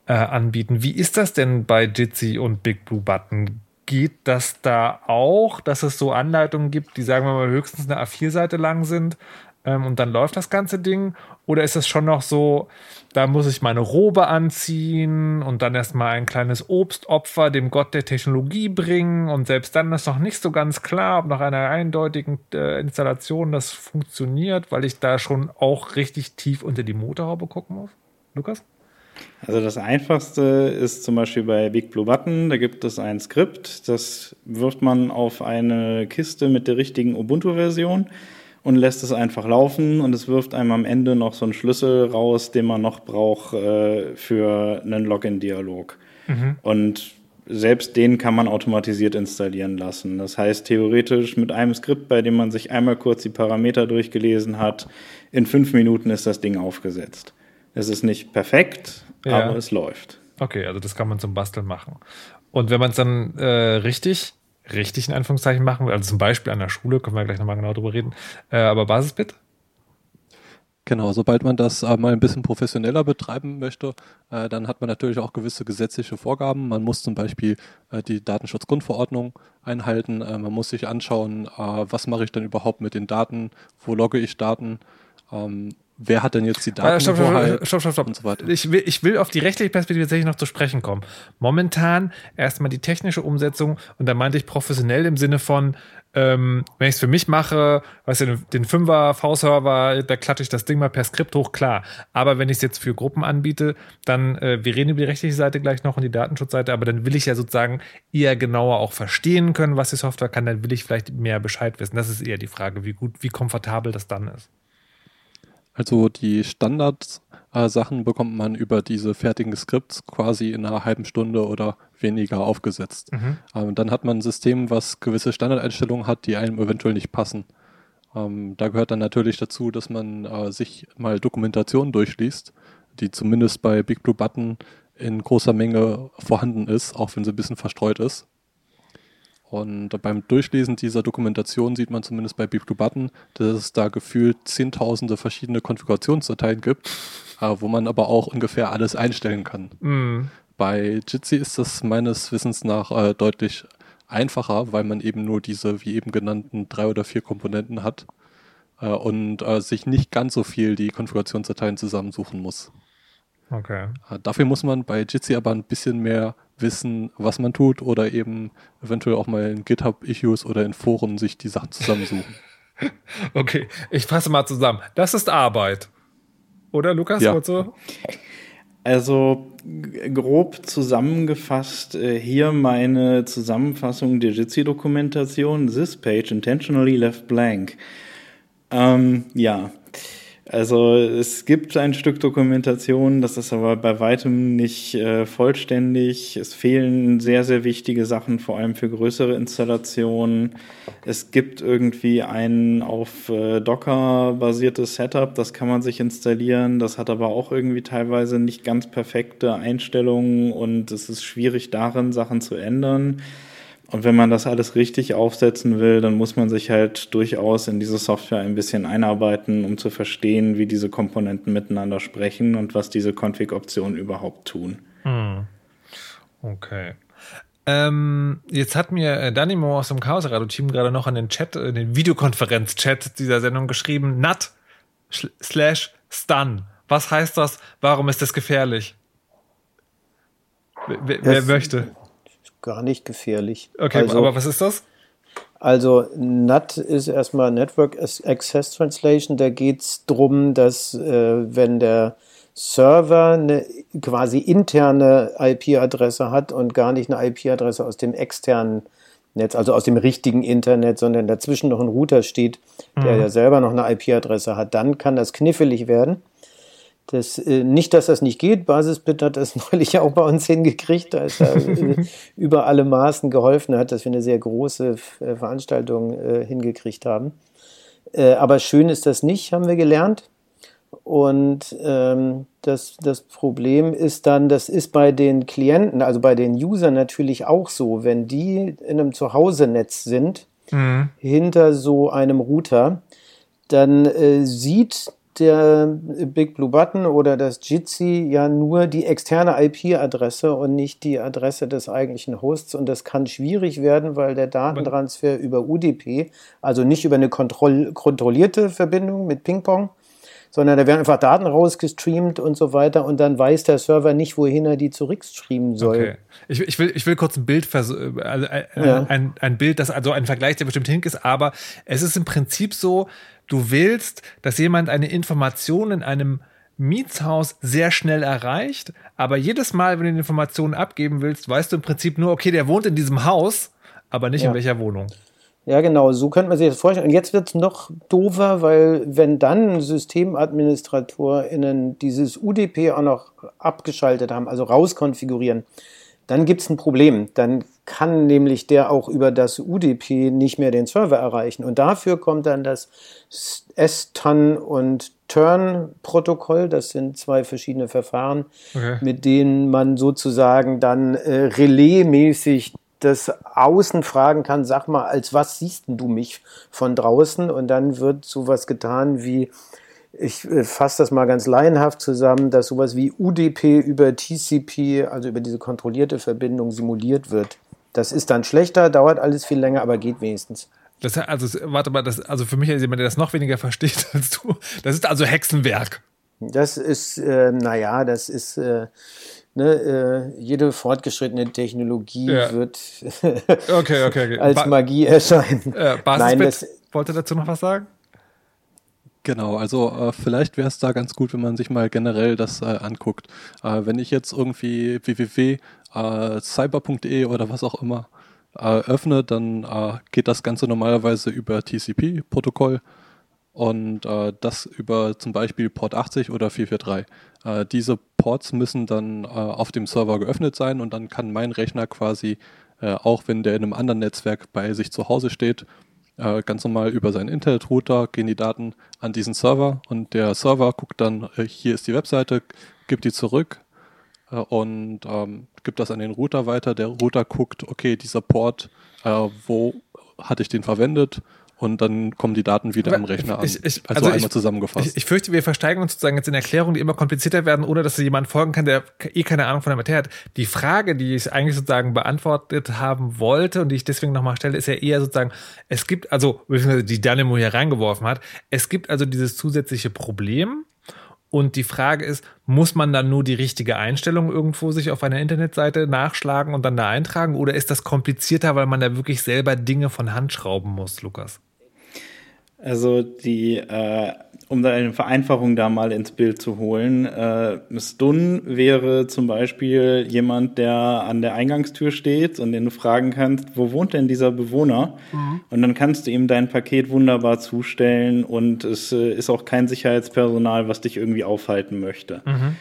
äh, anbieten. Wie ist das denn bei Jitsi und Big Blue Button? Geht das da auch, dass es so Anleitungen gibt, die sagen wir mal höchstens eine A4-Seite lang sind, ähm, und dann läuft das ganze Ding? Oder ist es schon noch so, da muss ich meine Robe anziehen und dann erstmal ein kleines Obstopfer dem Gott der Technologie bringen und selbst dann ist noch nicht so ganz klar, ob nach einer eindeutigen äh, Installation das funktioniert, weil ich da schon auch richtig tief unter die Motorhaube gucken muss? Lukas? Also das einfachste ist zum Beispiel bei Big Blue Button, da gibt es ein Skript, das wirft man auf eine Kiste mit der richtigen Ubuntu-Version und lässt es einfach laufen und es wirft einem am Ende noch so einen Schlüssel raus, den man noch braucht äh, für einen Login-Dialog. Mhm. Und selbst den kann man automatisiert installieren lassen. Das heißt, theoretisch mit einem Skript, bei dem man sich einmal kurz die Parameter durchgelesen hat, in fünf Minuten ist das Ding aufgesetzt. Es ist nicht perfekt, ja. aber es läuft. Okay, also das kann man zum Basteln machen. Und wenn man es dann äh, richtig, richtig in Anführungszeichen machen will, also zum Beispiel an der Schule, können wir gleich nochmal genau drüber reden, äh, aber Basisbit? Genau, sobald man das äh, mal ein bisschen professioneller betreiben möchte, äh, dann hat man natürlich auch gewisse gesetzliche Vorgaben. Man muss zum Beispiel äh, die Datenschutzgrundverordnung einhalten. Äh, man muss sich anschauen, äh, was mache ich denn überhaupt mit den Daten, wo logge ich Daten. Ähm, wer hat denn jetzt die Daten? Stopp, stopp, stopp, stopp, stopp. Und so weiter. Ich, will, ich will auf die rechtliche Perspektive tatsächlich noch zu sprechen kommen. Momentan erstmal die technische Umsetzung und da meinte ich professionell im Sinne von, ähm, wenn ich es für mich mache, weißt du, den, den Fünfer V-Server, da klatsche ich das Ding mal per Skript hoch, klar. Aber wenn ich es jetzt für Gruppen anbiete, dann, äh, wir reden über die rechtliche Seite gleich noch und die Datenschutzseite, aber dann will ich ja sozusagen eher genauer auch verstehen können, was die Software kann, dann will ich vielleicht mehr Bescheid wissen. Das ist eher die Frage, wie gut, wie komfortabel das dann ist. Also die Standardsachen äh, bekommt man über diese fertigen Skripts quasi in einer halben Stunde oder weniger aufgesetzt. Mhm. Ähm, dann hat man ein System, was gewisse Standardeinstellungen hat, die einem eventuell nicht passen. Ähm, da gehört dann natürlich dazu, dass man äh, sich mal Dokumentation durchliest, die zumindest bei Big Blue Button in großer Menge vorhanden ist, auch wenn sie ein bisschen verstreut ist. Und beim Durchlesen dieser Dokumentation sieht man zumindest bei Blue Button, dass es da gefühlt zehntausende verschiedene Konfigurationsdateien gibt, äh, wo man aber auch ungefähr alles einstellen kann. Mm. Bei Jitsi ist das meines Wissens nach äh, deutlich einfacher, weil man eben nur diese, wie eben genannten, drei oder vier Komponenten hat äh, und äh, sich nicht ganz so viel die Konfigurationsdateien zusammensuchen muss. Okay. Äh, dafür muss man bei Jitsi aber ein bisschen mehr wissen, was man tut oder eben eventuell auch mal in GitHub-Issues oder in Foren sich die Sachen zusammensuchen. okay, ich fasse mal zusammen. Das ist Arbeit. Oder Lukas? Ja. So? Also grob zusammengefasst, äh, hier meine Zusammenfassung der Jitsi-Dokumentation. This page intentionally left blank. Ähm, ja, also es gibt ein Stück Dokumentation, das ist aber bei weitem nicht äh, vollständig. Es fehlen sehr, sehr wichtige Sachen, vor allem für größere Installationen. Es gibt irgendwie ein auf äh, Docker basiertes Setup, das kann man sich installieren. Das hat aber auch irgendwie teilweise nicht ganz perfekte Einstellungen und es ist schwierig darin, Sachen zu ändern. Und wenn man das alles richtig aufsetzen will, dann muss man sich halt durchaus in diese Software ein bisschen einarbeiten, um zu verstehen, wie diese Komponenten miteinander sprechen und was diese Config-Optionen überhaupt tun. Hm. Okay. Ähm, jetzt hat mir äh, Danimo aus dem Chaos Radio Team gerade noch an den Chat, in äh, den Videokonferenz-Chat dieser Sendung geschrieben, nat slash stun. Was heißt das? Warum ist das gefährlich? Wer, wer möchte? Gar nicht gefährlich. Okay, also, aber was ist das? Also NAT ist erstmal Network Access Translation. Da geht es darum, dass äh, wenn der Server eine quasi interne IP-Adresse hat und gar nicht eine IP-Adresse aus dem externen Netz, also aus dem richtigen Internet, sondern dazwischen noch ein Router steht, der mhm. ja selber noch eine IP-Adresse hat, dann kann das knifflig werden. Das, äh, nicht, dass das nicht geht. Basisbit hat das neulich auch bei uns hingekriegt, als er äh, über alle Maßen geholfen hat, dass wir eine sehr große äh, Veranstaltung äh, hingekriegt haben. Äh, aber schön ist das nicht, haben wir gelernt. Und ähm, das, das Problem ist dann, das ist bei den Klienten, also bei den Usern natürlich auch so, wenn die in einem Zuhause-Netz sind, mhm. hinter so einem Router, dann äh, sieht der Big Blue Button oder das Jitsi ja nur die externe IP-Adresse und nicht die Adresse des eigentlichen Hosts. Und das kann schwierig werden, weil der Datentransfer über UDP, also nicht über eine kontroll kontrollierte Verbindung mit Ping-Pong, sondern da werden einfach Daten rausgestreamt und so weiter und dann weiß der Server nicht, wohin er die zurückstreamen soll. Okay. Ich, ich, will, ich will kurz ein Bild, also äh, ja. ein, ein Bild, das also ein Vergleich, der bestimmt hink ist, aber es ist im Prinzip so, du willst, dass jemand eine Information in einem Mietshaus sehr schnell erreicht, aber jedes Mal, wenn du die Informationen abgeben willst, weißt du im Prinzip nur, okay, der wohnt in diesem Haus, aber nicht ja. in welcher Wohnung. Ja, genau, so könnte man sich das vorstellen. Und jetzt wird es noch doofer, weil wenn dann SystemadministratorInnen dieses UDP auch noch abgeschaltet haben, also rauskonfigurieren, dann gibt es ein Problem. Dann kann nämlich der auch über das UDP nicht mehr den Server erreichen. Und dafür kommt dann das S-TAN und Turn-Protokoll. Das sind zwei verschiedene Verfahren, okay. mit denen man sozusagen dann äh, relaismäßig das Außen fragen kann, sag mal, als was siehst du mich von draußen? Und dann wird sowas getan wie, ich äh, fasse das mal ganz laienhaft zusammen, dass sowas wie UDP über TCP, also über diese kontrollierte Verbindung, simuliert wird. Das ist dann schlechter, dauert alles viel länger, aber geht wenigstens. Das, also, warte mal, das, also für mich als jemand, der das noch weniger versteht als du, das ist also Hexenwerk. Das ist, äh, naja, das ist, äh, ne, äh, jede fortgeschrittene Technologie ja. wird okay, okay, okay. als ba Magie erscheinen. Äh, Nein, das, wollte dazu noch was sagen? Genau, also äh, vielleicht wäre es da ganz gut, wenn man sich mal generell das äh, anguckt. Äh, wenn ich jetzt irgendwie www.cyber.de äh, oder was auch immer äh, öffne, dann äh, geht das Ganze normalerweise über TCP-Protokoll und das über zum Beispiel Port 80 oder 443. diese Ports müssen dann auf dem Server geöffnet sein und dann kann mein Rechner quasi, auch wenn der in einem anderen Netzwerk bei sich zu Hause steht, äh, ganz normal über seinen Internetrouter gehen die Daten an diesen Server und der Server guckt dann, äh, hier ist die Webseite, gibt die zurück äh, und ähm, gibt das an den Router weiter. Der Router guckt, okay, dieser Port, äh, wo hatte ich den verwendet und dann kommen die Daten wieder am Rechner an. Ich, ich, also, also einmal ich, zusammengefasst. Ich, ich, fürchte, wir versteigen uns sozusagen jetzt in Erklärungen, die immer komplizierter werden, ohne dass jemand folgen kann, der eh keine Ahnung von der Materie hat. Die Frage, die ich eigentlich sozusagen beantwortet haben wollte und die ich deswegen nochmal stelle, ist ja eher sozusagen, es gibt, also, die Dynamo hier reingeworfen hat, es gibt also dieses zusätzliche Problem, und die Frage ist, muss man dann nur die richtige Einstellung irgendwo sich auf einer Internetseite nachschlagen und dann da eintragen? Oder ist das komplizierter, weil man da wirklich selber Dinge von Hand schrauben muss, Lukas? Also die, äh, um da eine Vereinfachung da mal ins Bild zu holen, äh, Stun wäre zum Beispiel jemand, der an der Eingangstür steht und den du fragen kannst, wo wohnt denn dieser Bewohner? Mhm. Und dann kannst du ihm dein Paket wunderbar zustellen und es äh, ist auch kein Sicherheitspersonal, was dich irgendwie aufhalten möchte. Mhm.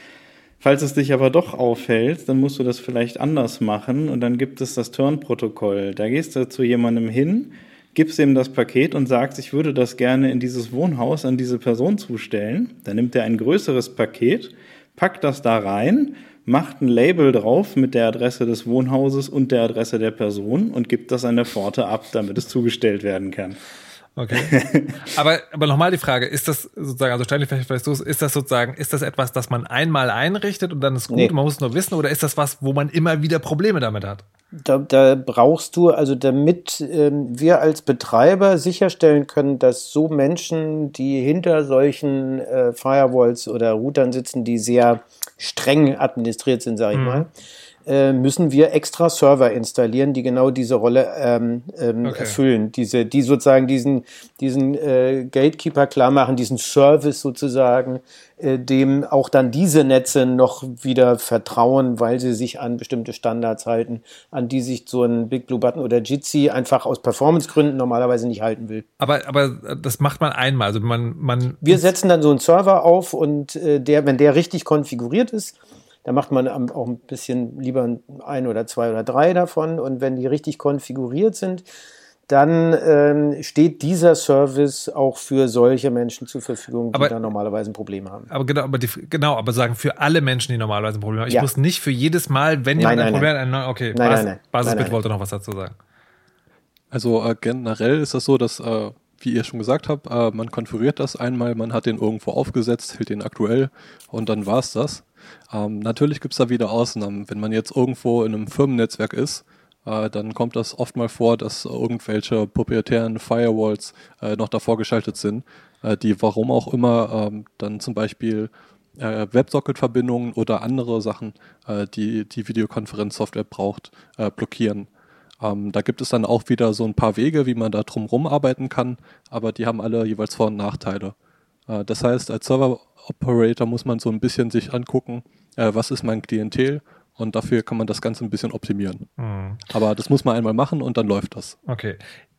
Falls es dich aber doch auffällt, dann musst du das vielleicht anders machen und dann gibt es das Turn-Protokoll. Da gehst du zu jemandem hin, gibst ihm das Paket und sagst, ich würde das gerne in dieses Wohnhaus an diese Person zustellen. Dann nimmt er ein größeres Paket, packt das da rein, macht ein Label drauf mit der Adresse des Wohnhauses und der Adresse der Person und gibt das an der Pforte ab, damit es zugestellt werden kann. Okay. aber, aber nochmal die Frage, ist das sozusagen, also vielleicht vielleicht so, ist das sozusagen, ist das etwas, das man einmal einrichtet und dann ist gut, nee. man muss es nur wissen, oder ist das was, wo man immer wieder Probleme damit hat? Da, da brauchst du, also damit ähm, wir als Betreiber sicherstellen können, dass so Menschen, die hinter solchen äh, Firewalls oder Routern sitzen, die sehr streng administriert sind, sage ich mhm. mal, äh, müssen wir extra Server installieren, die genau diese Rolle ähm, ähm, okay. erfüllen. Diese, die sozusagen diesen, diesen äh, Gatekeeper klar machen, diesen Service sozusagen, äh, dem auch dann diese Netze noch wieder vertrauen, weil sie sich an bestimmte Standards halten, an die sich so ein Big Blue Button oder Jitsi einfach aus Performancegründen normalerweise nicht halten will. Aber, aber das macht man einmal. Also man, man Wir setzen dann so einen Server auf und äh, der, wenn der richtig konfiguriert ist, da macht man auch ein bisschen lieber ein oder zwei oder drei davon. Und wenn die richtig konfiguriert sind, dann ähm, steht dieser Service auch für solche Menschen zur Verfügung, die aber, da normalerweise ein Problem haben. Aber genau, aber die, genau, aber sagen für alle Menschen, die normalerweise ein Problem haben. Ich ja. muss nicht für jedes Mal, wenn jemand ein Problem hat, okay, nein, Bas, nein, Basisbit wollte noch was dazu sagen. Also äh, generell ist das so, dass äh, wie ihr schon gesagt habt, äh, man konfiguriert das einmal, man hat den irgendwo aufgesetzt, hält den aktuell und dann war es das. Ähm, natürlich gibt es da wieder Ausnahmen. Wenn man jetzt irgendwo in einem Firmennetzwerk ist, äh, dann kommt das oft mal vor, dass irgendwelche proprietären Firewalls äh, noch davor geschaltet sind, äh, die warum auch immer ähm, dann zum Beispiel äh, WebSocket-Verbindungen oder andere Sachen, äh, die die Videokonferenzsoftware braucht, blockieren. Ähm, da gibt es dann auch wieder so ein paar Wege, wie man da drumherum arbeiten kann, aber die haben alle jeweils Vor- und Nachteile. Äh, das heißt, als Server-Operator muss man so ein bisschen sich angucken, äh, was ist mein Klientel und dafür kann man das Ganze ein bisschen optimieren. Mhm. Aber das muss man einmal machen und dann läuft das. Okay.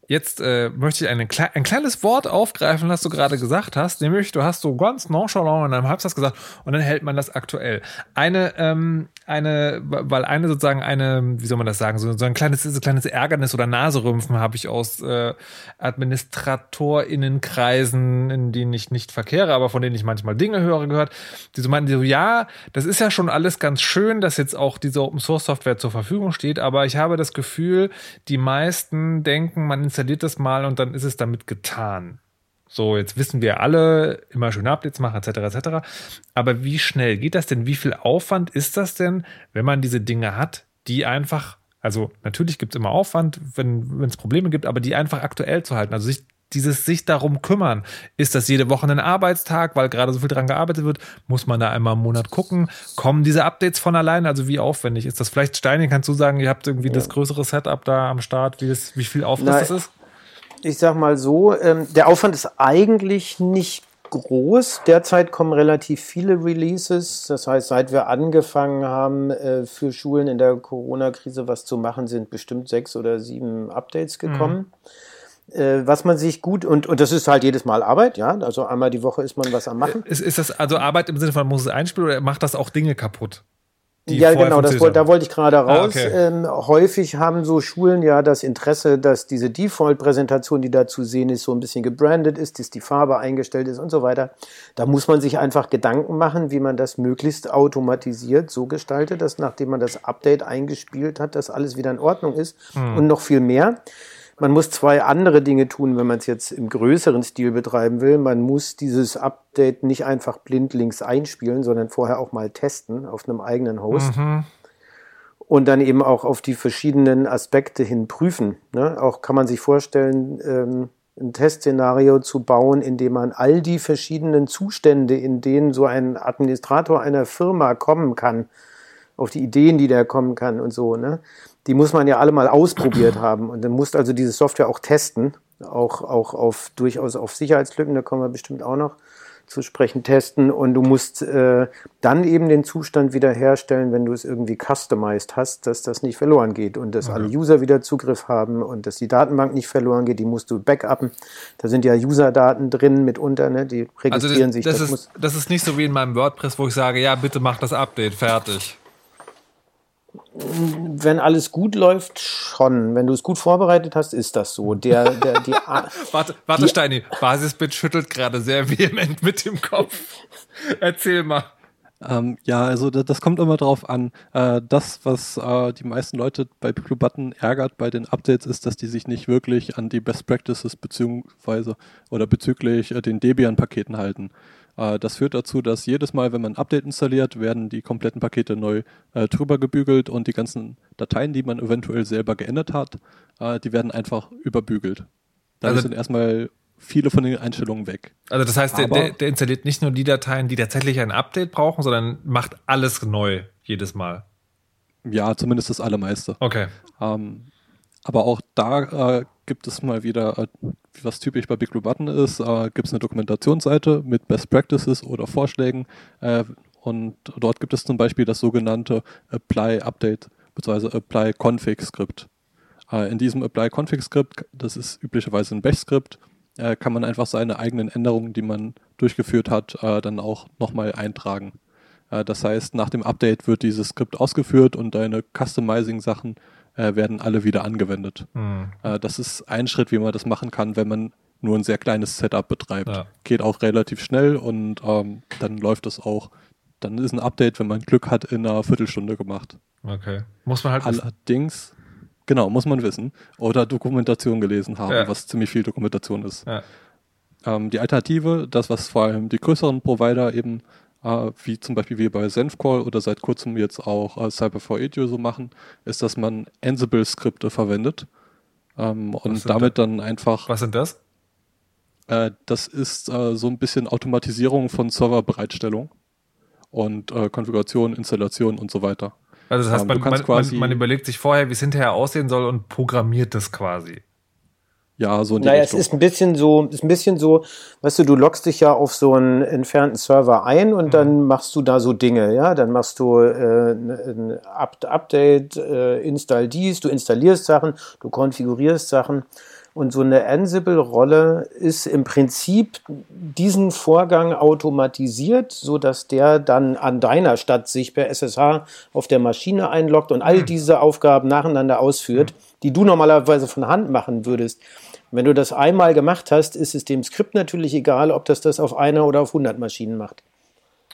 Jetzt äh, möchte ich eine, ein kleines Wort aufgreifen, das du gerade gesagt hast, nämlich du hast so ganz nonchalant in einem Halbsatz gesagt und dann hält man das aktuell. Eine, ähm, eine, weil eine sozusagen eine, wie soll man das sagen, so, so ein kleines, so ein kleines Ärgernis oder Naserümpfen habe ich aus äh, AdministratorInnenkreisen, in denen ich nicht verkehre, aber von denen ich manchmal Dinge höre, gehört, die so meinen, die so, ja, das ist ja schon alles ganz schön, dass jetzt auch diese Open Source Software zur Verfügung steht, aber ich habe das Gefühl, die meisten denken, man installiert das mal und dann ist es damit getan. So, jetzt wissen wir alle, immer schön Updates machen, etc., etc. Aber wie schnell geht das denn? Wie viel Aufwand ist das denn, wenn man diese Dinge hat, die einfach, also natürlich gibt es immer Aufwand, wenn es Probleme gibt, aber die einfach aktuell zu halten. Also sich dieses sich darum kümmern. Ist das jede Woche ein Arbeitstag, weil gerade so viel dran gearbeitet wird? Muss man da einmal im Monat gucken? Kommen diese Updates von allein? Also wie aufwendig ist das? Vielleicht, Steini, kannst du sagen, ihr habt irgendwie ja. das größere Setup da am Start, wie, das, wie viel Aufwand das ist? Ich sag mal so, ähm, der Aufwand ist eigentlich nicht groß. Derzeit kommen relativ viele Releases. Das heißt, seit wir angefangen haben, äh, für Schulen in der Corona-Krise was zu machen, sind bestimmt sechs oder sieben Updates gekommen. Mhm was man sich gut und, und das ist halt jedes Mal Arbeit, ja. Also einmal die Woche ist man was am machen. Ist, ist das also Arbeit im Sinne von muss es einspielen oder macht das auch Dinge kaputt? Ja, genau, das wollte, da wollte ich gerade ah, raus. Ah, okay. ähm, häufig haben so Schulen ja das Interesse, dass diese Default-Präsentation, die da zu sehen ist, so ein bisschen gebrandet ist, dass die Farbe eingestellt ist und so weiter. Da muss man sich einfach Gedanken machen, wie man das möglichst automatisiert so gestaltet, dass nachdem man das Update eingespielt hat, dass alles wieder in Ordnung ist. Hm. Und noch viel mehr. Man muss zwei andere Dinge tun, wenn man es jetzt im größeren Stil betreiben will. Man muss dieses Update nicht einfach blindlings einspielen, sondern vorher auch mal testen auf einem eigenen Host. Mhm. Und dann eben auch auf die verschiedenen Aspekte hin prüfen. Ne? Auch kann man sich vorstellen, ähm, ein Testszenario zu bauen, in dem man all die verschiedenen Zustände, in denen so ein Administrator einer Firma kommen kann, auf die Ideen, die der kommen kann und so, ne? Die muss man ja alle mal ausprobiert haben. Und dann musst also diese Software auch testen, auch, auch auf durchaus auf Sicherheitslücken, da kommen wir bestimmt auch noch zu sprechen, testen. Und du musst äh, dann eben den Zustand wiederherstellen, wenn du es irgendwie customized hast, dass das nicht verloren geht und dass okay. alle User wieder Zugriff haben und dass die Datenbank nicht verloren geht. Die musst du backuppen. Da sind ja User-Daten drin mitunter, ne? die registrieren also das, sich. Das, das, ist, das ist nicht so wie in meinem WordPress, wo ich sage, ja, bitte mach das Update, fertig. Wenn alles gut läuft, schon. Wenn du es gut vorbereitet hast, ist das so. Der, der, die, warte, warte, die, Steini. Basisbit schüttelt gerade sehr vehement mit dem Kopf. Erzähl mal. Ähm, ja, also das, das, kommt immer drauf an. Äh, das, was äh, die meisten Leute bei Blue Button ärgert bei den Updates, ist, dass die sich nicht wirklich an die Best Practices beziehungsweise oder bezüglich äh, den Debian-Paketen halten. Äh, das führt dazu, dass jedes Mal, wenn man ein Update installiert, werden die kompletten Pakete neu äh, drüber gebügelt und die ganzen Dateien, die man eventuell selber geändert hat, äh, die werden einfach überbügelt. Dann also, sind erstmal viele von den Einstellungen weg. Also das heißt, der, der, der, installiert nicht nur die Dateien, die tatsächlich ein Update brauchen, sondern macht alles neu jedes Mal. Ja, zumindest das allermeiste. Okay. Ähm, aber auch da äh, gibt es mal wieder, äh, was typisch bei Big Blue Button ist, äh, gibt es eine Dokumentationsseite mit Best Practices oder Vorschlägen. Äh, und dort gibt es zum Beispiel das sogenannte Apply Update bzw. Apply Config Skript. Äh, in diesem Apply Config Skript, das ist üblicherweise ein Bash-Skript, äh, kann man einfach seine eigenen Änderungen, die man durchgeführt hat, dann auch nochmal eintragen. das heißt, nach dem Update wird dieses Skript ausgeführt und deine Customizing-Sachen äh, werden alle wieder angewendet. Mhm. Äh, das ist ein Schritt, wie man das machen kann, wenn man nur ein sehr kleines Setup betreibt. Ja. Geht auch relativ schnell und ähm, dann läuft das auch. Dann ist ein Update, wenn man Glück hat, in einer Viertelstunde gemacht. Okay. Muss man halt. Allerdings, genau, muss man wissen. Oder Dokumentation gelesen haben, ja. was ziemlich viel Dokumentation ist. Ja. Ähm, die Alternative, das, was vor allem die größeren Provider eben äh, wie zum Beispiel wir bei Zenfcall oder seit kurzem jetzt auch äh, Cyber4Edu so machen, ist, dass man Ansible-Skripte verwendet ähm, und damit da? dann einfach. Was sind das? Äh, das ist äh, so ein bisschen Automatisierung von Serverbereitstellung und äh, Konfiguration, Installation und so weiter. Also das heißt, ähm, man, man, man, man, überlegt sich vorher, wie es hinterher aussehen soll und programmiert das quasi. Ja, so in die naja, Richtung. es ist ein bisschen so, ist ein bisschen so, weißt du, du loggst dich ja auf so einen entfernten Server ein und mhm. dann machst du da so Dinge, ja, dann machst du äh, ein Update, äh, install dies, du installierst Sachen, du konfigurierst Sachen und so eine Ansible-Rolle ist im Prinzip diesen Vorgang automatisiert, so dass der dann an deiner Stadt sich per SSH auf der Maschine einloggt und all mhm. diese Aufgaben nacheinander ausführt, die du normalerweise von Hand machen würdest. Wenn du das einmal gemacht hast, ist es dem Skript natürlich egal, ob das das auf einer oder auf 100 Maschinen macht.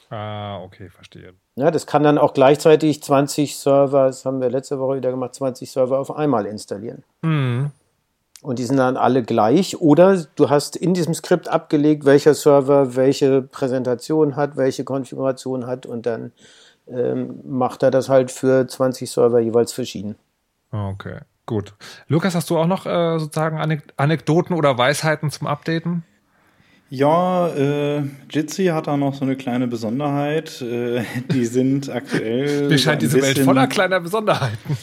Ah, okay, verstehe. Ja, das kann dann auch gleichzeitig 20 Server, das haben wir letzte Woche wieder gemacht, 20 Server auf einmal installieren. Mhm. Und die sind dann alle gleich. Oder du hast in diesem Skript abgelegt, welcher Server welche Präsentation hat, welche Konfiguration hat und dann ähm, macht er das halt für 20 Server jeweils verschieden. Okay. Gut. Lukas, hast du auch noch äh, sozusagen Anek Anekdoten oder Weisheiten zum Updaten? Ja, äh, Jitsi hat da noch so eine kleine Besonderheit. Äh, die sind aktuell. Mir scheint diese Welt voller kleiner Besonderheiten.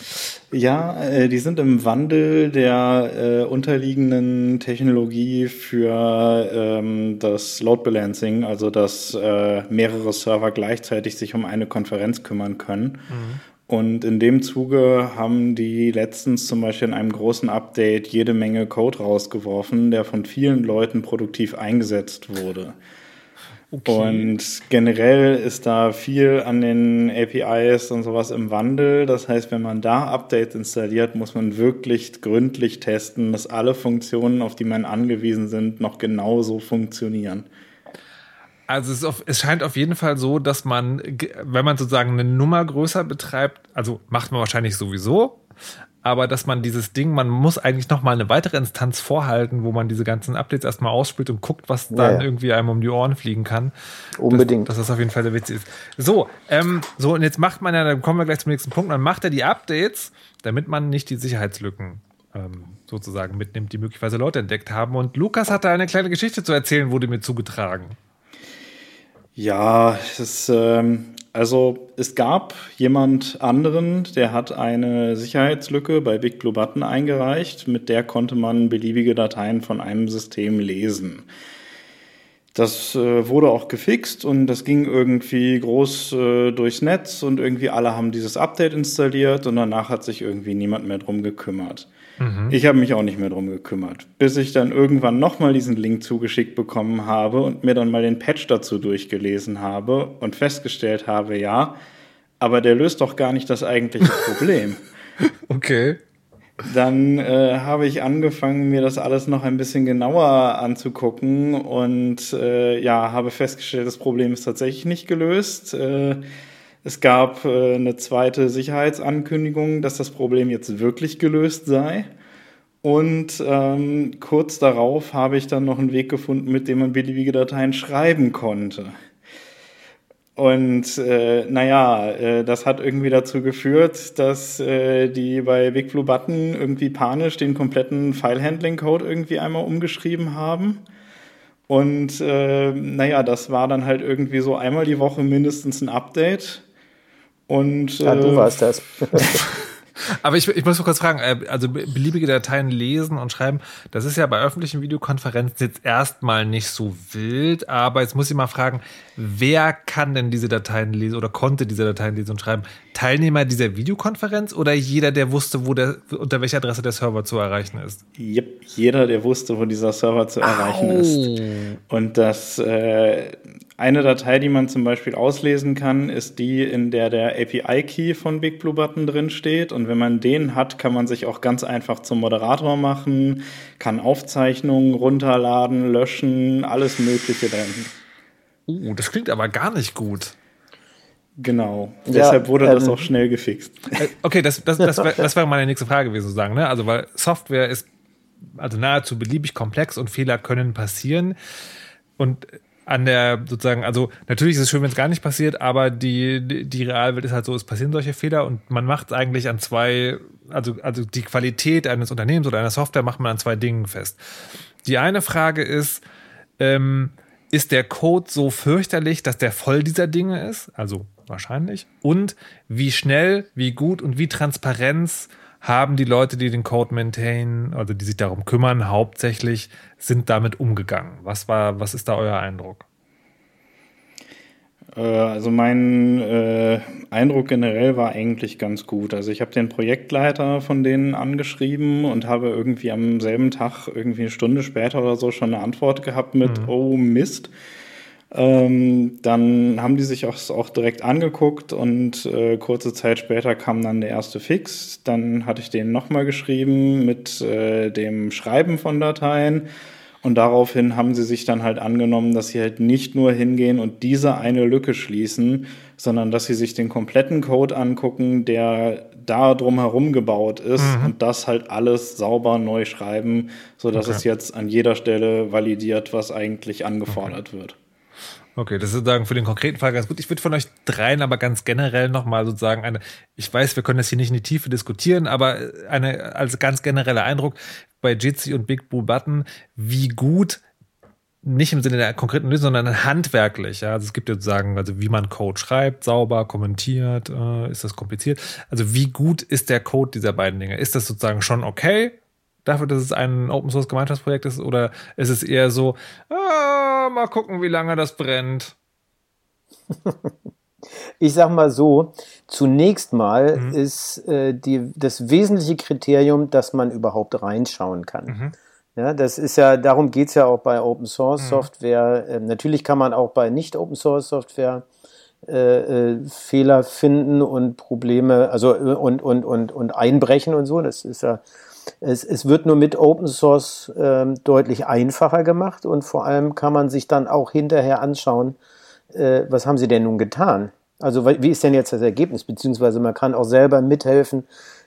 Ja, äh, die sind im Wandel der äh, unterliegenden Technologie für ähm, das Load Balancing, also dass äh, mehrere Server gleichzeitig sich um eine Konferenz kümmern können. Mhm. Und in dem Zuge haben die letztens zum Beispiel in einem großen Update jede Menge Code rausgeworfen, der von vielen Leuten produktiv eingesetzt wurde. Okay. Und generell ist da viel an den APIs und sowas im Wandel. Das heißt, wenn man da Updates installiert, muss man wirklich gründlich testen, dass alle Funktionen, auf die man angewiesen sind, noch genauso funktionieren. Also es, auf, es, scheint auf jeden Fall so, dass man, wenn man sozusagen eine Nummer größer betreibt, also macht man wahrscheinlich sowieso, aber dass man dieses Ding, man muss eigentlich noch mal eine weitere Instanz vorhalten, wo man diese ganzen Updates erstmal ausspielt und guckt, was dann ja. irgendwie einem um die Ohren fliegen kann. Unbedingt. Dass, dass das auf jeden Fall der Witz ist. So, ähm, so und jetzt macht man ja, dann kommen wir gleich zum nächsten Punkt, dann macht er die Updates, damit man nicht die Sicherheitslücken ähm, sozusagen mitnimmt, die möglicherweise Leute entdeckt haben. Und Lukas hat da eine kleine Geschichte zu erzählen, wurde mir zugetragen. Ja, es, ähm, also es gab jemand anderen, der hat eine Sicherheitslücke bei Big Blue Button eingereicht, mit der konnte man beliebige Dateien von einem System lesen. Das äh, wurde auch gefixt und das ging irgendwie groß äh, durchs Netz und irgendwie alle haben dieses Update installiert und danach hat sich irgendwie niemand mehr drum gekümmert. Mhm. Ich habe mich auch nicht mehr drum gekümmert, bis ich dann irgendwann nochmal diesen Link zugeschickt bekommen habe und mir dann mal den Patch dazu durchgelesen habe und festgestellt habe, ja, aber der löst doch gar nicht das eigentliche Problem. okay. Dann äh, habe ich angefangen, mir das alles noch ein bisschen genauer anzugucken und äh, ja, habe festgestellt, das Problem ist tatsächlich nicht gelöst. Äh, es gab äh, eine zweite Sicherheitsankündigung, dass das Problem jetzt wirklich gelöst sei. Und ähm, kurz darauf habe ich dann noch einen Weg gefunden, mit dem man beliebige Dateien schreiben konnte. Und äh, naja, äh, das hat irgendwie dazu geführt, dass äh, die bei Big Blue Button irgendwie panisch den kompletten File-Handling-Code irgendwie einmal umgeschrieben haben. Und äh, naja, das war dann halt irgendwie so einmal die Woche mindestens ein Update. Und, ja, du äh, warst das. Aber ich, ich muss noch kurz fragen, äh, also beliebige Dateien lesen und schreiben, das ist ja bei öffentlichen Videokonferenzen jetzt erstmal nicht so wild, aber jetzt muss ich mal fragen, wer kann denn diese Dateien lesen oder konnte diese Dateien lesen und schreiben? Teilnehmer dieser Videokonferenz oder jeder, der wusste, wo der, unter welcher Adresse der Server zu erreichen ist? Yep, jeder, der wusste, wo dieser Server zu erreichen Au. ist. Und das äh, eine Datei, die man zum Beispiel auslesen kann, ist die, in der der API-Key von Big Blue Button drin steht. Und wenn man den hat, kann man sich auch ganz einfach zum Moderator machen, kann Aufzeichnungen runterladen, löschen, alles Mögliche drin. Uh, das klingt aber gar nicht gut. Genau. Ja, Deshalb wurde ähm, das auch schnell gefixt. Äh, okay, das, das, das, wär, das wäre meine nächste Frage gewesen, sozusagen. Ne? Also, weil Software ist also nahezu beliebig komplex und Fehler können passieren. Und an der sozusagen, also natürlich ist es schön, wenn es gar nicht passiert, aber die, die, Realwelt ist halt so, es passieren solche Fehler und man macht es eigentlich an zwei, also, also die Qualität eines Unternehmens oder einer Software macht man an zwei Dingen fest. Die eine Frage ist, ähm, ist der Code so fürchterlich, dass der voll dieser Dinge ist? Also wahrscheinlich. Und wie schnell, wie gut und wie Transparenz haben die Leute, die den Code maintainen, also die sich darum kümmern, hauptsächlich sind damit umgegangen? Was war, was ist da euer Eindruck? Äh, also mein äh, Eindruck generell war eigentlich ganz gut. Also ich habe den Projektleiter von denen angeschrieben und habe irgendwie am selben Tag, irgendwie eine Stunde später oder so, schon eine Antwort gehabt mit, mhm. oh Mist. Ähm, dann haben die sich auch, auch direkt angeguckt und äh, kurze Zeit später kam dann der erste Fix. Dann hatte ich denen nochmal geschrieben mit äh, dem Schreiben von Dateien. Und daraufhin haben sie sich dann halt angenommen, dass sie halt nicht nur hingehen und diese eine Lücke schließen, sondern dass sie sich den kompletten Code angucken, der da drumherum gebaut ist mhm. und das halt alles sauber neu schreiben, sodass okay. es jetzt an jeder Stelle validiert, was eigentlich angefordert okay. wird. Okay, das ist sozusagen für den konkreten Fall ganz gut. Ich würde von euch dreien aber ganz generell nochmal sozusagen eine, ich weiß, wir können das hier nicht in die Tiefe diskutieren, aber eine, als ganz genereller Eindruck bei Jitsi und Big Blue Button, wie gut nicht im Sinne der konkreten Lösung, sondern handwerklich. Ja? Also es gibt ja sozusagen, also wie man Code schreibt, sauber, kommentiert, äh, ist das kompliziert. Also wie gut ist der Code dieser beiden Dinge? Ist das sozusagen schon okay? Dafür, dass es ein Open Source Gemeinschaftsprojekt ist? Oder ist es eher so, ah, mal gucken, wie lange das brennt? Ich sag mal so, zunächst mal mhm. ist äh, die, das wesentliche Kriterium, dass man überhaupt reinschauen kann. Mhm. Ja, das ist ja, darum geht es ja auch bei Open Source mhm. Software. Äh, natürlich kann man auch bei nicht Open Source Software äh, äh, Fehler finden und Probleme, also äh, und, und, und, und einbrechen und so. Das ist ja es, es wird nur mit Open Source ähm, deutlich einfacher gemacht und vor allem kann man sich dann auch hinterher anschauen, äh, was haben sie denn nun getan? Also wie ist denn jetzt das Ergebnis? Beziehungsweise man kann auch selber mithelfen,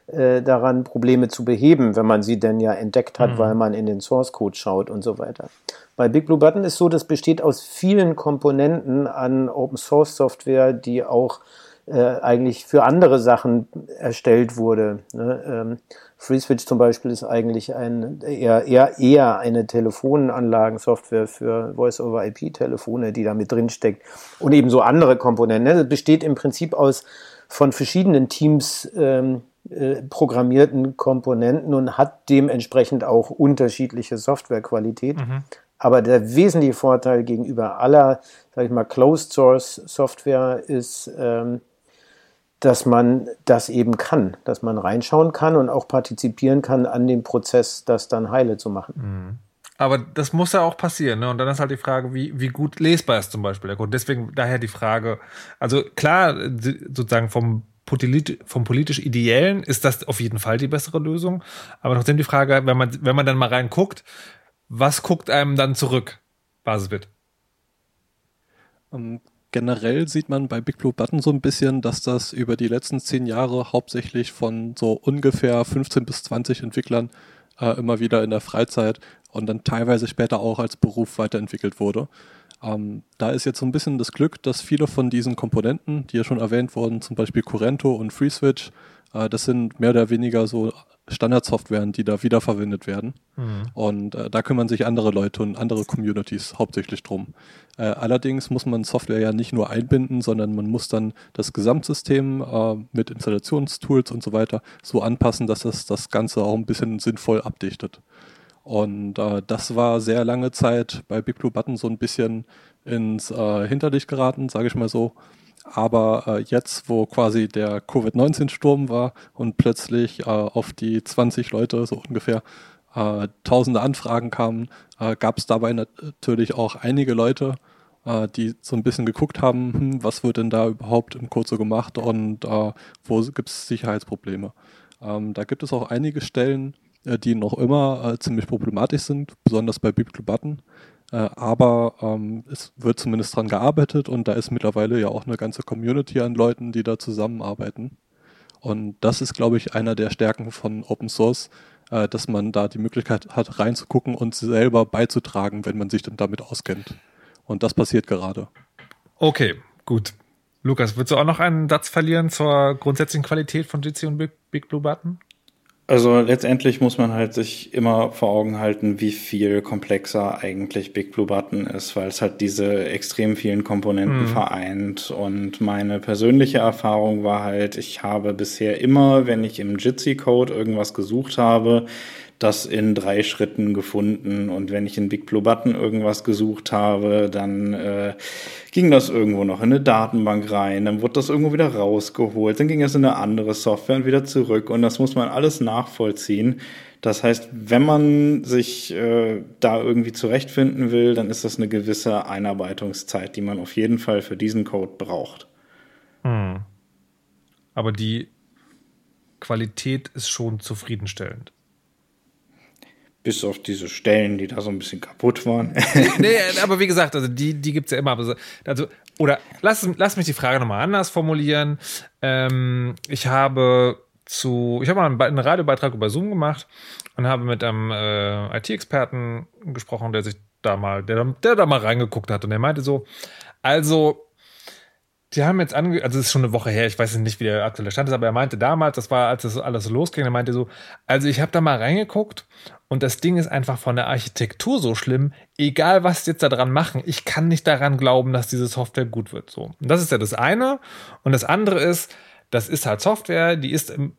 äh, daran Probleme zu beheben, wenn man sie denn ja entdeckt hat, mhm. weil man in den Source Code schaut und so weiter. Bei Big Blue Button ist so, das besteht aus vielen Komponenten an Open Source Software, die auch äh, eigentlich für andere Sachen erstellt wurde. Ne? Ähm, FreeSwitch zum Beispiel ist eigentlich ein, eher, eher, eher eine Telefonanlagensoftware für Voice-over-IP-Telefone, die da mit drin steckt. Und ebenso andere Komponenten. Es besteht im Prinzip aus von verschiedenen Teams ähm, äh, programmierten Komponenten und hat dementsprechend auch unterschiedliche Softwarequalität. Mhm. Aber der wesentliche Vorteil gegenüber aller, sag ich mal, Closed Source Software ist, ähm, dass man das eben kann, dass man reinschauen kann und auch partizipieren kann an dem Prozess, das dann heile zu machen. Mhm. Aber das muss ja auch passieren, ne? Und dann ist halt die Frage, wie, wie gut lesbar ist zum Beispiel der Code. Deswegen daher die Frage, also klar, sozusagen vom, vom politisch Ideellen ist das auf jeden Fall die bessere Lösung. Aber trotzdem die Frage, wenn man, wenn man dann mal reinguckt, was guckt einem dann zurück, Basisbit? Um, generell sieht man bei Big Blue Button so ein bisschen, dass das über die letzten zehn Jahre hauptsächlich von so ungefähr 15 bis 20 Entwicklern äh, immer wieder in der Freizeit und dann teilweise später auch als Beruf weiterentwickelt wurde. Ähm, da ist jetzt so ein bisschen das Glück, dass viele von diesen Komponenten, die ja schon erwähnt wurden, zum Beispiel Curento und FreeSwitch, äh, das sind mehr oder weniger so Standardsoftwaren, die da wiederverwendet werden. Mhm. Und äh, da kümmern sich andere Leute und andere Communities hauptsächlich drum. Äh, allerdings muss man Software ja nicht nur einbinden, sondern man muss dann das Gesamtsystem äh, mit Installationstools und so weiter so anpassen, dass es das Ganze auch ein bisschen sinnvoll abdichtet. Und äh, das war sehr lange Zeit bei Big Blue Button so ein bisschen ins äh, Hinterlicht geraten, sage ich mal so. Aber äh, jetzt, wo quasi der Covid-19-Sturm war und plötzlich äh, auf die 20 Leute so ungefähr äh, tausende Anfragen kamen, äh, gab es dabei natürlich auch einige Leute, äh, die so ein bisschen geguckt haben, hm, was wird denn da überhaupt im so gemacht und äh, wo gibt es Sicherheitsprobleme. Ähm, da gibt es auch einige Stellen, die noch immer ziemlich problematisch sind, besonders bei Bibel Button. Äh, aber ähm, es wird zumindest dran gearbeitet und da ist mittlerweile ja auch eine ganze Community an Leuten, die da zusammenarbeiten. Und das ist, glaube ich, einer der Stärken von Open Source, äh, dass man da die Möglichkeit hat, reinzugucken und selber beizutragen, wenn man sich dann damit auskennt. Und das passiert gerade. Okay, gut. Lukas, würdest du auch noch einen Satz verlieren zur grundsätzlichen Qualität von Jitsi und Big, Big Blue Button? Also letztendlich muss man halt sich immer vor Augen halten, wie viel komplexer eigentlich Big Blue Button ist, weil es halt diese extrem vielen Komponenten mhm. vereint. Und meine persönliche Erfahrung war halt, ich habe bisher immer, wenn ich im Jitsi Code irgendwas gesucht habe, das in drei Schritten gefunden. Und wenn ich in Big Blue Button irgendwas gesucht habe, dann äh, ging das irgendwo noch in eine Datenbank rein, dann wurde das irgendwo wieder rausgeholt, dann ging es in eine andere Software und wieder zurück. Und das muss man alles nachvollziehen. Das heißt, wenn man sich äh, da irgendwie zurechtfinden will, dann ist das eine gewisse Einarbeitungszeit, die man auf jeden Fall für diesen Code braucht. Hm. Aber die Qualität ist schon zufriedenstellend. Bis auf diese Stellen, die da so ein bisschen kaputt waren. nee, aber wie gesagt, also die, die gibt es ja immer. Also, oder lass, lass mich die Frage nochmal anders formulieren. Ähm, ich habe zu, ich habe mal einen, Radiobeitrag über Zoom gemacht und habe mit einem äh, IT-Experten gesprochen, der sich da mal, der, der da mal reingeguckt hat und der meinte so, also die haben jetzt ange, also es ist schon eine Woche her, ich weiß nicht, wie der aktuelle Stand ist, aber er meinte damals, das war, als das alles losging, er meinte so, also ich habe da mal reingeguckt und das Ding ist einfach von der Architektur so schlimm, egal was jetzt da dran machen, ich kann nicht daran glauben, dass diese Software gut wird. So. Und das ist ja das eine. Und das andere ist, das ist halt Software, die ist im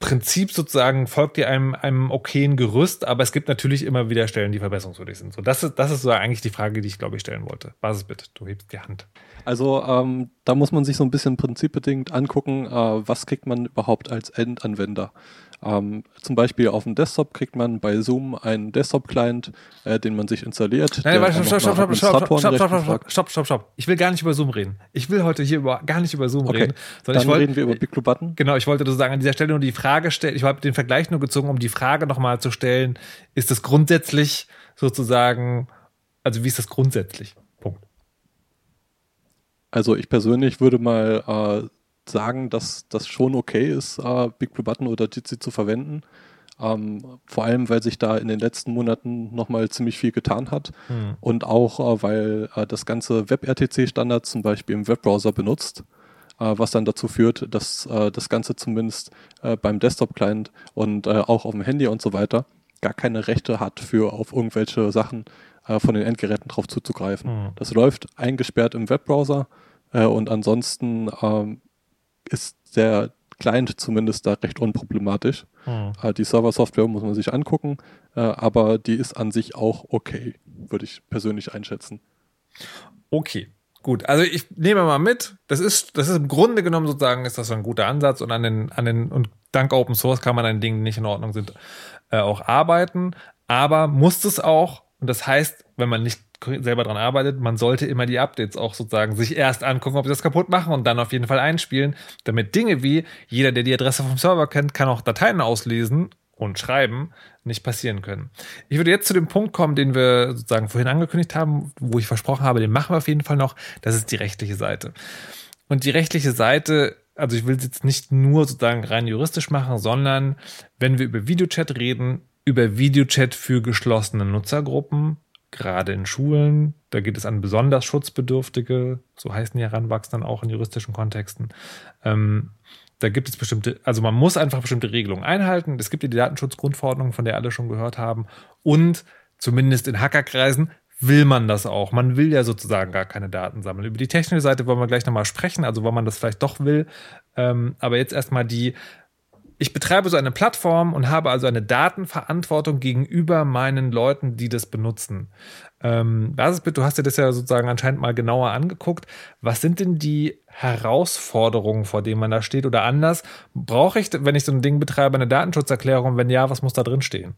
Prinzip sozusagen folgt ihr einem, einem okayen Gerüst, aber es gibt natürlich immer wieder Stellen, die verbesserungswürdig sind. So, das ist, das ist so eigentlich die Frage, die ich, glaube ich, stellen wollte. Was ist bitte? Du hebst die Hand. Also ähm, da muss man sich so ein bisschen prinzipbedingt angucken, äh, was kriegt man überhaupt als Endanwender. Ähm, zum Beispiel auf dem Desktop kriegt man bei Zoom einen Desktop-Client, äh, den man sich installiert. Nein, warte, stopp, stopp, stopp, stopp, stopp, stopp, stopp, stopp, stopp, stopp. Ich will gar nicht über Zoom reden. Ich will heute hier über, gar nicht über Zoom okay. reden. Sondern Dann ich wollt, reden wir über Big Blue Button. Genau, ich wollte sozusagen an dieser Stelle nur die Frage stellen, ich habe den Vergleich nur gezogen, um die Frage nochmal zu stellen, ist es grundsätzlich sozusagen, also wie ist das grundsätzlich? Also ich persönlich würde mal äh, sagen, dass das schon okay ist, äh, Big Blue Button oder Jitsi zu verwenden. Ähm, vor allem, weil sich da in den letzten Monaten nochmal ziemlich viel getan hat hm. und auch, äh, weil äh, das ganze WebRTC-Standard zum Beispiel im Webbrowser benutzt, äh, was dann dazu führt, dass äh, das Ganze zumindest äh, beim Desktop-Client und auch auf dem Handy und so weiter gar keine Rechte hat, für auf irgendwelche Sachen von den Endgeräten drauf zuzugreifen. Hm. Das läuft eingesperrt im Webbrowser und ansonsten ähm, ist der Client zumindest da recht unproblematisch. Hm. Äh, die Server-Software muss man sich angucken, äh, aber die ist an sich auch okay, würde ich persönlich einschätzen. Okay. Gut, also ich nehme mal mit, das ist, das ist im Grunde genommen sozusagen, ist das so ein guter Ansatz und an den, an den, und dank Open Source kann man an Dingen, die nicht in Ordnung sind, äh, auch arbeiten. Aber muss es auch, und das heißt, wenn man nicht selber dran arbeitet, man sollte immer die Updates auch sozusagen sich erst angucken, ob sie das kaputt machen und dann auf jeden Fall einspielen, damit Dinge wie jeder, der die Adresse vom Server kennt, kann auch Dateien auslesen und schreiben, nicht passieren können. Ich würde jetzt zu dem Punkt kommen, den wir sozusagen vorhin angekündigt haben, wo ich versprochen habe, den machen wir auf jeden Fall noch. Das ist die rechtliche Seite. Und die rechtliche Seite, also ich will es jetzt nicht nur sozusagen rein juristisch machen, sondern wenn wir über Videochat reden, über Videochat für geschlossene Nutzergruppen, gerade in Schulen. Da geht es an besonders Schutzbedürftige, so heißen die Heranwachsenden auch in juristischen Kontexten. Ähm, da gibt es bestimmte, also man muss einfach bestimmte Regelungen einhalten. Es gibt ja die Datenschutzgrundverordnung, von der alle schon gehört haben. Und zumindest in Hackerkreisen will man das auch. Man will ja sozusagen gar keine Daten sammeln. Über die technische Seite wollen wir gleich nochmal sprechen, also wann man das vielleicht doch will. Ähm, aber jetzt erstmal die ich betreibe so eine Plattform und habe also eine Datenverantwortung gegenüber meinen Leuten, die das benutzen. Ähm, Basisbit, du hast dir das ja sozusagen anscheinend mal genauer angeguckt. Was sind denn die Herausforderungen, vor denen man da steht? Oder anders, brauche ich, wenn ich so ein Ding betreibe, eine Datenschutzerklärung? Wenn ja, was muss da drin stehen?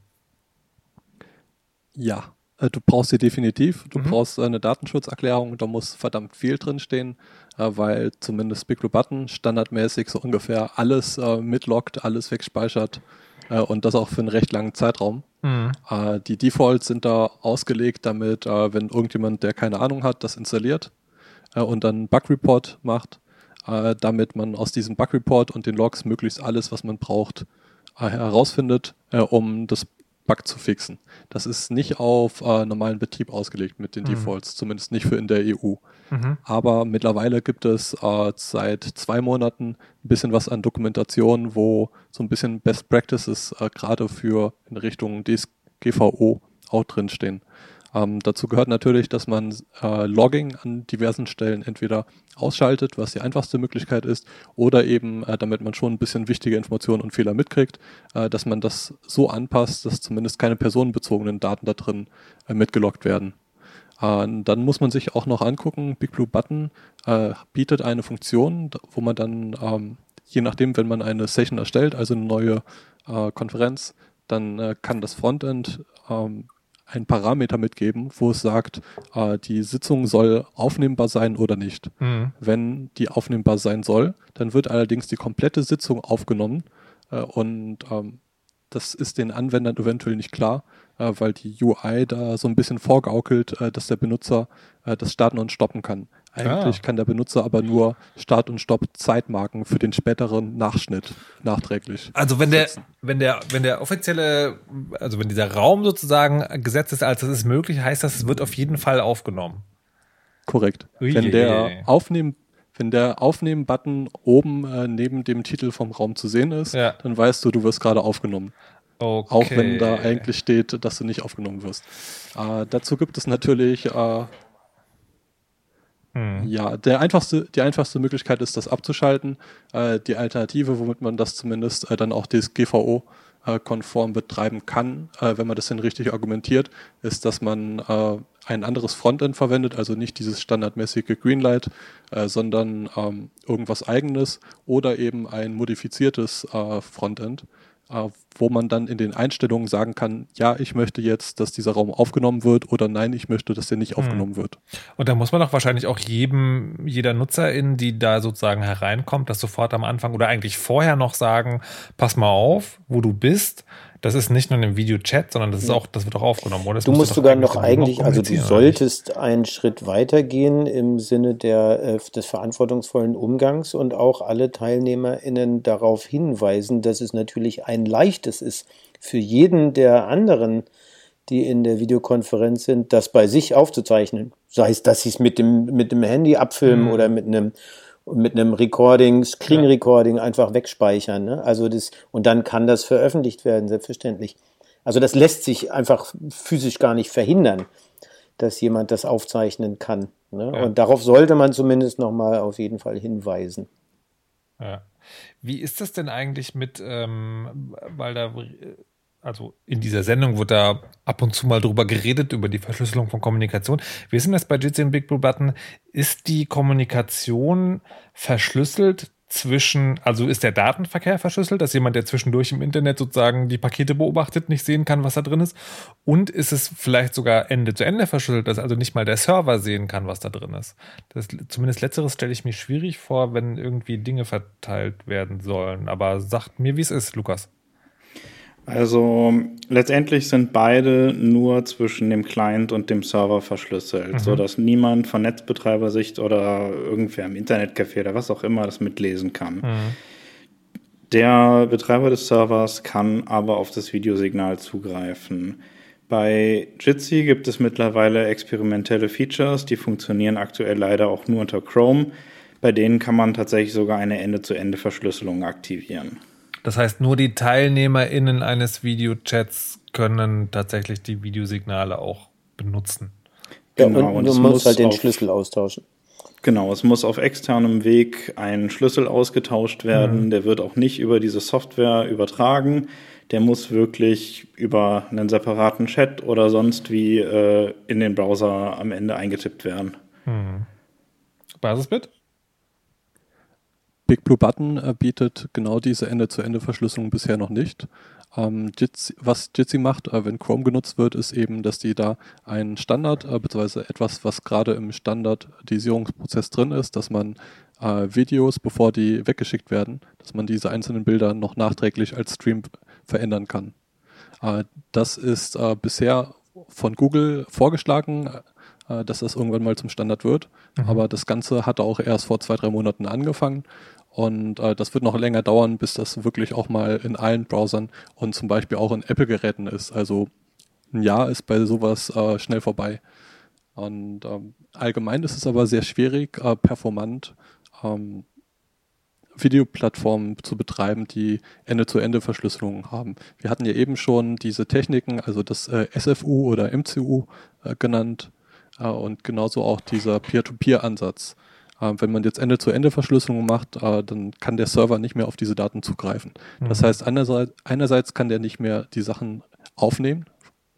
Ja, äh, du brauchst sie definitiv. Du mhm. brauchst eine Datenschutzerklärung, da muss verdammt viel drinstehen. Äh, weil zumindest Big Blue Button standardmäßig so ungefähr alles äh, mitloggt, alles wegspeichert äh, und das auch für einen recht langen Zeitraum. Mhm. Äh, die Defaults sind da ausgelegt, damit, wenn irgendjemand, der keine Ahnung hat, das installiert und dann Bug Report macht, damit man aus diesem Bug Report und den Logs möglichst alles, was man braucht, herausfindet, um das Bug zu fixen. Das ist nicht auf äh, normalen Betrieb ausgelegt mit den mhm. Defaults, zumindest nicht für in der EU. Mhm. Aber mittlerweile gibt es äh, seit zwei Monaten ein bisschen was an Dokumentation, wo so ein bisschen Best Practices äh, gerade für in Richtung DSGVO auch drinstehen. Ähm, dazu gehört natürlich, dass man äh, Logging an diversen Stellen entweder ausschaltet, was die einfachste Möglichkeit ist, oder eben, äh, damit man schon ein bisschen wichtige Informationen und Fehler mitkriegt, äh, dass man das so anpasst, dass zumindest keine personenbezogenen Daten da drin äh, mitgeloggt werden. Äh, dann muss man sich auch noch angucken, Big Blue Button äh, bietet eine Funktion, wo man dann, ähm, je nachdem, wenn man eine Session erstellt, also eine neue Konferenz, dann kann das Frontend ähm, einen Parameter mitgeben, wo es sagt, äh, die Sitzung soll aufnehmbar sein oder nicht. Mhm. Wenn die aufnehmbar sein soll, dann wird allerdings die komplette Sitzung aufgenommen äh, und ähm, das ist den Anwendern eventuell nicht klar, äh, weil die UI da so ein bisschen vorgaukelt, äh, dass der Benutzer äh, das starten und stoppen kann. Eigentlich ah. kann der Benutzer aber nur Start- und Stopp-Zeitmarken für den späteren Nachschnitt nachträglich. Also wenn der, wenn der, wenn der offizielle, also wenn dieser Raum sozusagen gesetzt ist, als es ist möglich, heißt das, es wird auf jeden Fall aufgenommen. Korrekt. Ui, wenn der Aufnehmen wenn der Aufnehmen-Button oben äh, neben dem Titel vom Raum zu sehen ist, ja. dann weißt du, du wirst gerade aufgenommen. Okay. Auch wenn da eigentlich steht, dass du nicht aufgenommen wirst. Äh, dazu gibt es natürlich äh, hm. Ja, der einfachste, die einfachste Möglichkeit ist, das abzuschalten. Äh, die Alternative, womit man das zumindest äh, dann auch DSGVO äh, konform betreiben kann, äh, wenn man das denn richtig argumentiert, ist, dass man äh, ein anderes Frontend verwendet, also nicht dieses standardmäßige Greenlight, sondern ähm, irgendwas eigenes oder eben ein modifiziertes Frontend wo man dann in den Einstellungen sagen kann, ja, ich möchte jetzt, dass dieser Raum aufgenommen wird oder nein, ich möchte, dass der nicht hm. aufgenommen wird. Und da muss man doch wahrscheinlich auch jedem, jeder Nutzerin, die da sozusagen hereinkommt, das sofort am Anfang oder eigentlich vorher noch sagen, pass mal auf, wo du bist das ist nicht nur im Videochat, sondern das ist auch, das wird auch aufgenommen, oder? du musst sogar noch eigentlich, also du solltest einen Schritt weitergehen im Sinne der, äh, des verantwortungsvollen Umgangs und auch alle TeilnehmerInnen darauf hinweisen, dass es natürlich ein leichtes ist für jeden der anderen, die in der Videokonferenz sind, das bei sich aufzuzeichnen. Sei es, dass sie es mit dem, mit dem Handy abfilmen mhm. oder mit einem mit einem Recording, Screen Recording einfach wegspeichern. Ne? Also das, und dann kann das veröffentlicht werden, selbstverständlich. Also das lässt sich einfach physisch gar nicht verhindern, dass jemand das aufzeichnen kann. Ne? Ja. Und darauf sollte man zumindest nochmal auf jeden Fall hinweisen. Ja. Wie ist das denn eigentlich mit, ähm, weil da also in dieser Sendung wird da ab und zu mal drüber geredet, über die Verschlüsselung von Kommunikation. Ist denn das bei Jitsi und Big Blue Button? Ist die Kommunikation verschlüsselt zwischen, also ist der Datenverkehr verschlüsselt, dass jemand, der zwischendurch im Internet sozusagen die Pakete beobachtet, nicht sehen kann, was da drin ist? Und ist es vielleicht sogar Ende zu Ende verschlüsselt, dass also nicht mal der Server sehen kann, was da drin ist? Das, zumindest letzteres stelle ich mir schwierig vor, wenn irgendwie Dinge verteilt werden sollen. Aber sagt mir, wie es ist, Lukas. Also letztendlich sind beide nur zwischen dem Client und dem Server verschlüsselt, mhm. sodass niemand von Netzbetreibersicht oder irgendwer im Internetcafé oder was auch immer das mitlesen kann. Mhm. Der Betreiber des Servers kann aber auf das Videosignal zugreifen. Bei Jitsi gibt es mittlerweile experimentelle Features, die funktionieren aktuell leider auch nur unter Chrome. Bei denen kann man tatsächlich sogar eine Ende-zu-Ende-Verschlüsselung aktivieren. Das heißt, nur die TeilnehmerInnen eines Videochats können tatsächlich die Videosignale auch benutzen. Genau, ja, und, und du musst halt den auf, Schlüssel austauschen. Genau, es muss auf externem Weg ein Schlüssel ausgetauscht werden. Mhm. Der wird auch nicht über diese Software übertragen. Der muss wirklich über einen separaten Chat oder sonst wie äh, in den Browser am Ende eingetippt werden. Mhm. Basisbit? Big Blue Button äh, bietet genau diese Ende-zu-Ende-Verschlüsselung bisher noch nicht. Ähm, Jitsi, was Jitsi macht, äh, wenn Chrome genutzt wird, ist eben, dass die da einen Standard, äh, beziehungsweise etwas, was gerade im Standardisierungsprozess drin ist, dass man äh, Videos, bevor die weggeschickt werden, dass man diese einzelnen Bilder noch nachträglich als Stream verändern kann. Äh, das ist äh, bisher von Google vorgeschlagen äh, dass das irgendwann mal zum Standard wird. Mhm. Aber das Ganze hatte auch erst vor zwei, drei Monaten angefangen. Und äh, das wird noch länger dauern, bis das wirklich auch mal in allen Browsern und zum Beispiel auch in Apple-Geräten ist. Also ein Jahr ist bei sowas äh, schnell vorbei. Und ähm, allgemein ist es aber sehr schwierig, äh, performant ähm, Videoplattformen zu betreiben, die Ende-zu-Ende-Verschlüsselungen haben. Wir hatten ja eben schon diese Techniken, also das äh, SFU oder MCU äh, genannt und genauso auch dieser Peer-to-Peer-Ansatz. Äh, wenn man jetzt Ende-zu-Ende-Verschlüsselung macht, äh, dann kann der Server nicht mehr auf diese Daten zugreifen. Mhm. Das heißt, einerseits, einerseits kann der nicht mehr die Sachen aufnehmen,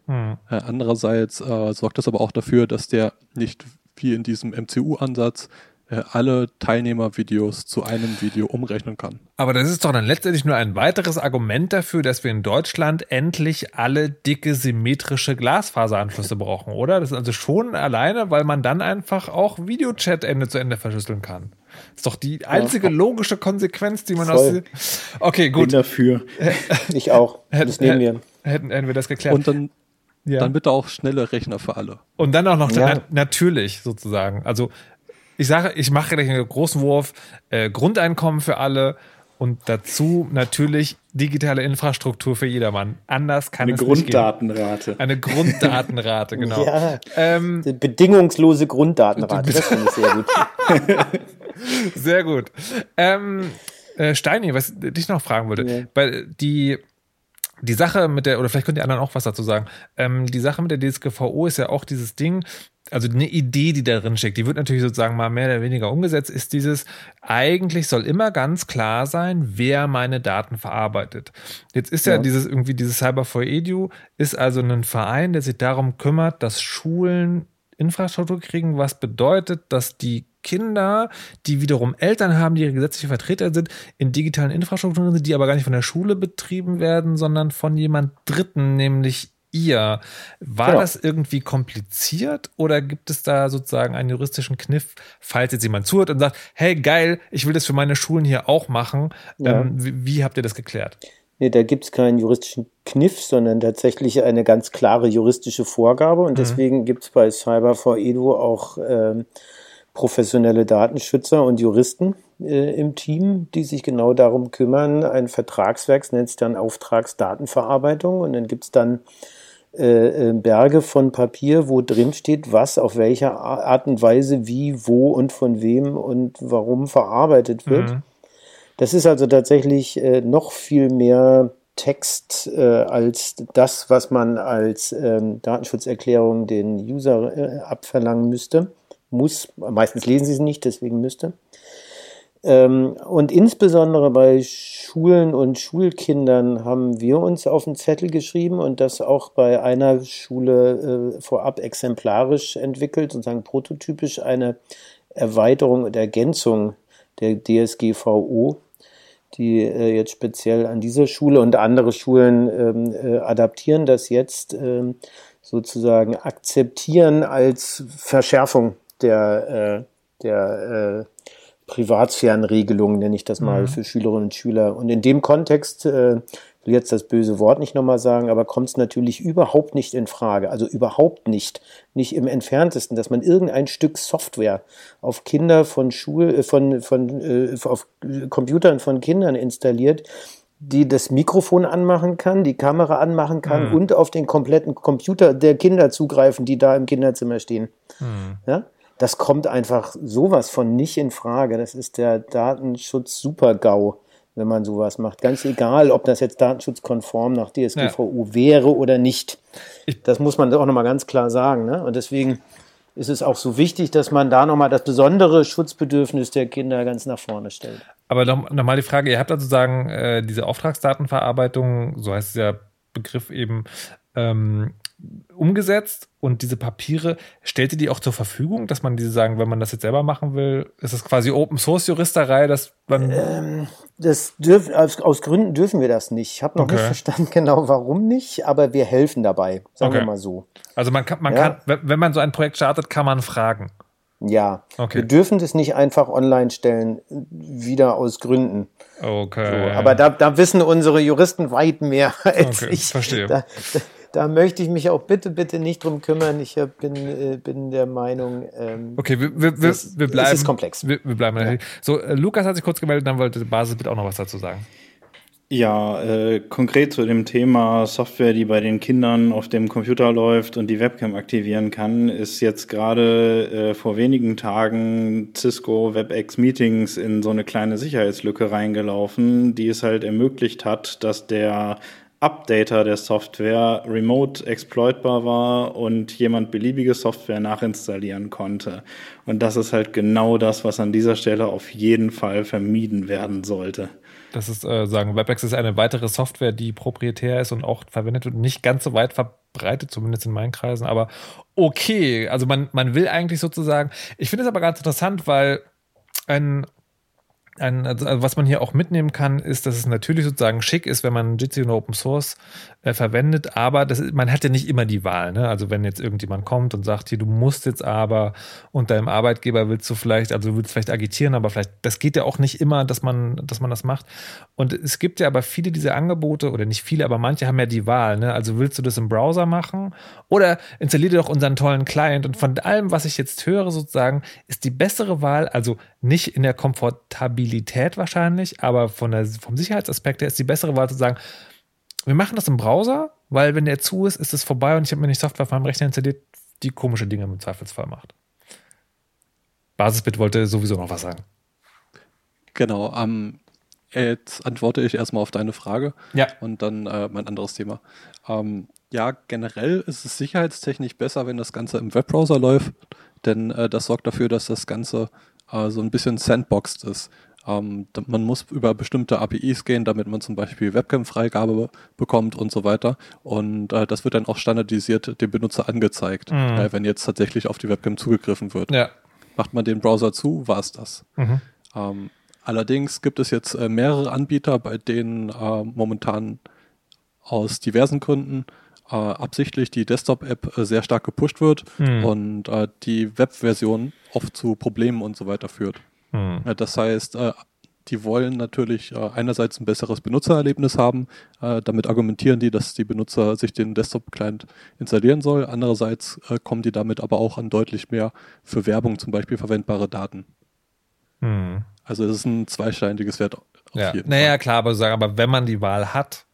mhm. andererseits sorgt das aber auch dafür, dass der nicht wie in diesem MCU-Ansatz äh, alle Teilnehmervideos zu einem Video umrechnen kann. Aber das ist doch dann letztendlich nur ein weiteres Argument dafür, dass wir in Deutschland endlich alle dicke symmetrische Glasfaseranschlüsse brauchen, oder? Das ist also schon alleine, weil man dann einfach auch Videochat Ende zu Ende verschlüsseln kann. Das ist doch die einzige logische Konsequenz, die man Voll. aus. Okay, gut. Bin dafür. Ich auch. Das nehmen wir. Hätten, hätten wir das geklärt. Und dann ja. Dann bitte auch schnelle Rechner für alle. Und dann auch noch ja. na natürlich sozusagen. Also ich sage, ich mache gleich einen großen Wurf, äh, Grundeinkommen für alle und dazu natürlich digitale Infrastruktur für jedermann. Anders kann Eine es Grunddatenrate. Eine Grunddatenrate, genau. Ja, ähm, bedingungslose Grunddatenrate, das finde ich sehr gut. sehr gut. Ähm, äh, Steini, was ich dich noch fragen würde, ja. weil die die Sache mit der, oder vielleicht könnt ihr anderen auch was dazu sagen, ähm, die Sache mit der DSGVO ist ja auch dieses Ding, also eine Idee, die darin steckt, die wird natürlich sozusagen mal mehr oder weniger umgesetzt, ist dieses, eigentlich soll immer ganz klar sein, wer meine Daten verarbeitet. Jetzt ist ja, ja dieses irgendwie dieses Cyber for Edu ist also ein Verein, der sich darum kümmert, dass Schulen Infrastruktur kriegen, was bedeutet, dass die Kinder, die wiederum Eltern haben, die ihre gesetzliche Vertreter sind, in digitalen Infrastrukturen sind, die aber gar nicht von der Schule betrieben werden, sondern von jemand Dritten, nämlich ihr. War genau. das irgendwie kompliziert oder gibt es da sozusagen einen juristischen Kniff, falls jetzt jemand zuhört und sagt, hey geil, ich will das für meine Schulen hier auch machen. Ja. Ähm, wie, wie, habt ihr das geklärt? Nee, da gibt es keinen juristischen Kniff, sondern tatsächlich eine ganz klare juristische Vorgabe. Und mhm. deswegen gibt es bei Cyber for Edu auch ähm, professionelle Datenschützer und Juristen äh, im Team, die sich genau darum kümmern. Ein Vertragswerk nennt sich dann Auftragsdatenverarbeitung. Und dann gibt es dann Berge von Papier, wo drin steht, was auf welcher Art und Weise, wie, wo und von wem und warum verarbeitet wird. Mhm. Das ist also tatsächlich äh, noch viel mehr Text äh, als das, was man als ähm, Datenschutzerklärung den User äh, abverlangen müsste. Muss, meistens lesen sie es nicht, deswegen müsste. Ähm, und insbesondere bei Schulen und Schulkindern haben wir uns auf den Zettel geschrieben und das auch bei einer Schule äh, vorab exemplarisch entwickelt, sozusagen prototypisch eine Erweiterung und Ergänzung der DSGVO, die äh, jetzt speziell an dieser Schule und andere Schulen ähm, äh, adaptieren, das jetzt ähm, sozusagen akzeptieren als Verschärfung der, äh, der äh, Privatsphärenregelung, nenne ich das mal, mhm. für Schülerinnen und Schüler. Und in dem Kontext, äh, will jetzt das böse Wort nicht nochmal sagen, aber kommt es natürlich überhaupt nicht in Frage, also überhaupt nicht, nicht im entferntesten, dass man irgendein Stück Software auf Kinder von Schul, äh, von, von, äh, auf Computern von Kindern installiert, die das Mikrofon anmachen kann, die Kamera anmachen kann mhm. und auf den kompletten Computer der Kinder zugreifen, die da im Kinderzimmer stehen. Mhm. Ja? Das kommt einfach sowas von nicht in Frage. Das ist der Datenschutz-Super-GAU, wenn man sowas macht. Ganz egal, ob das jetzt datenschutzkonform nach DSGVO ja. wäre oder nicht. Das muss man auch nochmal ganz klar sagen. Ne? Und deswegen ist es auch so wichtig, dass man da nochmal das besondere Schutzbedürfnis der Kinder ganz nach vorne stellt. Aber nochmal die Frage, ihr habt also sagen, äh, diese Auftragsdatenverarbeitung, so heißt der Begriff eben, ähm, umgesetzt und diese Papiere, stellt ihr die auch zur Verfügung, dass man diese sagen, wenn man das jetzt selber machen will, ist das quasi Open Source Juristerei, dass man. Ähm, das dürfen, aus, aus, Gründen dürfen wir das nicht. Ich habe noch okay. nicht verstanden genau, warum nicht, aber wir helfen dabei, sagen okay. wir mal so. Also man kann, man ja. kann, wenn man so ein Projekt startet, kann man fragen. Ja, okay. wir dürfen das nicht einfach online stellen, wieder aus Gründen. Okay. So, aber da, da wissen unsere Juristen weit mehr als okay, ich. Verstehe. Da, da möchte ich mich auch bitte, bitte nicht drum kümmern. Ich hab, bin, äh, bin der Meinung. Ähm, okay, wir, wir, wir, wir bleiben. Es ist komplex. Wir, wir bleiben. Ja. So, äh, Lukas hat sich kurz gemeldet, dann wollte Basis bitte auch noch was dazu sagen. Ja, äh, konkret zu dem Thema Software, die bei den Kindern auf dem Computer läuft und die Webcam aktivieren kann, ist jetzt gerade äh, vor wenigen Tagen Cisco WebEx Meetings in so eine kleine Sicherheitslücke reingelaufen, die es halt ermöglicht hat, dass der Updater der Software remote exploitbar war und jemand beliebige Software nachinstallieren konnte. Und das ist halt genau das, was an dieser Stelle auf jeden Fall vermieden werden sollte. Das ist, äh, sagen, WebEx ist eine weitere Software, die proprietär ist und auch verwendet wird, nicht ganz so weit verbreitet, zumindest in meinen Kreisen, aber okay. Also man, man will eigentlich sozusagen, ich finde es aber ganz interessant, weil ein ein, also, also was man hier auch mitnehmen kann, ist, dass es natürlich sozusagen schick ist, wenn man Jitsi und Open Source äh, verwendet, aber das, man hat ja nicht immer die Wahl. Ne? Also wenn jetzt irgendjemand kommt und sagt, hier, du musst jetzt aber und deinem Arbeitgeber willst du vielleicht, also du willst vielleicht agitieren, aber vielleicht, das geht ja auch nicht immer, dass man, dass man das macht. Und es gibt ja aber viele dieser Angebote, oder nicht viele, aber manche haben ja die Wahl. Ne? Also willst du das im Browser machen oder installier dir doch unseren tollen Client. Und von allem, was ich jetzt höre, sozusagen, ist die bessere Wahl, also nicht in der Komfortabilität wahrscheinlich, aber von der, vom Sicherheitsaspekt her ist die bessere Wahl zu sagen, wir machen das im Browser, weil wenn der zu ist, ist es vorbei und ich habe mir nicht Software auf meinem Rechner installiert, die komische Dinge im Zweifelsfall macht. Basisbit wollte sowieso noch was sagen. Genau, ähm, jetzt antworte ich erstmal auf deine Frage ja. und dann äh, mein anderes Thema. Ähm, ja, generell ist es sicherheitstechnisch besser, wenn das Ganze im Webbrowser läuft, denn äh, das sorgt dafür, dass das Ganze äh, so ein bisschen sandboxed ist. Ähm, man muss über bestimmte APIs gehen, damit man zum Beispiel Webcam-Freigabe bekommt und so weiter. Und äh, das wird dann auch standardisiert dem Benutzer angezeigt, mhm. äh, wenn jetzt tatsächlich auf die Webcam zugegriffen wird. Ja. Macht man den Browser zu, war es das. Mhm. Ähm, allerdings gibt es jetzt äh, mehrere Anbieter, bei denen äh, momentan aus diversen Gründen äh, absichtlich die Desktop-App äh, sehr stark gepusht wird mhm. und die Web-Version oft zu Problemen und so weiter führt. Mhm. das heißt, äh, die wollen natürlich äh, einerseits ein besseres Benutzererlebnis haben. Äh, damit argumentieren die, dass die Benutzer sich den Desktop-Client installieren soll. Andererseits kommen die damit aber auch an deutlich mehr für Werbung zum Beispiel verwendbare Daten. Mhm. Also es ist ein zweischneidiges Wert. Auf ja. jeden naja, Fall. klar, aber, sagen, aber wenn man die Wahl hat,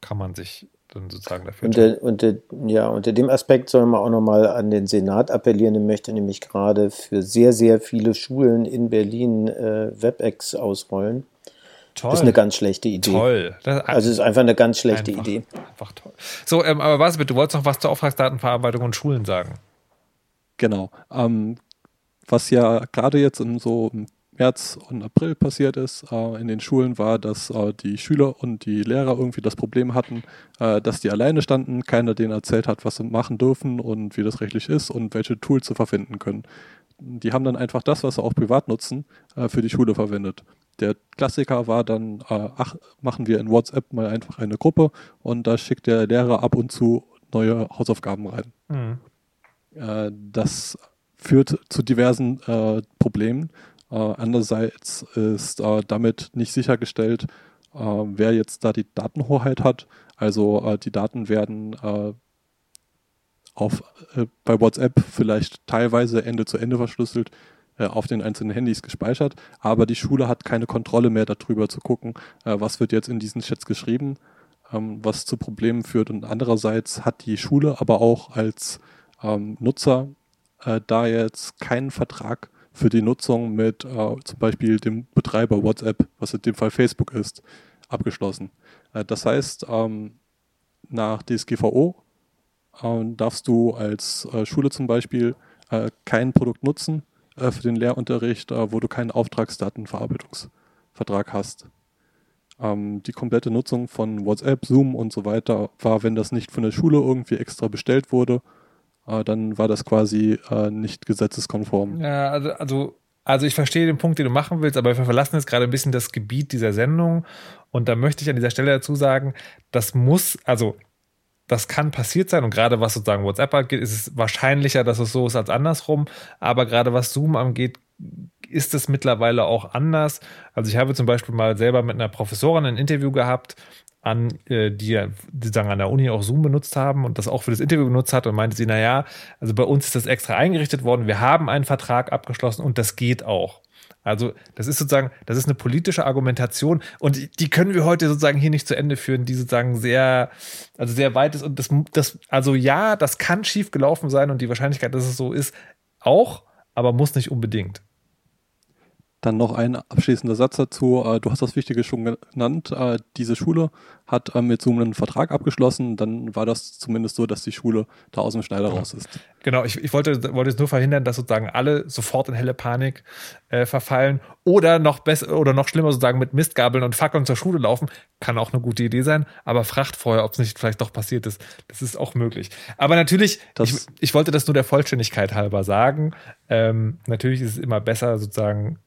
kann man sich dann sozusagen dafür. Unter, unter, ja, unter dem Aspekt soll man auch nochmal an den Senat appellieren. Ich möchte nämlich gerade für sehr, sehr viele Schulen in Berlin äh, WebEx ausrollen. Toll. Das ist eine ganz schlechte Idee. Toll. Das, also es ist einfach eine ganz schlechte einfach, Idee. Einfach toll. So, ähm, aber was bitte, du wolltest noch was zur Auftragsdatenverarbeitung und Schulen sagen. Genau. Ähm, was ja gerade jetzt in so März und April passiert ist äh, in den Schulen, war, dass äh, die Schüler und die Lehrer irgendwie das Problem hatten, äh, dass die alleine standen, keiner denen erzählt hat, was sie machen dürfen und wie das rechtlich ist und welche Tools sie verwenden können. Die haben dann einfach das, was sie auch privat nutzen, für die Schule verwendet. Der Klassiker war dann, ach, machen wir in WhatsApp mal einfach eine Gruppe und da schickt der Lehrer ab und zu neue Hausaufgaben rein. Mhm. Das führt zu diversen Problemen andererseits ist äh, damit nicht sichergestellt, äh, wer jetzt da die Datenhoheit hat. Also äh, die Daten werden äh, auf, äh, bei WhatsApp vielleicht teilweise Ende zu Ende verschlüsselt auf den einzelnen Handys gespeichert, aber die Schule hat keine Kontrolle mehr darüber zu gucken, was wird jetzt in diesen Chats geschrieben, ähm, was zu Problemen führt. Und andererseits hat die Schule aber auch als ähm, Nutzer da jetzt keinen Vertrag für die Nutzung mit äh, zum Beispiel dem Betreiber WhatsApp, was in dem Fall Facebook ist, abgeschlossen. Äh, das heißt, ähm, nach DSGVO äh, darfst du als äh, Schule zum Beispiel äh, kein Produkt nutzen äh, für den Lehrunterricht, wo du keinen Auftragsdatenverarbeitungsvertrag hast. Ähm, die komplette Nutzung von WhatsApp, Zoom und so weiter war, wenn das nicht von der Schule irgendwie extra bestellt wurde, äh, dann war das quasi äh, nicht gesetzeskonform. Ja, also, also, also ich verstehe den Punkt, den du machen willst, aber wir verlassen jetzt gerade ein bisschen das Gebiet dieser Sendung. Und da möchte ich an dieser Stelle dazu sagen, das muss, also das kann passiert sein und gerade was sozusagen WhatsApp angeht, ist es wahrscheinlicher, dass es so ist als andersrum. Aber gerade was Zoom angeht, ist es mittlerweile auch anders. Also ich habe zum Beispiel mal selber mit einer Professorin ein Interview gehabt an, äh, die, die sagen an der Uni auch Zoom benutzt haben und das auch für das Interview benutzt hat und meinte sie, naja, also bei uns ist das extra eingerichtet worden, wir haben einen Vertrag abgeschlossen und das geht auch. Also das ist sozusagen, das ist eine politische Argumentation und die können wir heute sozusagen hier nicht zu Ende führen, die sozusagen sehr, also sehr weit ist und das, das also ja, das kann schief gelaufen sein und die Wahrscheinlichkeit, dass es so ist, auch, aber muss nicht unbedingt. Dann noch ein abschließender Satz dazu. Äh, du hast das Wichtige schon genannt. Äh, diese Schule hat äh, mit Zoom einen Vertrag abgeschlossen. Dann war das zumindest so, dass die Schule da aus dem Schneider raus ist. Genau, ich, ich wollte, wollte jetzt nur verhindern, dass sozusagen alle sofort in helle Panik äh, verfallen oder noch besser oder noch schlimmer sozusagen mit Mistgabeln und Fackeln zur Schule laufen. Kann auch eine gute Idee sein, aber fracht vorher, ob es nicht vielleicht doch passiert ist. Das ist auch möglich. Aber natürlich, ich, ich wollte das nur der Vollständigkeit halber sagen. Ähm, natürlich ist es immer besser, sozusagen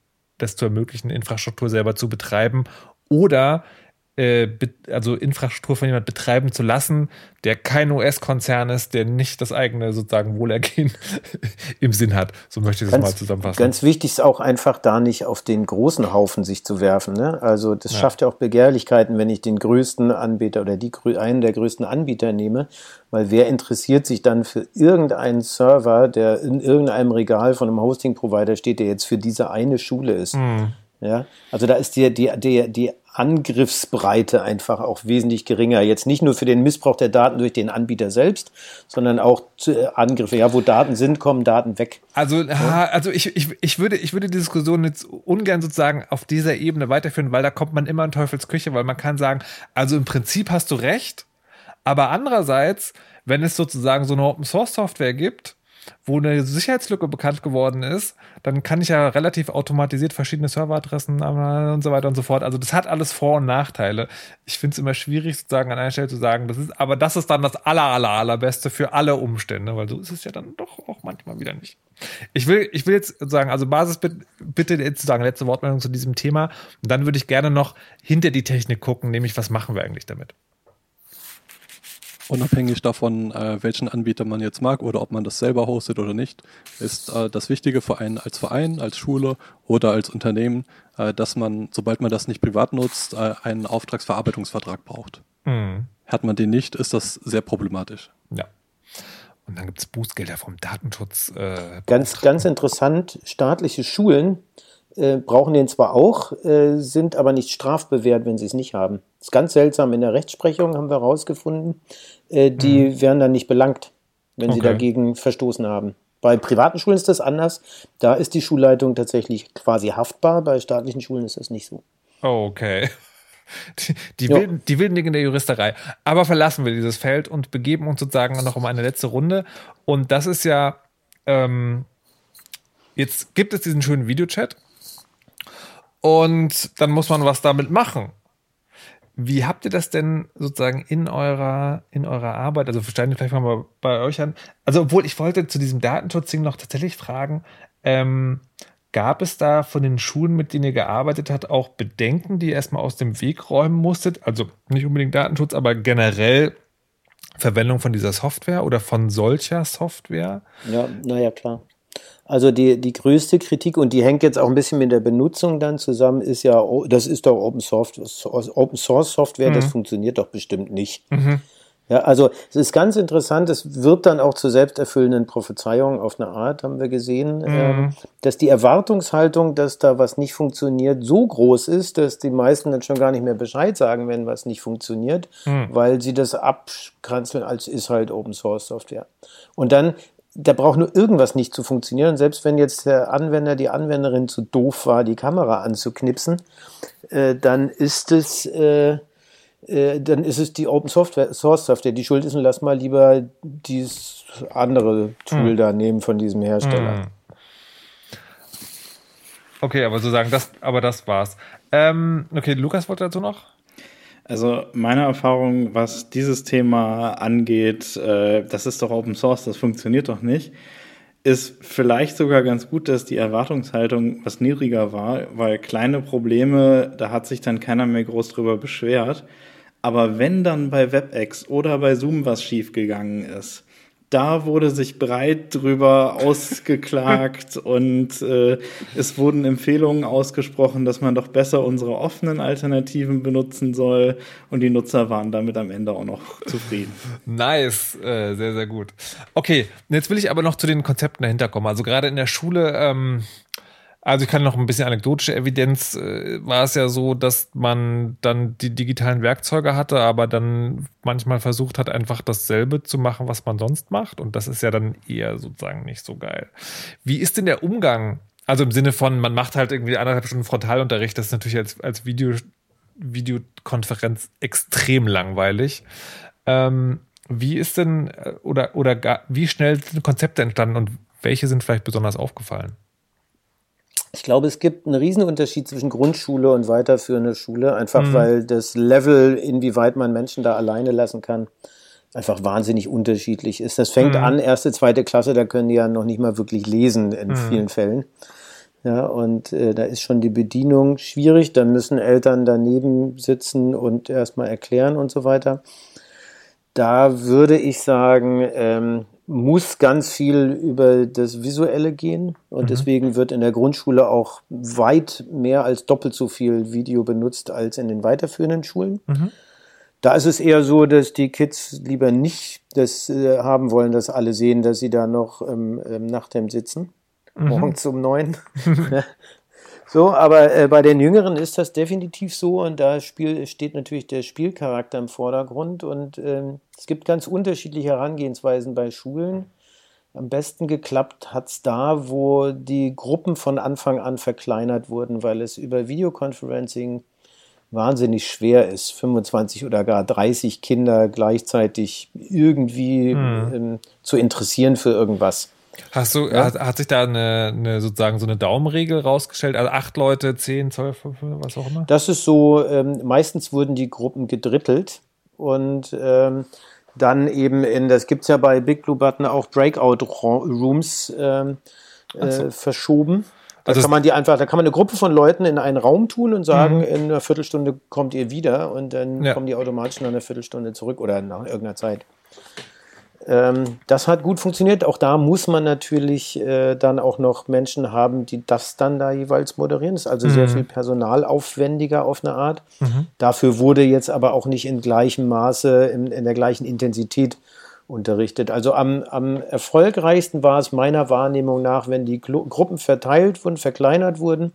das zu ermöglichen, Infrastruktur selber zu betreiben oder äh, also Infrastruktur von jemand betreiben zu lassen, der kein US-Konzern ist, der nicht das eigene sozusagen Wohlergehen im Sinn hat. So möchte ich das mal zusammenfassen. Ganz wichtig ist auch einfach da nicht auf den großen Haufen sich zu werfen. Ne? Also das ja. schafft ja auch Begehrlichkeiten, wenn ich den größten Anbieter oder die einen der größten Anbieter nehme, weil wer interessiert sich dann für irgendeinen Server, der in irgendeinem Regal von einem Hosting-Provider steht, der jetzt für diese eine Schule ist. Mhm. Ja, also da ist die, die, die, die Angriffsbreite einfach auch wesentlich geringer. Jetzt nicht nur für den Missbrauch der Daten durch den Anbieter selbst, sondern auch äh, Angriffe. Ja, wo Daten sind, kommen Daten weg. Also, ja. also ich, ich, ich, würde, ich würde die Diskussion jetzt ungern sozusagen auf dieser Ebene weiterführen, weil da kommt man immer in Teufels Küche, weil man kann sagen, also im Prinzip hast du recht, aber andererseits, wenn es sozusagen so eine Open Source Software gibt, wo eine Sicherheitslücke bekannt geworden ist, dann kann ich ja relativ automatisiert verschiedene Serveradressen und so weiter und so fort. Also das hat alles Vor- und Nachteile. Ich finde es immer schwierig, sozusagen an einer Stelle zu sagen, das ist, aber das ist dann das aller, aller, allerbeste für alle Umstände, weil so ist es ja dann doch auch manchmal wieder nicht. Ich will, ich will jetzt sagen, also Basis bitte jetzt sagen, letzte Wortmeldung zu diesem Thema. Und dann würde ich gerne noch hinter die Technik gucken, nämlich was machen wir eigentlich damit? Unabhängig davon, äh, welchen Anbieter man jetzt mag oder ob man das selber hostet oder nicht, ist äh, das Wichtige für einen als Verein, als Schule oder als Unternehmen, äh, dass man, sobald man das nicht privat nutzt, äh, einen Auftragsverarbeitungsvertrag braucht. Mhm. Hat man den nicht, ist das sehr problematisch. Ja. Und dann gibt es Bußgelder vom Datenschutz. Äh, ganz, ganz interessant, staatliche Schulen äh, brauchen den zwar auch, äh, sind aber nicht strafbewehrt, wenn sie es nicht haben. Das ist ganz seltsam. In der Rechtsprechung haben wir herausgefunden, äh, die mhm. werden dann nicht belangt, wenn okay. sie dagegen verstoßen haben. Bei privaten Schulen ist das anders. Da ist die Schulleitung tatsächlich quasi haftbar. Bei staatlichen Schulen ist das nicht so. Okay. Die, die, wilden, die wilden Dinge der Juristerei. Aber verlassen wir dieses Feld und begeben uns sozusagen noch um eine letzte Runde. Und das ist ja, ähm, jetzt gibt es diesen schönen Videochat und dann muss man was damit machen. Wie habt ihr das denn sozusagen in eurer, in eurer Arbeit? Also steigen vielleicht mal bei euch an. Also, obwohl ich wollte zu diesem Datenschutzding noch tatsächlich fragen, ähm, gab es da von den Schulen, mit denen ihr gearbeitet habt, auch Bedenken, die ihr erstmal aus dem Weg räumen musstet? Also nicht unbedingt Datenschutz, aber generell Verwendung von dieser Software oder von solcher Software? Ja, naja, klar. Also die, die größte Kritik, und die hängt jetzt auch ein bisschen mit der Benutzung dann zusammen, ist ja, oh, das ist doch Open Source, Open Source Software, mhm. das funktioniert doch bestimmt nicht. Mhm. Ja, also es ist ganz interessant, es wird dann auch zu selbsterfüllenden Prophezeiungen auf eine Art, haben wir gesehen, mhm. ähm, dass die Erwartungshaltung, dass da was nicht funktioniert, so groß ist, dass die meisten dann schon gar nicht mehr Bescheid sagen, wenn was nicht funktioniert, mhm. weil sie das abkranzeln als ist halt Open Source Software. Und dann da braucht nur irgendwas nicht zu funktionieren. Selbst wenn jetzt der Anwender, die Anwenderin zu doof war, die Kamera anzuknipsen, äh, dann ist es, äh, äh, dann ist es die Open Software, Source Software, die schuld ist und lass mal lieber dieses andere Tool hm. da nehmen von diesem Hersteller. Hm. Okay, aber sozusagen das, aber das war's. Ähm, okay, Lukas wollte dazu noch? Also meine Erfahrung, was dieses Thema angeht, äh, das ist doch Open Source, das funktioniert doch nicht, ist vielleicht sogar ganz gut, dass die Erwartungshaltung was niedriger war, weil kleine Probleme, da hat sich dann keiner mehr groß drüber beschwert. Aber wenn dann bei WebEx oder bei Zoom was schiefgegangen ist, da wurde sich breit drüber ausgeklagt und äh, es wurden Empfehlungen ausgesprochen, dass man doch besser unsere offenen Alternativen benutzen soll und die Nutzer waren damit am Ende auch noch zufrieden. Nice, äh, sehr, sehr gut. Okay, jetzt will ich aber noch zu den Konzepten dahinter kommen. Also gerade in der Schule, ähm, also ich kann noch ein bisschen anekdotische Evidenz, äh, war es ja so, dass man dann die digitalen Werkzeuge hatte, aber dann manchmal versucht hat, einfach dasselbe zu machen, was man sonst macht. Und das ist ja dann eher sozusagen nicht so geil. Wie ist denn der Umgang? Also im Sinne von, man macht halt irgendwie anderthalb Stunden Frontalunterricht, das ist natürlich als, als Video, Videokonferenz extrem langweilig. Ähm, wie ist denn äh, oder, oder gar, wie schnell sind Konzepte entstanden und welche sind vielleicht besonders aufgefallen? Ich glaube, es gibt einen Riesenunterschied zwischen Grundschule und weiterführende Schule, einfach mhm. weil das Level, inwieweit man Menschen da alleine lassen kann, einfach wahnsinnig unterschiedlich ist. Das fängt mhm. an, erste, zweite Klasse, da können die ja noch nicht mal wirklich lesen in mhm. vielen Fällen. Ja, und äh, da ist schon die Bedienung schwierig, da müssen Eltern daneben sitzen und erstmal erklären und so weiter. Da würde ich sagen, ähm, muss ganz viel über das Visuelle gehen und mhm. deswegen wird in der Grundschule auch weit mehr als doppelt so viel Video benutzt als in den weiterführenden Schulen. Mhm. Da ist es eher so, dass die Kids lieber nicht das äh, haben wollen, dass alle sehen, dass sie da noch ähm, im Nachthemd sitzen, mhm. morgens um neun. So, aber äh, bei den Jüngeren ist das definitiv so und da Spiel, steht natürlich der Spielcharakter im Vordergrund und ähm, es gibt ganz unterschiedliche Herangehensweisen bei Schulen. Am besten geklappt hat es da, wo die Gruppen von Anfang an verkleinert wurden, weil es über Videoconferencing wahnsinnig schwer ist, 25 oder gar 30 Kinder gleichzeitig irgendwie hm. ähm, zu interessieren für irgendwas. Hast du, ja? hat, hat, sich da eine, eine, sozusagen so eine Daumenregel rausgestellt? Also acht Leute, zehn, zwölf, was auch immer? Das ist so, ähm, meistens wurden die Gruppen gedrittelt und ähm, dann eben in, das gibt es ja bei Big Blue Button auch Breakout Rooms ähm, äh, so. verschoben. Da also kann man die einfach, da kann man eine Gruppe von Leuten in einen Raum tun und sagen, mhm. in einer Viertelstunde kommt ihr wieder und dann ja. kommen die automatisch nach einer Viertelstunde zurück oder nach irgendeiner Zeit. Ähm, das hat gut funktioniert. Auch da muss man natürlich äh, dann auch noch Menschen haben, die das dann da jeweils moderieren. Das ist also mhm. sehr viel personalaufwendiger auf eine Art. Mhm. Dafür wurde jetzt aber auch nicht in gleichem Maße, in, in der gleichen Intensität unterrichtet. Also am, am erfolgreichsten war es meiner Wahrnehmung nach, wenn die Gru Gruppen verteilt wurden, verkleinert wurden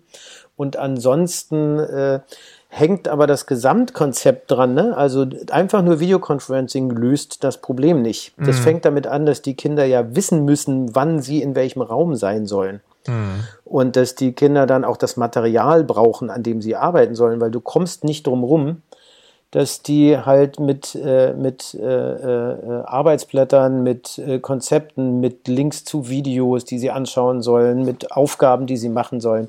und ansonsten äh, hängt aber das Gesamtkonzept dran. Ne? Also einfach nur Videoconferencing löst das Problem nicht. Das mhm. fängt damit an, dass die Kinder ja wissen müssen, wann sie in welchem Raum sein sollen. Mhm. Und dass die Kinder dann auch das Material brauchen, an dem sie arbeiten sollen, weil du kommst nicht drum rum, dass die halt mit, äh, mit äh, äh, Arbeitsblättern, mit äh, Konzepten, mit Links zu Videos, die sie anschauen sollen, mit Aufgaben, die sie machen sollen,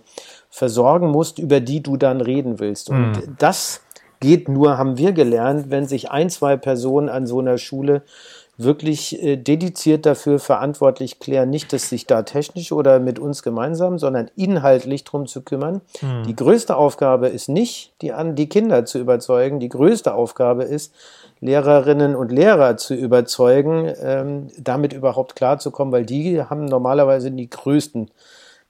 versorgen musst, über die du dann reden willst. Und mhm. das geht nur, haben wir gelernt, wenn sich ein, zwei Personen an so einer Schule wirklich äh, dediziert dafür verantwortlich klären, nicht, dass sich da technisch oder mit uns gemeinsam, sondern inhaltlich drum zu kümmern. Mhm. Die größte Aufgabe ist nicht, die, an, die Kinder zu überzeugen. Die größte Aufgabe ist, Lehrerinnen und Lehrer zu überzeugen, ähm, damit überhaupt klarzukommen, weil die haben normalerweise die größten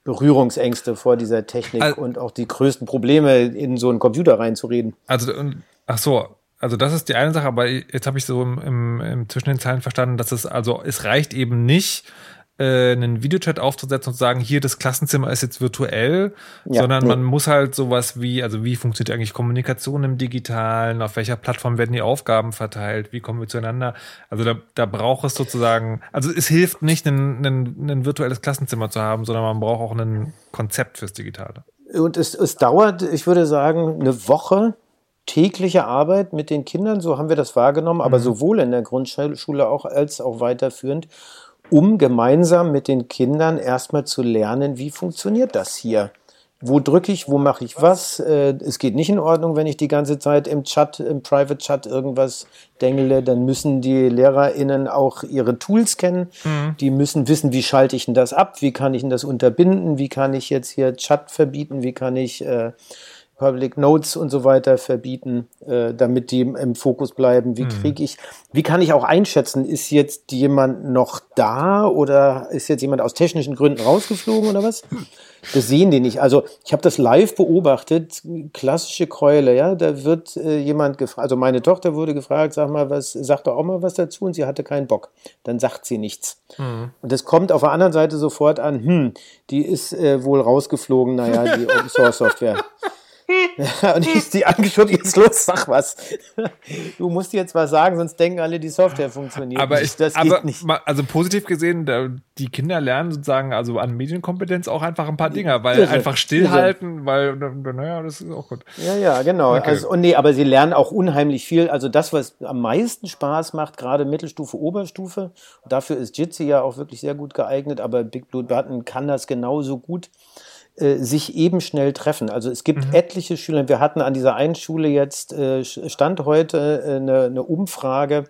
Berührungsängste vor dieser Technik also, und auch die größten Probleme, in so einen Computer reinzureden. Also, ach so, also das ist die eine Sache, aber jetzt habe ich so im, im, im, zwischen den Zeilen verstanden, dass es also es reicht eben nicht, äh, einen Videochat aufzusetzen und zu sagen, hier das Klassenzimmer ist jetzt virtuell, ja, sondern nee. man muss halt sowas wie, also wie funktioniert eigentlich Kommunikation im Digitalen, auf welcher Plattform werden die Aufgaben verteilt, wie kommen wir zueinander. Also da, da braucht es sozusagen, also es hilft nicht, ein, ein, ein virtuelles Klassenzimmer zu haben, sondern man braucht auch ein Konzept fürs Digitale. Und es, es dauert, ich würde sagen, eine Woche, tägliche Arbeit mit den Kindern, so haben wir das wahrgenommen, aber mhm. sowohl in der Grundschule auch als auch weiterführend um gemeinsam mit den Kindern erstmal zu lernen, wie funktioniert das hier? Wo drücke ich, wo mache ich was? Äh, es geht nicht in Ordnung, wenn ich die ganze Zeit im Chat, im Private Chat irgendwas dengle. Dann müssen die LehrerInnen auch ihre Tools kennen. Mhm. Die müssen wissen, wie schalte ich denn das ab? Wie kann ich denn das unterbinden? Wie kann ich jetzt hier Chat verbieten? Wie kann ich äh, Public Notes und so weiter verbieten, äh, damit die im Fokus bleiben. Wie kriege ich, wie kann ich auch einschätzen, ist jetzt jemand noch da oder ist jetzt jemand aus technischen Gründen rausgeflogen oder was? Das sehen die nicht. Also ich habe das live beobachtet, klassische Keule, ja, da wird äh, jemand gefragt, also meine Tochter wurde gefragt, sag mal, was, sag doch auch mal was dazu und sie hatte keinen Bock. Dann sagt sie nichts. Und das kommt auf der anderen Seite sofort an, hm, die ist äh, wohl rausgeflogen, naja, die Open Source Software. Ja, und ich die angeschaut, jetzt los, sag was. Du musst jetzt was sagen, sonst denken alle, die Software funktioniert. Aber ich, das aber geht nicht. also positiv gesehen, die Kinder lernen sozusagen also an Medienkompetenz auch einfach ein paar Dinger, weil Irre, einfach stillhalten, weil naja, das ist auch gut. Ja, ja, genau. Okay. Also, und nee, aber sie lernen auch unheimlich viel. Also das, was am meisten Spaß macht, gerade Mittelstufe, Oberstufe, dafür ist Jitsi ja auch wirklich sehr gut geeignet, aber Big Blue Button kann das genauso gut äh, sich eben schnell treffen. Also es gibt etliche Schüler, wir hatten an dieser einen Schule jetzt, äh, stand heute äh, eine, eine Umfrage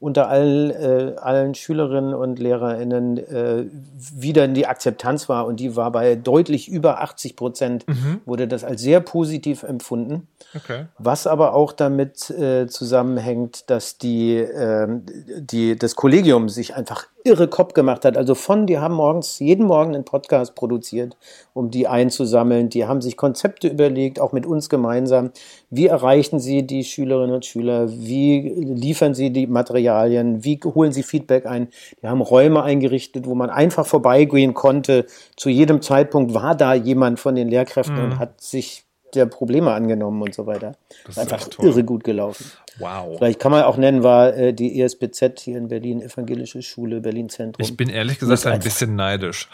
unter allen, äh, allen Schülerinnen und LehrerInnen, äh, wie dann die Akzeptanz war. Und die war bei deutlich über 80 Prozent, wurde das als sehr positiv empfunden. Okay. Was aber auch damit zusammenhängt, dass die, ähm, die, das Kollegium sich einfach irre Kopf gemacht hat. Also von, die haben morgens, jeden Morgen einen Podcast produziert, um die einzusammeln. Die haben sich Konzepte überlegt, auch mit uns gemeinsam. Wie erreichen sie die Schülerinnen und Schüler? Wie liefern sie die Materialien? Wie holen sie Feedback ein? Die haben Räume eingerichtet, wo man einfach vorbeigehen konnte. Zu jedem Zeitpunkt war da jemand von den Lehrkräften und hat sich der Probleme angenommen und so weiter. Das ist einfach irre gut gelaufen. Wow. Vielleicht kann man auch nennen, war äh, die ESBZ hier in Berlin, Evangelische Schule, Berlin Zentrum. Ich bin ehrlich gesagt ein bisschen neidisch.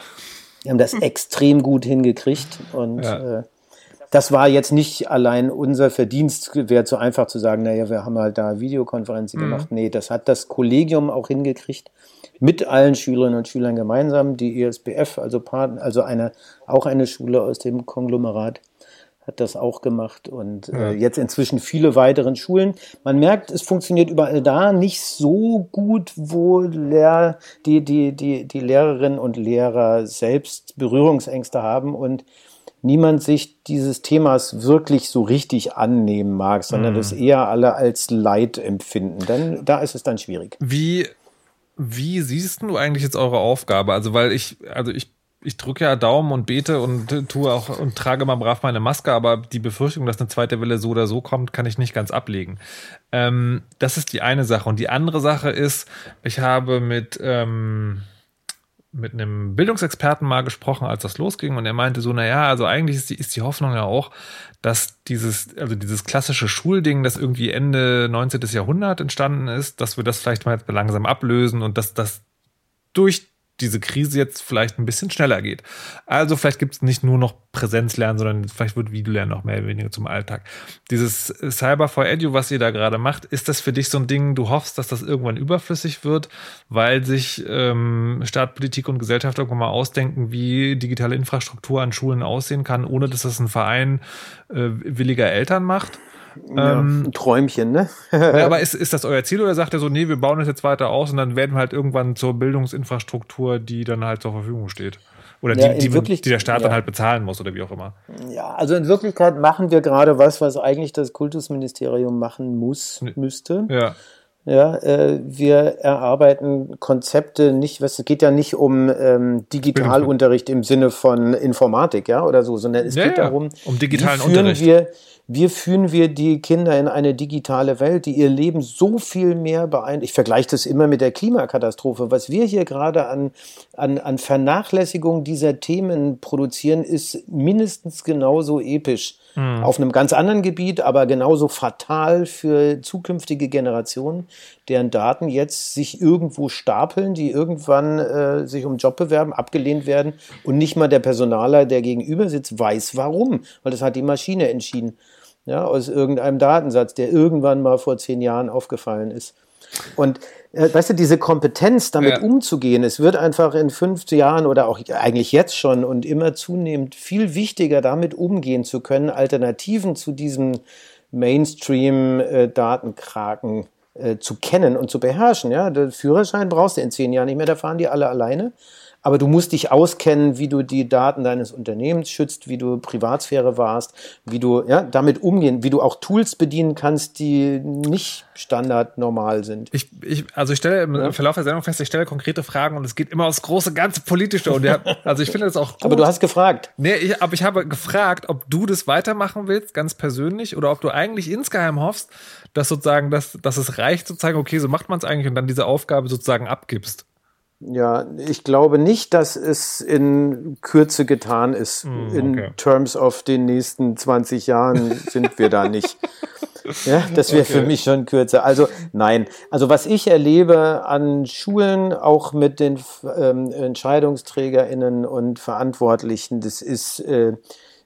Die haben das extrem gut hingekriegt und Ja. äh, das war jetzt nicht allein unser Verdienst, wäre zu einfach zu sagen, naja, wir haben halt da Videokonferenzen gemacht. Nee, das hat das Kollegium auch hingekriegt, mit allen Schülerinnen und Schülern gemeinsam, die ESBF, also Partner, also eine, auch eine Schule aus dem Konglomerat hat das auch gemacht und äh, jetzt inzwischen viele weiteren Schulen. Man merkt, es funktioniert überall da nicht so gut, wo Lehr die, die, die, die Lehrerinnen und Lehrer selbst Berührungsängste haben und niemand sich dieses Themas wirklich so richtig annehmen mag, sondern das eher alle als Leid empfinden. Dann, da ist es dann schwierig. Wie, wie siehst du eigentlich jetzt eure Aufgabe? Also, weil ich, also ich, ich drücke ja Daumen und bete und tue auch und trage mal brav meine Maske, aber die Befürchtung, dass eine zweite Welle so oder so kommt, kann ich nicht ganz ablegen. Ähm, das ist die eine Sache. Und die andere Sache ist, ich habe mit, ähm, mit einem Bildungsexperten mal gesprochen, als das losging, und er meinte so, naja, also eigentlich ist die, ist die Hoffnung ja auch, dass dieses, also dieses klassische Schulding, das irgendwie Ende 19. Jahrhundert entstanden ist, dass wir das vielleicht mal jetzt langsam ablösen und dass das durch diese Krise jetzt vielleicht ein bisschen schneller geht. Also vielleicht gibt es nicht nur noch Präsenzlernen, sondern vielleicht wird Videolernen noch mehr oder weniger zum Alltag. Dieses Cyber for Edu, was ihr da gerade macht, ist das für dich so ein Ding, du hoffst, dass das irgendwann überflüssig wird, weil sich ähm, Staat, Politik und Gesellschaft irgendwann mal ausdenken, wie digitale Infrastruktur an Schulen aussehen kann, ohne dass das ein Verein äh, williger Eltern macht? Ja, ein Träumchen, ne? Ja, aber ist, ist das euer Ziel oder sagt ihr so, nee, wir bauen das jetzt weiter aus und dann werden wir halt irgendwann zur Bildungsinfrastruktur, die dann halt zur Verfügung steht? Oder Ja, die, die, wirklich- die der Staat dann ja. halt bezahlen muss oder wie auch immer. Ja, also in Wirklichkeit machen wir gerade was, was eigentlich das Kultusministerium machen muss, müsste. Ja. Ja, äh, wir erarbeiten Konzepte nicht, was, es geht ja nicht um ähm, Digitalunterricht im Sinne von Informatik, ja, oder so, sondern es Ja, geht ja, darum, um digitalen wie führen Unterricht. wir, wie führen wir die Kinder in eine digitale Welt, die ihr Leben so viel mehr beeinflusst. Ich vergleiche das immer mit der Klimakatastrophe. Was wir hier gerade an, an, an Vernachlässigung dieser Themen produzieren, ist mindestens genauso episch. Hm. Auf einem ganz anderen Gebiet, aber genauso fatal für zukünftige Generationen, deren Daten jetzt sich irgendwo stapeln, die irgendwann äh, sich um Job bewerben, abgelehnt werden und nicht mal der Personaler, der gegenüber sitzt, weiß warum, weil das hat die Maschine entschieden. Ja, aus irgendeinem Datensatz, der irgendwann mal vor zehn Jahren aufgefallen ist. Und äh, weißt du, diese Kompetenz, damit Ja. umzugehen, es wird einfach in fünf Jahren oder auch eigentlich jetzt schon und immer zunehmend viel wichtiger, damit umgehen zu können, Alternativen zu diesem Mainstream-Datenkraken äh, zu kennen und zu beherrschen. Ja, der Führerschein brauchst du in zehn Jahren nicht mehr, da fahren die alle alleine. Aber du musst dich auskennen, wie du die Daten deines Unternehmens schützt, wie du Privatsphäre warst, wie du ja, damit umgehen, wie du auch Tools bedienen kannst, die nicht standardnormal sind. Ich, ich, also ich stelle im ja. Verlauf der Sendung fest, ich stelle konkrete Fragen und es geht immer aufs große, ganze Politische. Und der, also ich finde das auch gut. Aber du hast gefragt. Nee, ich, aber ich habe gefragt, ob du das weitermachen willst, ganz persönlich, oder ob du eigentlich insgeheim hoffst, dass sozusagen, dass, dass es reicht, sozusagen, okay, so macht man es eigentlich und dann diese Aufgabe sozusagen abgibst. Ja, ich glaube nicht, dass es in Kürze getan ist. Mm, okay. In terms of den nächsten 20 Jahren sind wir da nicht. Ja, das wäre okay. für mich schon kürzer. Also nein. Also was ich erlebe an Schulen, auch mit den ähm, EntscheidungsträgerInnen und Verantwortlichen, das ist äh,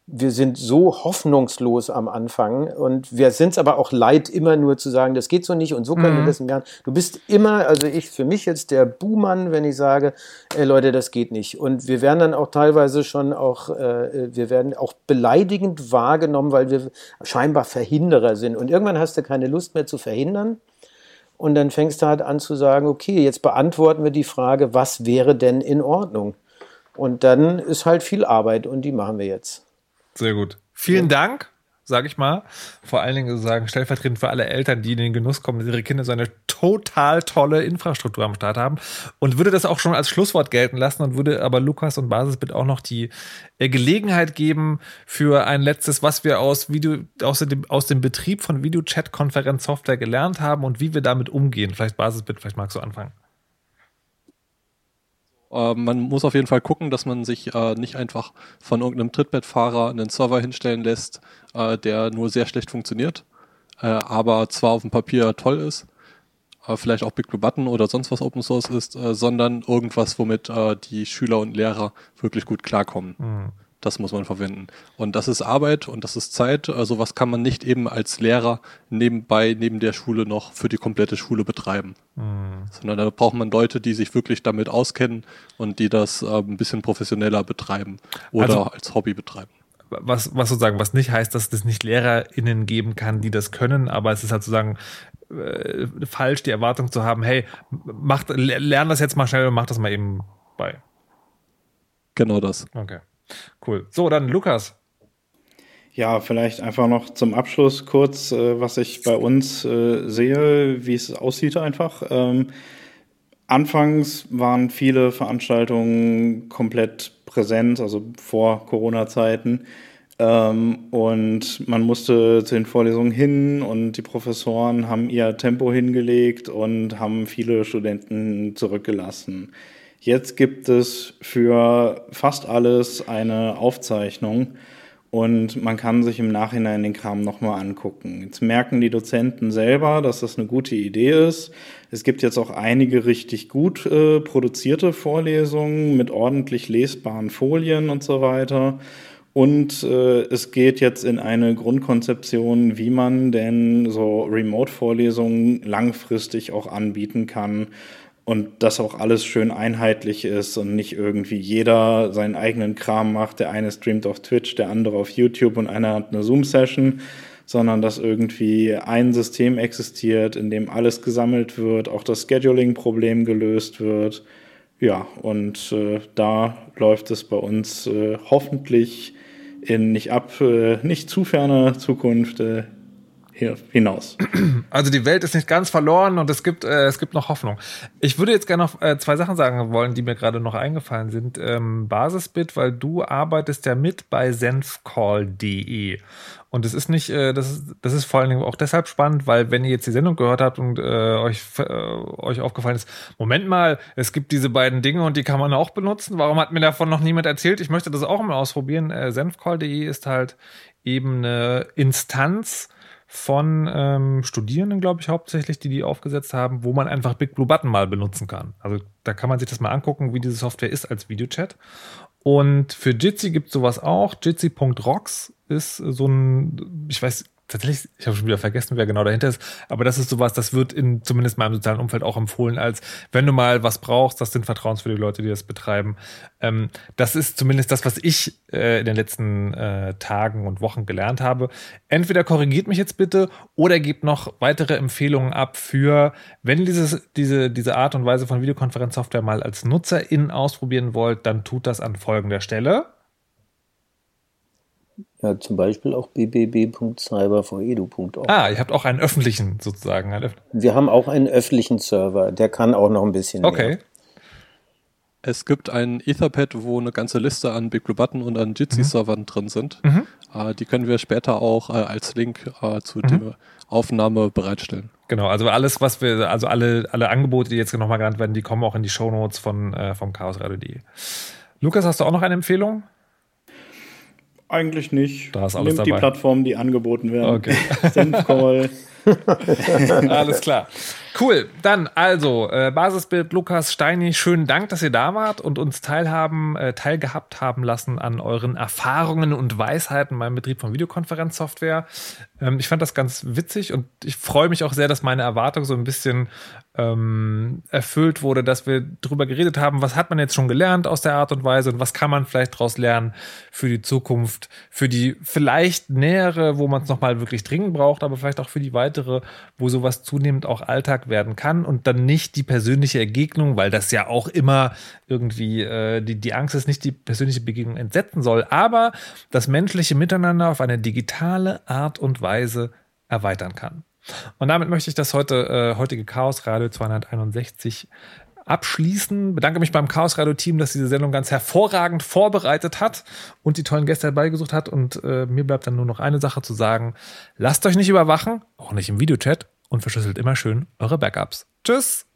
wir sind so hoffnungslos am Anfang und wir sind es aber auch leid, immer nur zu sagen, das geht so nicht und so können mhm. wir das nicht machen. Du bist immer, also ich für mich jetzt der Buhmann, wenn ich sage, ey Leute, das geht nicht. Und wir werden dann auch teilweise schon auch, äh, wir werden auch beleidigend wahrgenommen, weil wir scheinbar Verhinderer sind. Und irgendwann hast du keine Lust mehr zu verhindern. Und dann fängst du halt an zu sagen, okay, jetzt beantworten wir die Frage, was wäre denn in Ordnung? Und dann ist halt viel Arbeit und die machen wir jetzt. Sehr gut. Vielen ja. Dank, sage ich mal. Vor allen Dingen sagen stellvertretend für alle Eltern, die in den Genuss kommen, dass ihre Kinder so eine total tolle Infrastruktur am Start haben. Und würde das auch schon als Schlusswort gelten lassen und würde aber Lukas und Basisbit auch noch die äh, Gelegenheit geben für ein letztes, was wir aus Video, aus dem, aus dem Betrieb von Videochat-Konferenzsoftware gelernt haben und wie wir damit umgehen. Vielleicht Basisbit, vielleicht magst du anfangen. Äh, man muss auf jeden Fall gucken, dass man sich äh, nicht einfach von irgendeinem Trittbettfahrer einen Server hinstellen lässt, äh, der nur sehr schlecht funktioniert, äh, aber zwar auf dem Papier toll ist, äh, vielleicht auch Big Blue Button oder sonst was Open Source ist, äh, sondern irgendwas, womit die Schüler und Lehrer wirklich gut klarkommen. Mhm. Das muss man verwenden. Und das ist Arbeit und das ist Zeit. Also was kann man nicht eben als Lehrer nebenbei, neben der Schule noch für die komplette Schule betreiben. Mhm. Sondern da braucht man Leute, die sich wirklich damit auskennen und die das äh, ein bisschen professioneller betreiben oder also, als Hobby betreiben. Was, was sozusagen, was nicht heißt, dass es nicht LehrerInnen geben kann, die das können, aber es ist halt sozusagen äh, falsch, die Erwartung zu haben, hey, mach, lern das jetzt mal schnell und mach das mal eben bei. Genau das. Okay. Cool. So, dann Lukas. Ja, vielleicht einfach noch zum Abschluss kurz, äh, was ich bei uns äh, sehe, wie es aussieht einfach. Ähm, anfangs waren viele Veranstaltungen komplett präsent, also vor Corona-Zeiten. Ähm, und man musste zu den Vorlesungen hin und die Professoren haben ihr Tempo hingelegt und haben viele Studenten zurückgelassen. Jetzt gibt es für fast alles eine Aufzeichnung und man kann sich im Nachhinein den Kram nochmal angucken. Jetzt merken die Dozenten selber, dass das eine gute Idee ist. Es gibt jetzt auch einige richtig gut äh, produzierte Vorlesungen mit ordentlich lesbaren Folien und so weiter. Und äh, es geht jetzt in eine Grundkonzeption, wie man denn so Remote-Vorlesungen langfristig auch anbieten kann und das auch alles schön einheitlich ist und nicht irgendwie jeder seinen eigenen Kram macht. Der eine streamt auf Twitch, der andere auf YouTube und einer hat eine Zoom-Session, sondern dass irgendwie ein System existiert, in dem alles gesammelt wird, auch das Scheduling-Problem gelöst wird. Ja, und äh, da läuft es bei uns äh, hoffentlich in nicht ab, äh, nicht zu ferner Zukunft äh, hinaus. Also die Welt ist nicht ganz verloren und es gibt, äh, es gibt noch Hoffnung. Ich würde jetzt gerne noch äh, zwei Sachen sagen wollen, die mir gerade noch eingefallen sind. Ähm, Basisbit, weil du arbeitest ja mit bei senfcall.de. Und es ist nicht, äh, das, ist, das ist vor allen Dingen auch deshalb spannend, weil wenn ihr jetzt die Sendung gehört habt und äh, euch, äh, euch aufgefallen ist, Moment mal, es gibt diese beiden Dinge und die kann man auch benutzen. Warum hat mir davon noch niemand erzählt? Ich möchte das auch mal ausprobieren. Äh, senfcall.de ist halt eben eine Instanz, von ähm, Studierenden, glaube ich, hauptsächlich, die die aufgesetzt haben, wo man einfach Big Blue Button mal benutzen kann. Also da kann man sich das mal angucken, wie diese Software ist als Videochat. Und für Jitsi gibt es sowas auch. Jitsi.rocks ist so ein, ich weiß, tatsächlich, ich habe schon wieder vergessen, wer genau dahinter ist, aber das ist sowas, das wird in zumindest meinem sozialen Umfeld auch empfohlen, als wenn du mal was brauchst, das sind vertrauenswürdige Leute, die das betreiben. Ähm, das ist zumindest das, was ich äh, in den letzten äh, Tagen und Wochen gelernt habe. Entweder korrigiert mich jetzt bitte oder gebt noch weitere Empfehlungen ab für, wenn dieses, diese, diese Art und Weise von Videokonferenzsoftware mal als NutzerInnen ausprobieren wollt, dann tut das an folgender Stelle. Ja, zum Beispiel auch bbb.cyberforedu.org. Ah, ihr habt auch einen öffentlichen sozusagen. Wir haben auch einen öffentlichen Server, der kann auch noch ein bisschen okay. mehr. Es gibt ein Etherpad, wo eine ganze Liste an Big Blue Button und an Jitsi-Servern mhm. drin sind. Mhm. Äh, die können wir später auch äh, als Link äh, zu mhm. der Aufnahme bereitstellen. Genau, also alles, was wir, also alle, alle Angebote, die jetzt nochmal genannt werden, die kommen auch in die Shownotes von äh, vom Chaos Radio.de. Lukas, hast du auch noch eine Empfehlung? Eigentlich nicht. Da ist alles Nehmt dabei. die Plattformen, die angeboten werden. Okay. Senfcall. Alles klar. Cool. Dann also äh, Basisbild Lukas Steini, schönen Dank, dass ihr da wart und uns teilhaben, äh, teilgehabt haben lassen an euren Erfahrungen und Weisheiten beim Betrieb von Videokonferenzsoftware. Ähm, ich fand das ganz witzig und ich freue mich auch sehr, dass meine Erwartung so ein bisschen ähm, erfüllt wurde, dass wir darüber geredet haben, was hat man jetzt schon gelernt aus der Art und Weise und was kann man vielleicht daraus lernen für die Zukunft, für die vielleicht nähere, wo man es nochmal wirklich dringend braucht, aber vielleicht auch für die weitere, wo sowas zunehmend auch Alltag werden kann und dann nicht die persönliche Ergegnung, weil das ja auch immer irgendwie äh, die, die Angst ist, nicht die persönliche Begegnung entsetzen soll, aber das menschliche Miteinander auf eine digitale Art und Weise erweitern kann. Und damit möchte ich das heute, äh, heutige Chaos Radio 261 abschließen. Bedanke mich beim Chaos Radio Team, dass diese Sendung ganz hervorragend vorbereitet hat und die tollen Gäste herbeigesucht hat. Und äh, mir bleibt dann nur noch eine Sache zu sagen. Lasst euch nicht überwachen, auch nicht im Videochat und verschlüsselt immer schön eure Backups. Tschüss!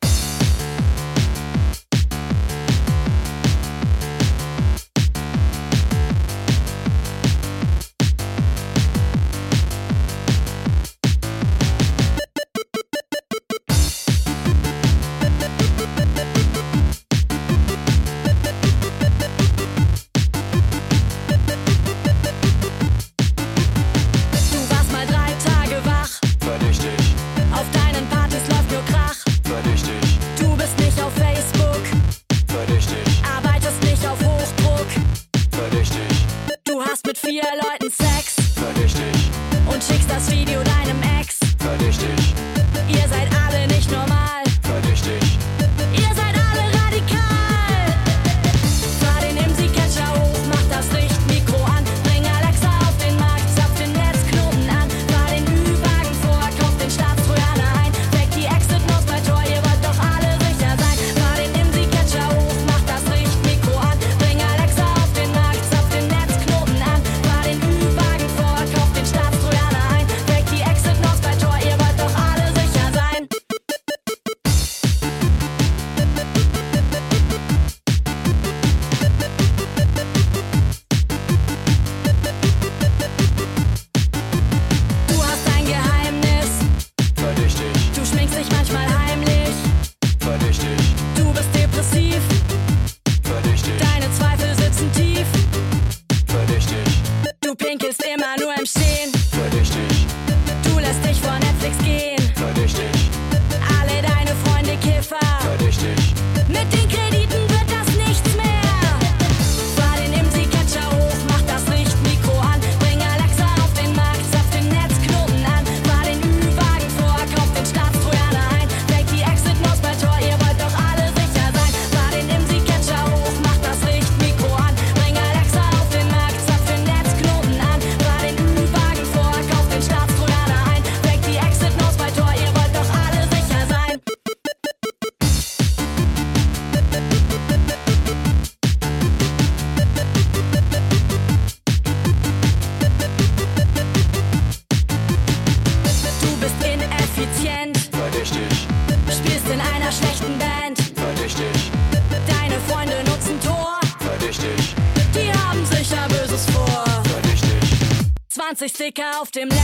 20 Sticker auf dem